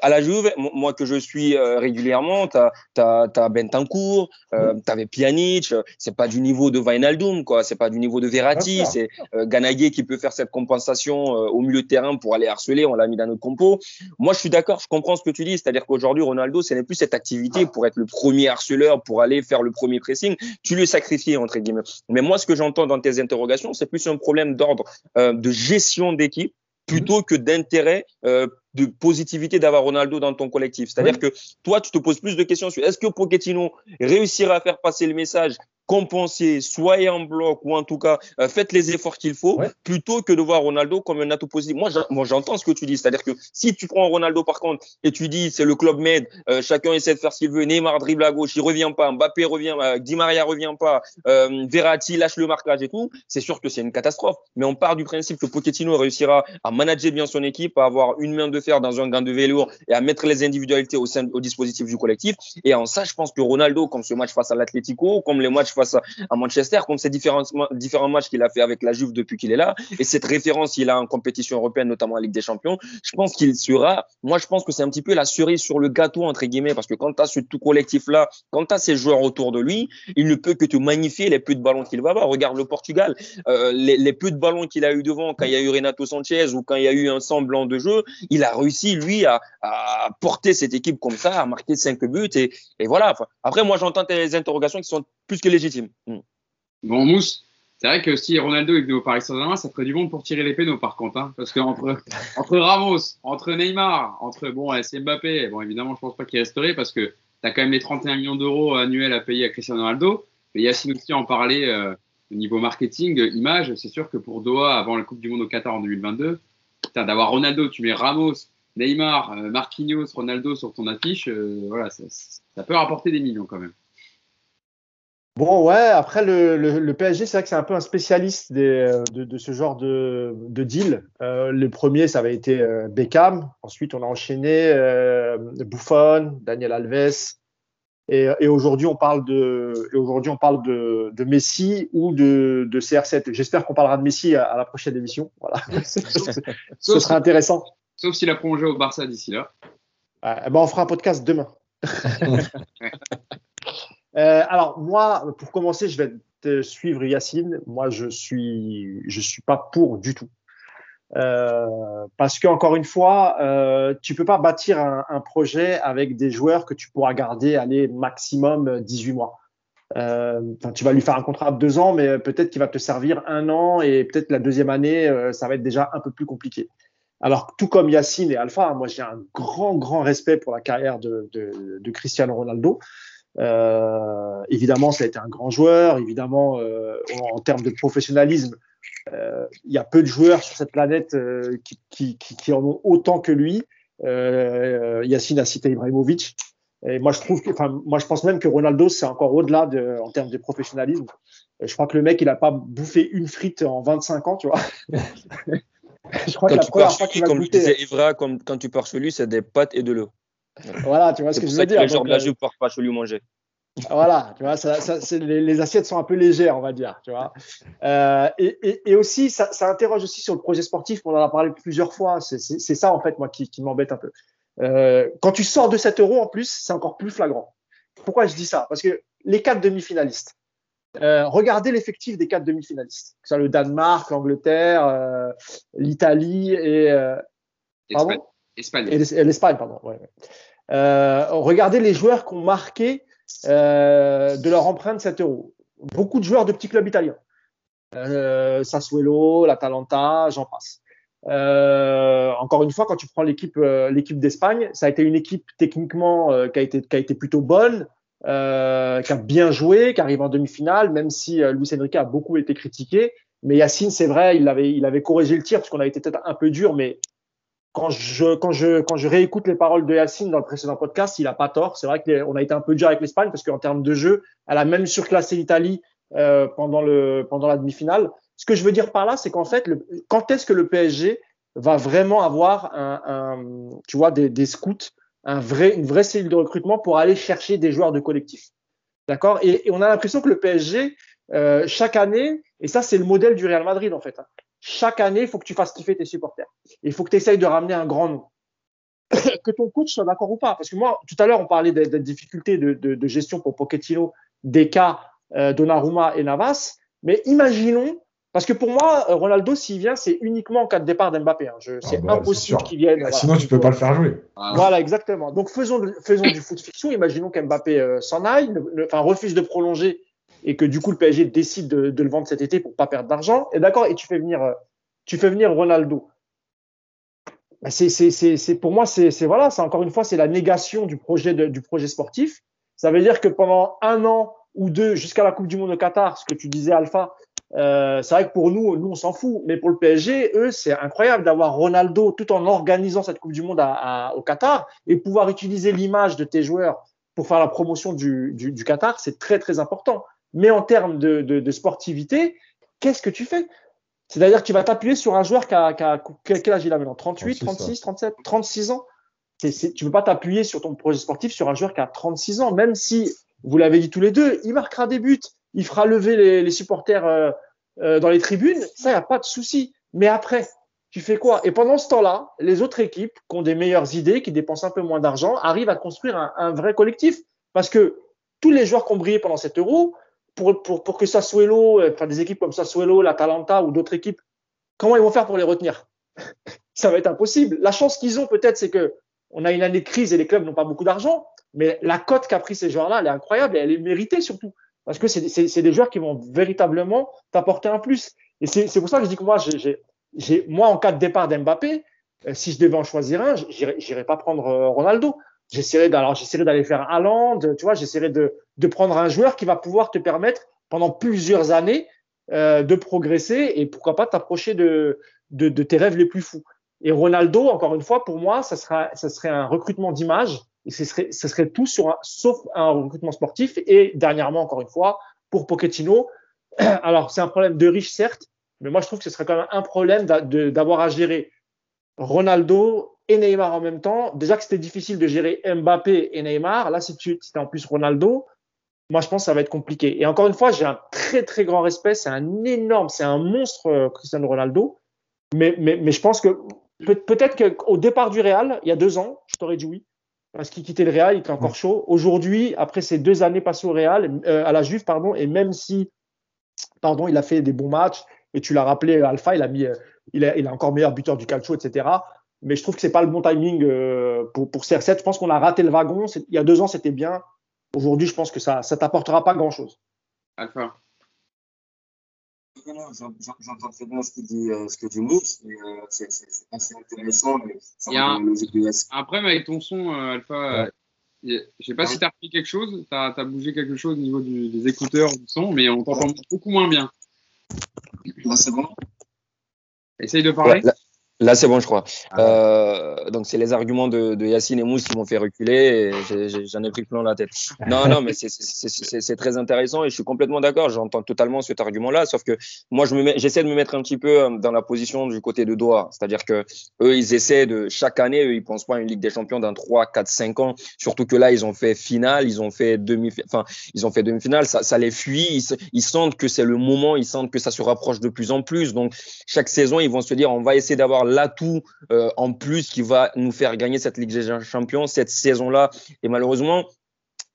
À la Juve, moi que je suis euh, régulièrement, tu as, as, as, Bentancourt, euh, tu avais Pjanic. C'est pas du niveau de Wijnaldum, quoi. C'est pas du niveau de Verratti. C'est euh, qui peut faire cette compensation euh, au milieu de terrain pour aller harceler. On l'a mis dans notre compo. Moi, je suis d'accord. Je comprends ce que tu dis. C'est-à-dire qu'aujourd'hui, Ronaldo, ce n'est plus cette activité pour être le premier harceleur, pour aller faire le premier pressing. Tu le sacrifies, entre guillemets. Mais moi, ce que j'entends dans tes interrogations, c'est plus un problème d'ordre euh, de gestion d'équipe plutôt que d'intérêt euh, de positivité d'avoir Ronaldo dans ton collectif. C'est-à-dire que toi, tu te poses plus de questions sur est-ce que Pochettino réussira à faire passer le message compenser, soyez en bloc ou en tout cas euh, faites les efforts qu'il faut plutôt que de voir Ronaldo comme un atout positif. Moi, j'entends ce que tu dis, c'est-à-dire que si tu prends Ronaldo par contre et tu dis c'est le club med, euh, chacun essaie de faire ce qu'il veut, Neymar dribble à gauche, il revient pas, Mbappé revient, euh, Di Maria revient pas, euh, Verratti lâche le marquage et tout, c'est sûr que c'est une catastrophe. Mais on part du principe que Pochettino réussira à manager bien son équipe, à avoir une main de fer dans un gant de vélo et à mettre les individualités au sein au dispositif du collectif. Et en ça, je pense que Ronaldo, comme ce match face à l'Atlético, comme les matchs face à Manchester, comme ces différents, matchs qu'il a fait avec la Juve depuis qu'il est là, et cette référence qu'il a en compétition européenne, notamment en Ligue des Champions, je pense qu'il sera, moi je pense que c'est un petit peu la cerise sur le gâteau, entre guillemets, parce que quand tu as ce tout collectif-là, quand tu as ces joueurs autour de lui, il ne peut que te magnifier les peu de ballons qu'il va avoir. Regarde le Portugal, euh, les, les, de ballons qu'il a eu devant, quand il y a eu Renato Sanchez ou quand il y a eu un semblant de jeu, il a réussi, lui, à, porter cette équipe comme ça, à marquer cinq buts, et, voilà. Après, moi j'entends tes interrogations qui sont plus que légitimes. Hmm. Bon, Mousse, c'est vrai que si Ronaldo est venu au Paris Saint-Germain, ça ferait du monde pour tirer les pénaux, par contre. Hein, parce qu'entre [LAUGHS] entre Ramos, entre Neymar, entre bon, c'est Mbappé, bon, évidemment, je pense pas qu'il resterait parce que tu as quand même les 31 millions d'euros annuels à payer à Cristiano Ronaldo. Mais Yacine aussi en parlait euh, au niveau marketing, image. C'est sûr que pour Doha, avant la Coupe du Monde au Qatar en 2022, d'avoir Ronaldo, tu mets Ramos, Neymar, euh, Marquinhos, Ronaldo sur ton affiche, euh, voilà, ça, ça peut rapporter des millions quand même. Bon, ouais, après le, le, le PSG, c'est vrai que c'est un peu un spécialiste des, euh, de, de, ce genre de, de deal. Euh, le premier, ça avait été euh, Beckham. Ensuite, on a enchaîné euh, Buffon, Daniel Alves. Et, et aujourd'hui, on parle de, aujourd'hui, on parle de, de Messi ou de, de CR7. J'espère qu'on parlera de Messi à, à, la prochaine émission. Voilà, [LAUGHS] ce sera intéressant. Sauf s'il a prolongé au Barça d'ici là. ben, on fera un podcast demain. [LAUGHS] Euh, alors moi, pour commencer, je vais te suivre Yacine. Moi, je suis, je suis pas pour du tout. Euh, parce que encore une fois, euh, tu peux pas bâtir un, un, projet avec des joueurs que tu pourras garder aller maximum 18 mois. Euh, tu vas lui faire un contrat de deux ans, mais peut-être qu'il va te servir un an et peut-être la deuxième année, euh, ça va être déjà un peu plus compliqué. Alors, tout comme Yacine et Alpha, moi j'ai un grand, grand respect pour la carrière de, de, de Cristiano Ronaldo. Euh, évidemment, ça a été un grand joueur. Évidemment, euh, en, termes de professionnalisme, euh, il y a peu de joueurs sur cette planète euh, qui, qui, qui, qui, en ont autant que lui. Euh, Yacine a cité Ibrahimovic. Et moi, je trouve que, enfin, moi, je pense même que Ronaldo, c'est encore au-delà de, en termes de professionnalisme. Je crois que le mec, il a pas bouffé une frite en 25 ans, tu vois. [LAUGHS] je crois quand que la première fois qu'il a comme goûté. Disait Evra, comme quand tu pars chez lui, c'est des pâtes et de l'eau. [LAUGHS] Voilà, tu vois ce que je veux dire. Gens de ne pas lui manger. Voilà, tu vois, ça, ça, les, les, assiettes sont un peu légères, on va dire, tu vois. Euh, et, et, et, aussi, ça, ça, interroge aussi sur le projet sportif. On en a parlé plusieurs fois. C'est ça en fait, moi, qui, qui m'embête un peu. Euh, quand tu sors de 7 euros, en plus, c'est encore plus flagrant. Pourquoi je dis ça? Parce que les quatre demi-finalistes. Euh, regardez l'effectif des quatre demi-finalistes. Que ce soit le Danemark, l'Angleterre, euh, l'Italie et, euh, Pardon Espagne. Et l'Espagne, pardon. Ouais, euh, regardez les joueurs qui ont marqué euh, de leur empreinte 7 euros. Beaucoup de joueurs de petits clubs italiens. Euh, Sassuolo, l'Atalanta, j'en passe. Euh, encore une fois, quand tu prends l'équipe euh, l'équipe d'Espagne, ça a été une équipe techniquement euh, qui a été qui a été plutôt bonne, qui a bien joué, qui arrive en demi-finale, même si Luis Enrique a beaucoup été critiqué. Mais Yacine, c'est vrai, il avait il avait corrigé le tir parce qu'on avait été peut-être un peu dur, mais quand je, réécoute les paroles de Yacine dans le précédent podcast, il a pas tort. C'est vrai qu'on a été un peu dur avec l'Espagne parce qu'en termes de jeu, elle a même surclassé l'Italie euh, pendant la demi-finale. Ce que je veux dire par là, c'est qu'en fait, quand est-ce que le PSG va vraiment avoir tu vois, des, scouts, une vraie cellule de recrutement pour aller chercher des joueurs de collectif? D'accord? Et, et, on a l'impression que le PSG, euh, chaque année, et ça c'est le modèle du Real Madrid en fait, hein, chaque année, il faut que tu fasses kiffer tes supporters. Il faut que tu essayes de ramener un grand nom. [COUGHS] que ton coach soit d'accord ou pas. Parce que moi, tout à l'heure, on parlait des, des difficultés de, de, de, gestion pour Pochettino, Deka, euh, Donnarumma et Navas. Mais imaginons, parce que pour moi, Ronaldo, s'il vient, c'est uniquement en cas de départ d'Mbappé. Hein. C'est ah bah, impossible qu'il vienne. Voilà. Sinon, tu peux pas le faire jouer. Voilà, exactement. Donc, faisons, faisons du foot fiction. Imaginons qu'Mbappé euh, s'en aille, enfin, refuse de prolonger et que du coup le PSG décide de, le vendre cet été pour pas perdre d'argent, et d'accord, et tu fais venir, tu fais venir Ronaldo. Bah, c'est, c'est, c'est, pour moi, c'est, c'est voilà, c'est encore une fois, c'est la négation du projet du projet sportif. Ça veut dire que pendant un an ou deux, jusqu'à la Coupe du Monde au Qatar, ce que tu disais, Alpha, euh, c'est vrai que pour nous, nous on s'en fout, mais pour le PSG, eux, c'est incroyable d'avoir Ronaldo tout en organisant cette Coupe du Monde au Qatar et pouvoir utiliser l'image de tes joueurs pour faire la promotion du, du Qatar, c'est très très important. Mais en termes de, de, de sportivité, qu'est-ce que tu fais? C'est-à-dire que tu vas t'appuyer sur un joueur qui a, qui a quel âge il a maintenant? 38, 36, 37, 36 ans? Tu ne peux pas t'appuyer sur ton projet sportif sur un joueur qui a 36 ans, même si, vous l'avez dit tous les deux, il marquera des buts, il fera lever les, les supporters euh, euh, dans les tribunes, ça, il n'y a pas de souci. Mais après, tu fais quoi? Et pendant ce temps-là, les autres équipes qui ont des meilleures idées, qui dépensent un peu moins d'argent, arrivent à construire un, un vrai collectif. Parce que tous les joueurs qui ont brillé pendant cet euro, pour, pour, pour que Sassuolo, enfin des équipes comme Sassuolo, l'Atalanta ou d'autres équipes, comment ils vont faire pour les retenir? [LAUGHS] Ça va être impossible. La chance qu'ils ont peut-être, c'est que on a une année de crise et les clubs n'ont pas beaucoup d'argent, mais la cote qu'a pris ces joueurs-là, elle est incroyable et elle est méritée surtout. Parce que c'est des joueurs qui vont véritablement t'apporter un plus. Et c'est pour ça que je dis que moi, j'ai, moi, en cas de départ d'Mbappé, euh, si je devais en choisir un, j'irais pas prendre euh, Ronaldo. J'essaierai d'aller faire Haaland, tu vois, j'essaierai de, de prendre un joueur qui va pouvoir te permettre pendant plusieurs années euh, de progresser et pourquoi pas t'approcher de, de, de, tes rêves les plus fous. Et Ronaldo, encore une fois, pour moi, ça sera, ça serait un recrutement d'image et ce serait, ce serait tout sur un, sauf un recrutement sportif. Et dernièrement, encore une fois, pour Pochettino, [CLEARS THROAT] alors c'est un problème de riche certes, mais moi je trouve que ce serait quand même un problème d'avoir à gérer Ronaldo, et Neymar en même temps. Déjà que c'était difficile de gérer Mbappé et Neymar. Là, si tu si en plus Ronaldo, moi, je pense que ça va être compliqué. Et encore une fois, j'ai un très, très grand respect. C'est un énorme, c'est un monstre, euh, Cristiano Ronaldo. Mais, mais, mais je pense que peut-être qu'au départ du Real, il y a deux ans, je t'aurais dit oui. Parce qu'il quittait le Real, il était encore chaud. Aujourd'hui, après ces deux années passées au Real, euh, à la Juve, pardon, et même si, pardon, il a fait des bons matchs, et tu l'as rappelé, Alpha, il a mis, euh, il a encore meilleur buteur du calcio, etc mais je trouve que c'est pas le bon timing euh, pour, pour CR7. Je pense qu'on a raté le wagon. Il y a deux ans, c'était bien. Aujourd'hui, je pense que ça ça t'apportera pas grand-chose. Alpha. J'entends très bien ce que dit, euh, ce que dit Mousse. Euh, c'est assez intéressant. Mais Il y a un, un, problème avec ton son, Alpha. Ouais. Je sais pas ouais. si tu as repris quelque chose, tu as, as, bougé quelque chose au niveau du, des écouteurs, du son, mais on t'entend beaucoup moins bien. Là, c'est bon? Essaye de parler. Là, c'est bon, je crois. Ah euh, donc, c'est les arguments de, de Yacine et Mousse qui m'ont fait reculer j'en ai, ai, pris plein la tête. Non, non, mais c'est très intéressant et je suis complètement d'accord. J'entends totalement cet argument-là, sauf que moi, j'essaie de me mettre un petit peu euh, dans la position du côté de Doha. C'est-à-dire que eux, ils essaient de, chaque année, eux, ils pensent pas à une Ligue des Champions dans 3, 4, 5 ans. Surtout que là, ils ont fait finale, ils ont fait demi, enfin, ils ont fait demi-finale, ça, ça les fuit. Ils, ils sentent que c'est le moment, ils sentent que ça se rapproche de plus en plus. Donc, chaque saison, ils vont se dire, on va essayer d'avoir l'atout euh, en plus qui va nous faire gagner cette Ligue des Champions cette saison-là. Et malheureusement,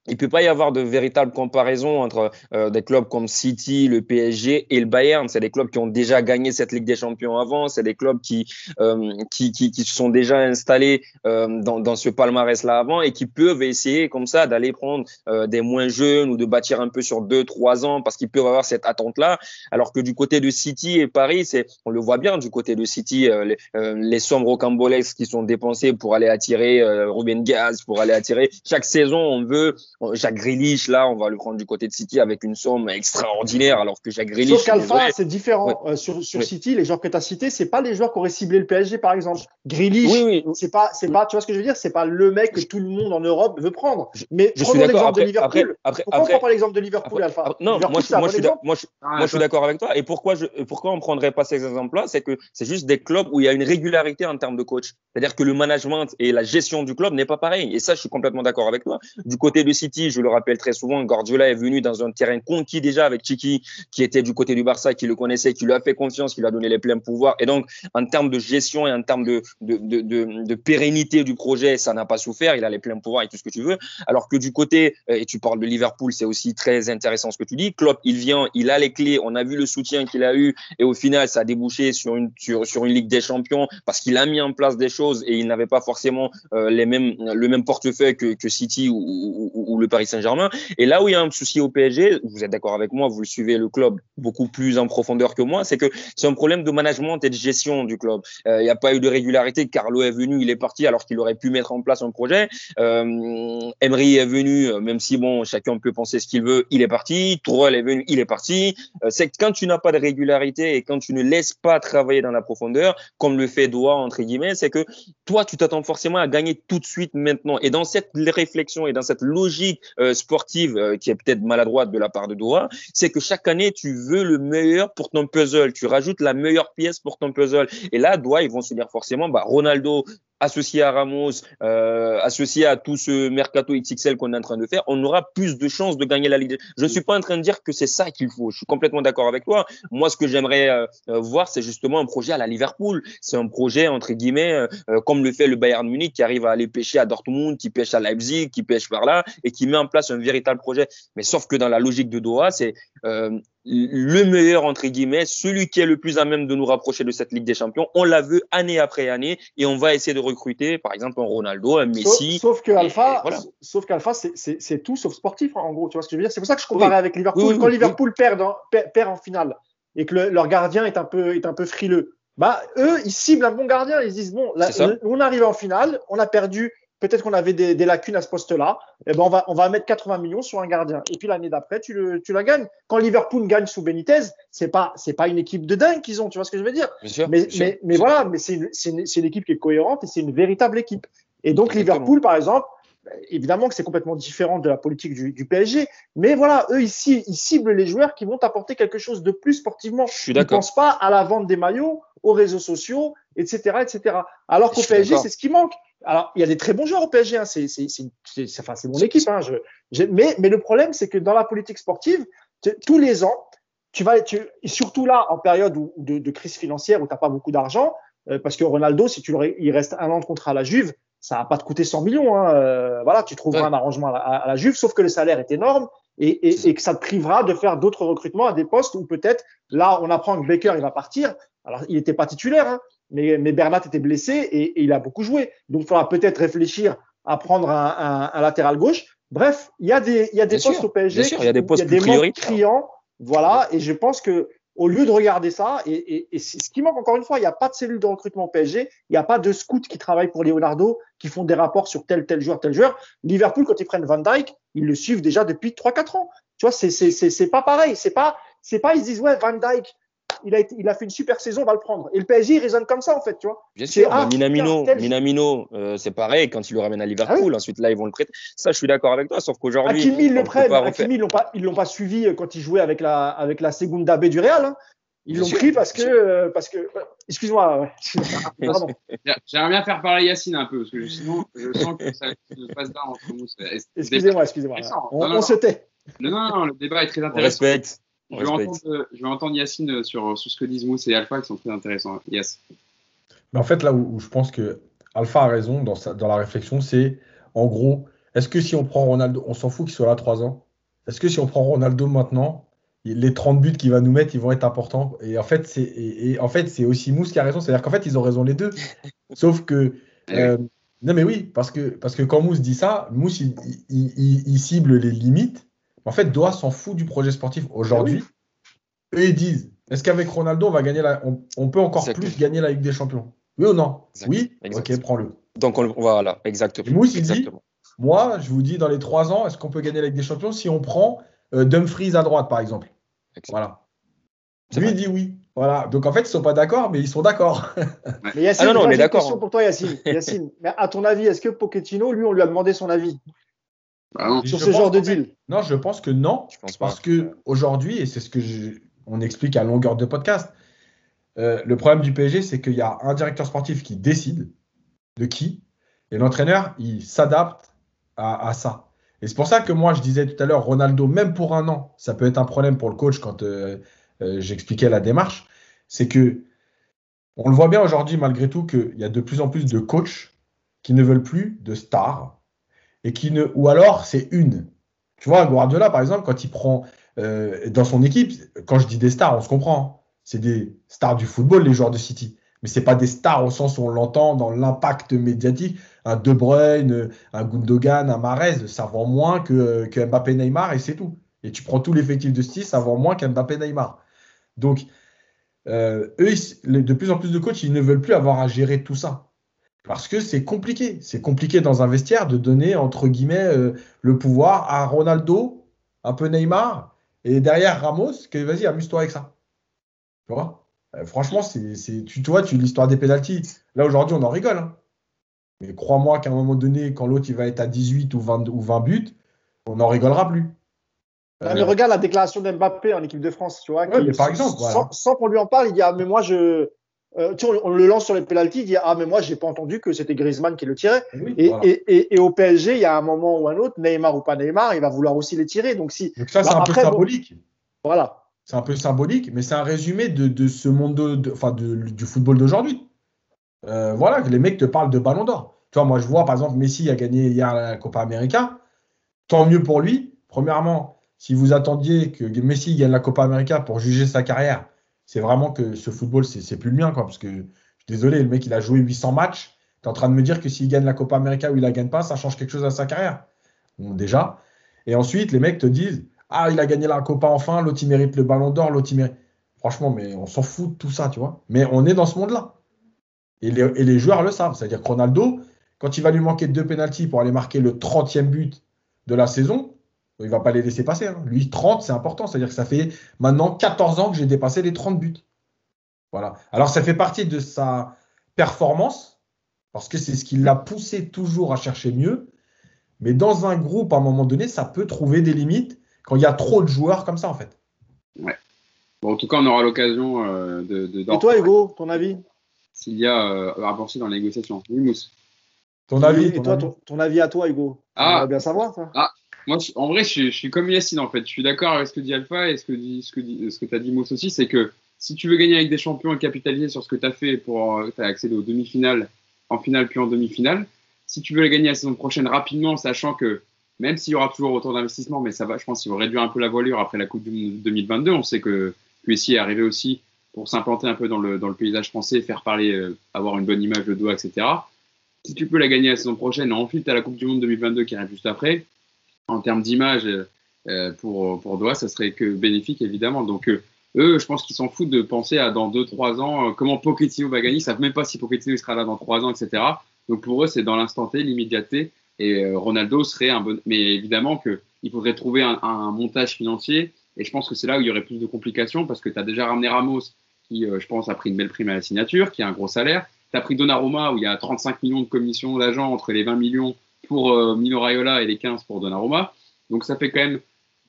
il peut pas y avoir de véritable comparaison entre euh, des clubs comme City, le PSG et le Bayern. C'est des clubs qui ont déjà gagné cette Ligue des Champions avant. C'est des clubs qui, euh, qui, qui, qui, se sont déjà installés euh, dans, dans ce palmarès-là avant et qui peuvent essayer comme ça d'aller prendre des moins jeunes ou de bâtir un peu sur deux, trois ans parce qu'ils peuvent avoir cette attente-là. Alors que du côté de City et Paris, c'est, on le voit bien du côté de City, les, les sommes rocambolesques qui sont dépensées pour aller attirer Ruben Gaz, pour aller attirer chaque saison, on veut Jacques Grealish, là, on va le prendre du côté de City avec une somme extraordinaire, alors que Jacques Grealish. Sauf qu'Alpha, c'est différent. Euh, sur sur City, les joueurs que tu as cités, c'est pas les joueurs qui auraient ciblé le PSG, par exemple. Grealish, oui, oui. c'est pas, c'est pas, tu vois ce que je veux dire, c'est pas le mec que tout le monde en Europe veut prendre. Mais je suis d'accord. de Liverpool. Après, pourquoi après, on prend pas l'exemple de Liverpool, Alpha? Non, moi, je, moi, je suis moi, je, moi, je suis d'accord avec toi. Et pourquoi je, pourquoi on prendrait pas ces exemples-là, c'est que c'est juste des clubs où il y a une régularité en termes de coach. C'est-à-dire que le management et la gestion du club n'est pas pareil. Et ça, je suis complètement d'accord avec toi. Du côté de City, je le rappelle très souvent, Guardiola est venu dans un terrain conquis déjà avec Chiki, qui était du côté du Barça, qui le connaissait, qui lui a fait confiance, qui lui a donné les pleins pouvoirs. Et donc, en termes de gestion et en termes de, de, de, pérennité du projet, ça n'a pas souffert. Il a les pleins pouvoirs et tout ce que tu veux. Alors que du côté, euh, et tu parles de Liverpool, c'est aussi très intéressant ce que tu dis. Klopp, il vient, il a les clés. On a vu le soutien qu'il a eu. Et au final, ça a débouché sur une, sur, sur une Ligue des Champions parce qu'il a mis en place des choses et il n'avait pas forcément euh, les mêmes, le même portefeuille que, que City ou, ou, ou le Paris Saint-Germain. Et là où il y a un souci au PSG, vous êtes d'accord avec moi, vous le suivez le club beaucoup plus en profondeur que moi, c'est que c'est un problème de management et de gestion du club. Euh, il n'y a pas eu de régularité. Carlo est venu, il est parti alors qu'il aurait pu mettre en place un projet. Euh, Emery est venu, euh, même si bon, chacun peut penser ce qu'il veut, il est parti. Tourelle est venu, il est parti. Euh, c'est que quand tu n'as pas de régularité et quand tu ne laisses pas travailler dans la profondeur, comme le fait Doha entre guillemets, c'est que toi, tu t'attends forcément à gagner tout de suite maintenant. Et dans cette réflexion et dans cette logique euh, sportive euh, qui est peut-être maladroite de la part de Doha, c'est que chaque année, tu veux le meilleur pour ton puzzle. Tu rajoutes la meilleure pièce pour ton puzzle. Et là, Doha, ils vont se dire forcément, bah, Ronaldo, associé à Ramos, euh, associé à tout ce mercato XXL qu'on est en train de faire, on aura plus de chances de gagner la Ligue. Je ne suis pas en train de dire que c'est ça qu'il faut. Je suis complètement d'accord avec toi. Moi, ce que j'aimerais euh, voir, c'est justement un projet à la Liverpool. C'est un projet entre guillemets euh, comme le fait le Bayern Munich, qui arrive à aller pêcher à Dortmund, qui pêche à Leipzig, qui pêche par là et qui met en place un véritable projet. Mais sauf que dans la logique de Doha, c'est euh, le meilleur entre guillemets, celui qui est le plus à même de nous rapprocher de cette Ligue des Champions. On la veut année après année et on va essayer de recruter, par exemple, un Ronaldo, un Messi. Sauf, sauf que Alpha, voilà. sauf qu'Alpha, c'est tout sauf sportif en gros. Tu vois ce que je veux dire? C'est pour ça que je comparais oui. avec Liverpool. Oui, oui, Quand Liverpool perd en, perd en finale et que le, leur gardien est un peu est un peu frileux, bah eux ils ciblent un bon gardien. Ils disent bon, là, on arrive en finale, on a perdu peut-être qu'on avait des, des, lacunes à ce poste-là, eh ben on va, on va mettre 80 millions sur un gardien. Et puis l'année d'après, tu, le, tu la gagnes. Quand Liverpool gagne sous Benitez, c'est pas, c'est pas une équipe de dingue qu'ils ont, tu vois ce que je veux dire? Sûr, Mais, sûr, mais, mais voilà, mais c'est une, une, une, équipe qui est cohérente et c'est une véritable équipe. Et donc Exactement. Liverpool, par exemple, évidemment que c'est complètement différent de la politique du, du, PSG, mais voilà, eux ici, ils ciblent les joueurs qui vont apporter quelque chose de plus sportivement. Je suis ils pensent pas à la vente des maillots, aux réseaux sociaux, etc., etc. Alors qu'au PSG, c'est ce qui manque. Alors, il y a des très bons joueurs au PSG, hein. c'est enfin, mon équipe. Hein. Je, je, mais, mais le problème, c'est que dans la politique sportive, tous les ans, tu vas, tu, surtout là, en période où, de, de, crise financière où tu n'as pas beaucoup d'argent, euh, parce que Ronaldo, si tu le, il reste un an de contrat à la Juve, ça va pas te coûter 100 millions. Hein. Euh, voilà, tu trouveras ouais. un arrangement à la, à la, Juve, sauf que le salaire est énorme et, et, et que ça te privera de faire d'autres recrutements à des postes où peut-être, là, on apprend que Baker, il va partir. Alors, il n'était pas titulaire, hein, mais, mais Bernat était blessé et, et, il a beaucoup joué. Donc, il faudra peut-être réfléchir à prendre un, un, un, latéral gauche. Bref, il y a des, il y a des postes sûr, au PSG. Sûr, il y a des postes il y a des manques criants. Voilà, et je pense que au lieu de regarder ça, et, et, et ce qui manque encore une fois, il n'y a pas de cellule de recrutement au PSG, il n'y a pas de scouts qui travaillent pour Leonardo, qui font des rapports sur tel, tel joueur, tel joueur. Liverpool, quand ils prennent Van Dyke, ils le suivent déjà depuis 3-4 ans. Tu vois, c'est pas pareil. C'est pas, c'est pas, ils se disent, ouais, Van Dyke, il a, été, il a fait une super saison, on va le prendre. Et le PSG, il raisonne comme ça, en fait, tu vois. Bien sûr, bah, Minamino, tel... Minamino euh, c'est pareil, quand il le ramène à Liverpool, ah oui. ensuite là, ils vont le prêter. Ça, je suis d'accord avec toi, sauf qu'aujourd'hui. Hakimi, ils le prennent. Hakimi, ils l'ont pas, ils l'ont pas suivi euh, quand il jouait avec la, avec la Segunda B du Real. Hein. Ils l'ont pris parce que, euh, parce que, excuse-moi. [LAUGHS] J'aimerais bien faire parler Yacine un peu, parce que sinon, je sens que ça se passe là entre nous. Excusez-moi, excusez-moi. On, non, non, on se tait. Non, non, non, le débat est très intéressant. On respecte. Je vais, entendre, je vais, entendre, Yacine sur, sur ce que disent Mousse et Alpha qui sont très intéressants. Yes. Mais en fait, là où, où je pense que Alpha a raison dans, sa, dans la réflexion, c'est en gros, est-ce que si on prend Ronaldo, on s'en fout qu'il soit là 3 ans? Est-ce que si on prend Ronaldo maintenant, les 30 buts qu'il va nous mettre, ils vont être importants? Et en fait, c'est et, en fait, c'est aussi Mousse qui a raison. C'est-à-dire qu'en fait, ils ont raison les deux. [LAUGHS] Sauf que. Eh euh, non, mais oui, parce que, parce que quand Mousse dit ça, Mousse, il, il- il- il cible les limites. En fait, Doha s'en fout du projet sportif aujourd'hui. Eux, ils disent est-ce qu'avec Ronaldo, on, va gagner la, on, on peut encore Exactement. plus gagner la Ligue des Champions? Oui ou non? Exact. Oui? Exact. Ok, prends-le. Donc, on, voilà, exactement. Mousse, il dit. Moi, je vous dis, dans les trois ans, est-ce qu'on peut gagner la Ligue des Champions si on prend euh, Dumfries à droite, par exemple? Exact. Voilà. Lui, il dit oui. Voilà. Donc, en fait, ils sont pas d'accord, mais ils sont d'accord. Mais Yacine, Ah non, non, moi, on est j'ai une d'accord, question hein. pour toi, Yacine. [LAUGHS] Yacine, mais à ton avis, est-ce que Pochettino, lui, on lui a demandé son avis? Bah non. sur Je ce genre de deal Non, je pense que non. Je pense pas. Parce que aujourd'hui, et c'est ce que je- on explique à longueur de podcast, euh, le problème du PSG, c'est qu'il y a un directeur sportif qui décide de qui, et l'entraîneur, il s'adapte à, à ça. Et c'est pour ça que moi, je disais tout à l'heure, Ronaldo, même pour un an, ça peut être un problème pour le coach quand euh, euh, j'expliquais la démarche. C'est que on le voit bien aujourd'hui, malgré tout, qu'il y a de plus en plus de coachs qui ne veulent plus de stars, et qui ne, ou alors c'est une. Tu vois, Guardiola, par exemple, quand il prend euh, dans son équipe, quand je dis des stars, on se comprend. hein. C'est des stars du football, les joueurs de City. Mais c'est pas des stars au sens où on l'entend dans l'impact médiatique. Un De Bruyne, un Gundogan, un Mahrez, ça vend moins que, Mbappé Neymar et c'est tout. Et tu prends tout l'effectif de City, ça vend moins qu'Mbappé Neymar. Donc, euh, eux, de plus en plus de coachs, ils ne veulent plus avoir à gérer tout ça. Parce que c'est compliqué. C'est compliqué dans un vestiaire de donner, entre guillemets, euh, le pouvoir à Ronaldo, un peu Neymar, et derrière Ramos, que vas-y, amuse-toi avec ça. Tu vois? Euh, Franchement, c'est, tu, tu vois, tu l'histoire des pénalties. Là, aujourd'hui, on en rigole. hein. Mais crois-moi qu'à un moment donné, quand l'autre il va être à 18 ou 20, ou 20 buts, on n'en rigolera plus. Ah, mais Euh, regarde la déclaration d'Mbappé en équipe de France, tu vois. Ouais, qui- mais par exemple, sans, voilà. sans qu'on lui en parle, il dit Ah, mais moi, je. Euh, tu vois, on le lance sur les pénalties, il dit Ah, mais moi, j'ai pas entendu que c'était Griezmann qui le tirait. oui, Et, voilà. et, et, et au PSG, il y a un moment ou un autre, Neymar ou pas Neymar, il va vouloir aussi les tirer. Donc, si. Donc ça, c'est Bah, un peu bon. symbolique. Voilà. C'est un peu symbolique, mais c'est un résumé de, de ce monde de, de- enfin, de- du football d'aujourd'hui. Euh, voilà, que les mecs te parlent de ballon d'or. Tu vois, moi, je vois, par exemple, Messi a gagné hier la Copa América. Tant mieux pour lui. Premièrement, si vous attendiez que Messi gagne la Copa América pour juger sa carrière, c'est vraiment que ce football, c'est plus le mien, quoi. Parce que, je suis désolé, le mec, il a joué 800 matchs. Tu es en train de me dire que s'il gagne la Copa América ou il la gagne pas, ça change quelque chose à sa carrière. Déjà. Et ensuite, les mecs te disent Ah, il a gagné la Copa enfin, l'autre il mérite le ballon d'or, l'autre il. Franchement, mais on s'en fout de tout ça, tu vois. Mais on est dans ce monde-là. Et les, et les joueurs le savent. C'est-à-dire que Ronaldo, quand il va lui manquer deux pénalties pour aller marquer le 30e but de la saison, il va pas les laisser passer. hein. Lui, 30, c'est important. C'est-à-dire que ça fait maintenant 14 ans que j'ai dépassé les 30 buts. Voilà. Alors, ça fait partie de sa performance, parce que c'est ce qui l'a poussé toujours à chercher mieux. Mais dans un groupe, à un moment donné, ça peut trouver des limites quand il y a trop de joueurs comme ça, en fait. Bon, en tout cas, on aura l'occasion euh, de, de Et toi, Hugo, ton avis? S'il y a euh, avancé dans la négociation. Oui, Mousse. Ton avis, Et ton toi, avis? ton, ton avis à toi, Hugo? Ah. On va bien savoir, ça. Moi, en vrai, je, suis- comme Yacine, en fait. Je suis d'accord avec ce que dit Alpha et ce que, dit, ce que, dit, ce que as dit, Mousse aussi. C'est que si tu veux gagner avec des champions et capitaliser sur ce que tu as fait pour euh, t'as accédé aux demi-finales, en finale puis en demi-finale, si tu veux la gagner la saison prochaine rapidement, sachant que même s'il y aura toujours autant d'investissement, mais ça va, je pense qu'ils vont réduire un peu la voilure après la Coupe du Monde 2022. On sait que QSI est arrivé aussi pour s'implanter un peu dans le, dans le paysage français, faire parler, euh, avoir une bonne image de doigt, etc. Si tu peux la gagner la saison prochaine, ensuite as la Coupe du Monde 2022 qui arrive juste après, en termes d'image euh, euh, pour, pour Doha, ça serait que bénéfique évidemment. Donc euh, eux, je pense qu'ils s'en foutent de penser à dans 2-3 ans comment Pochettino va gagner. Ils savent même pas si Pochettino sera là dans 3 ans, etc. Donc pour eux, c'est dans l'instant T, l'immédiateté. Et Ronaldo serait un bon. Mais évidemment qu'il faudrait trouver un, un montage financier. Et je pense que c'est là où il y aurait plus de complications parce que tu as déjà ramené Ramos qui, je pense, a pris une belle prime à la signature, qui a un gros salaire. Tu as pris Donnarumma où il y a 35 millions de commissions d'agents entre les 20 millions pour euh, Mino Raiola et les 15 pour Donnarumma. Donc ça fait quand même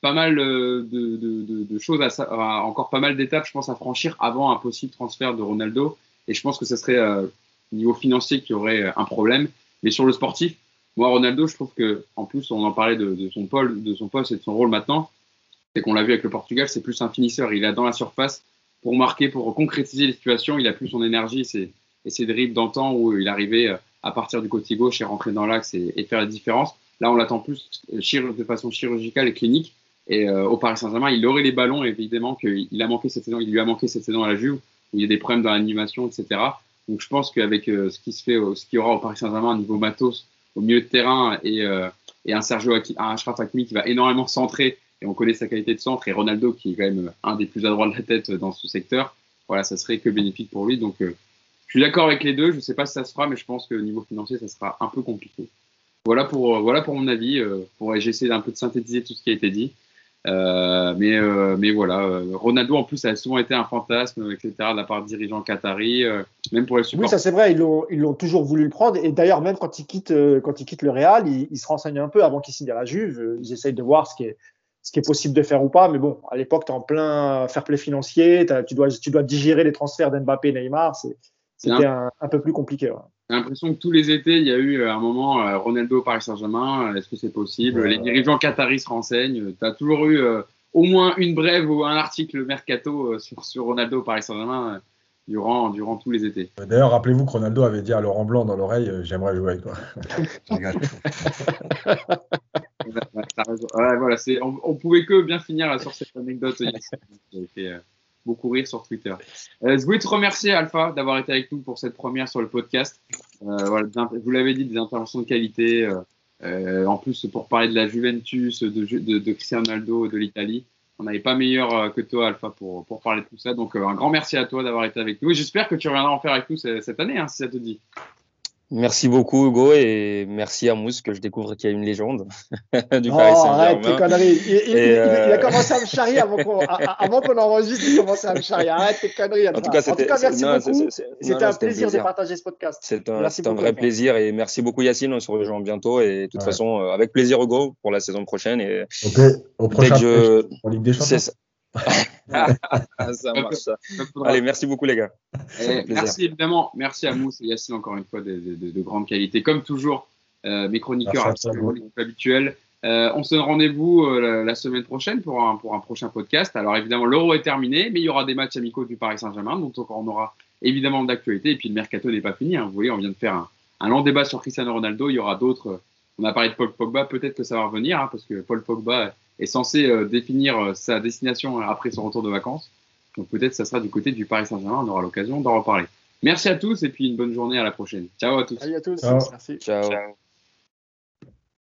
pas mal euh, de, choses, à, encore pas mal d'étapes, je pense, à franchir avant un possible transfert de Ronaldo. Et je pense que ce serait euh, au niveau financier qu'il y aurait euh, un problème. Mais sur le sportif, moi, Ronaldo, je trouve que, en plus, on en parlait de, son, poste et de son rôle maintenant, c'est qu'on l'a vu avec le Portugal, c'est plus un finisseur. Il est dans la surface pour marquer, pour concrétiser les situations. Il a plus son énergie c'est- et ses dribbles d'antan où il arrivait euh, à partir du côté gauche et rentrer dans l'axe et, faire la différence. Là, on l'attend plus de façon chirurgicale et clinique. Et au Paris Saint-Germain, il aurait les ballons, évidemment qu'il a manqué cette saison, il lui a manqué cette saison à la Juve, où il y a des problèmes dans l'animation, etc. Donc je pense qu'avec ce qui se fait, ce qu'il y aura au Paris Saint-Germain au niveau matos, au milieu de terrain et, un Sergio Achraf Hakimi qui va énormément centrer et on connaît sa qualité de centre et Ronaldo qui est quand même un des plus adroits de la tête dans ce secteur. Voilà, ça serait que bénéfique pour lui. Donc, euh, suis d'accord avec les deux. Je ne sais pas si ça se fera, mais je pense que au niveau financier, ça sera un peu compliqué. Voilà pour, euh, voilà pour mon avis. Euh, pour, j'essaie un peu de synthétiser tout ce qui a été dit. mais, mais voilà, Ronaldo en plus ça a souvent été un fantasme, etc. de la part de dirigeants qataris, même pour les supporters. Oui, ça c'est vrai, ils l'ont, ils l'ont toujours voulu le prendre. Et d'ailleurs, même quand il quitte, quand il quitte le Real, il, se renseigne un peu avant qu'il signe à la Juve. Ils essayent de voir ce qui est, ce qui est possible de faire ou pas. Mais bon, à l'époque, tu es en plein fair play financier, tu dois, tu dois digérer les transferts d'Mbappé et Neymar. C'était un, un, peu plus compliqué. J'ai l'impression que tous les étés, il y a eu à un moment euh, Ronaldo au Paris Saint-Germain. Est-ce que c'est possible? Les dirigeants qataris se renseignent. Tu as toujours eu euh, au moins une brève ou un article mercato euh, sur, sur Ronaldo au Paris Saint-Germain durant, durant tous les étés. D'ailleurs, rappelez-vous que Ronaldo avait dit à Laurent Blanc dans l'oreille J'aimerais jouer avec toi. [LAUGHS] [LAUGHS] voilà, on, on, pouvait que bien finir sur cette anecdote. Euh, beaucoup rire sur Twitter. Euh, je voulais te remercier, Alpha, d'avoir été avec nous pour cette première sur le podcast. Euh, vous l'avez dit, des interventions de qualité. en plus, pour parler de la Juventus, de, Cristiano Ronaldo, de l'Italie. On n'avait pas meilleur que toi, Alpha, pour, pour parler de tout ça. Donc, un grand merci à toi d'avoir été avec nous. J'espère que tu reviendras en faire avec nous cette année, hein, si ça te dit. Merci beaucoup Hugo et merci à Mousse que je découvre qu'il y a une légende [LAUGHS] du oh, Paris Saint-Germain. Il, il, euh... il, a commencé à me charrier avant qu'on [LAUGHS] avant qu'on enregistre, il commençait à me charrier. Arrête tes conneries. En tout cas, en tout cas merci non, beaucoup. C'était un, plaisir de partager ce podcast. C'est un, un, vrai plaisir et merci beaucoup Yacine. On se rejoint bientôt et de toute ouais. façon euh, avec plaisir Hugo pour la saison prochaine et okay. au prochain je... en Ligue des Champions. Ça marche. Ça. Allez, merci beaucoup les gars. merci évidemment, merci à Mousse et Yacine encore une fois de, de, de grande qualité. Comme toujours, euh, mes chroniqueurs habituels. Euh, on se donne rendez-vous euh, la, semaine prochaine pour un, pour un prochain podcast. Alors évidemment, l'euro est terminé, mais il y aura des matchs amicaux du Paris Saint-Germain, donc on aura évidemment d'actualité. Et puis le mercato n'est pas fini. Hein. Vous voyez, on vient de faire un, un long débat sur Cristiano Ronaldo. Il y aura d'autres. On a parlé de Paul Pogba, peut-être que ça va revenir, hein, parce que Paul Pogba est censé euh, définir euh, sa destination après son retour de vacances. Donc peut-être ça sera du côté du Paris Saint-Germain, on aura l'occasion d'en reparler. Merci à tous et puis une bonne journée à la prochaine. Ciao à tous. Salut à tous. Ciao. Merci. Ciao. Ciao.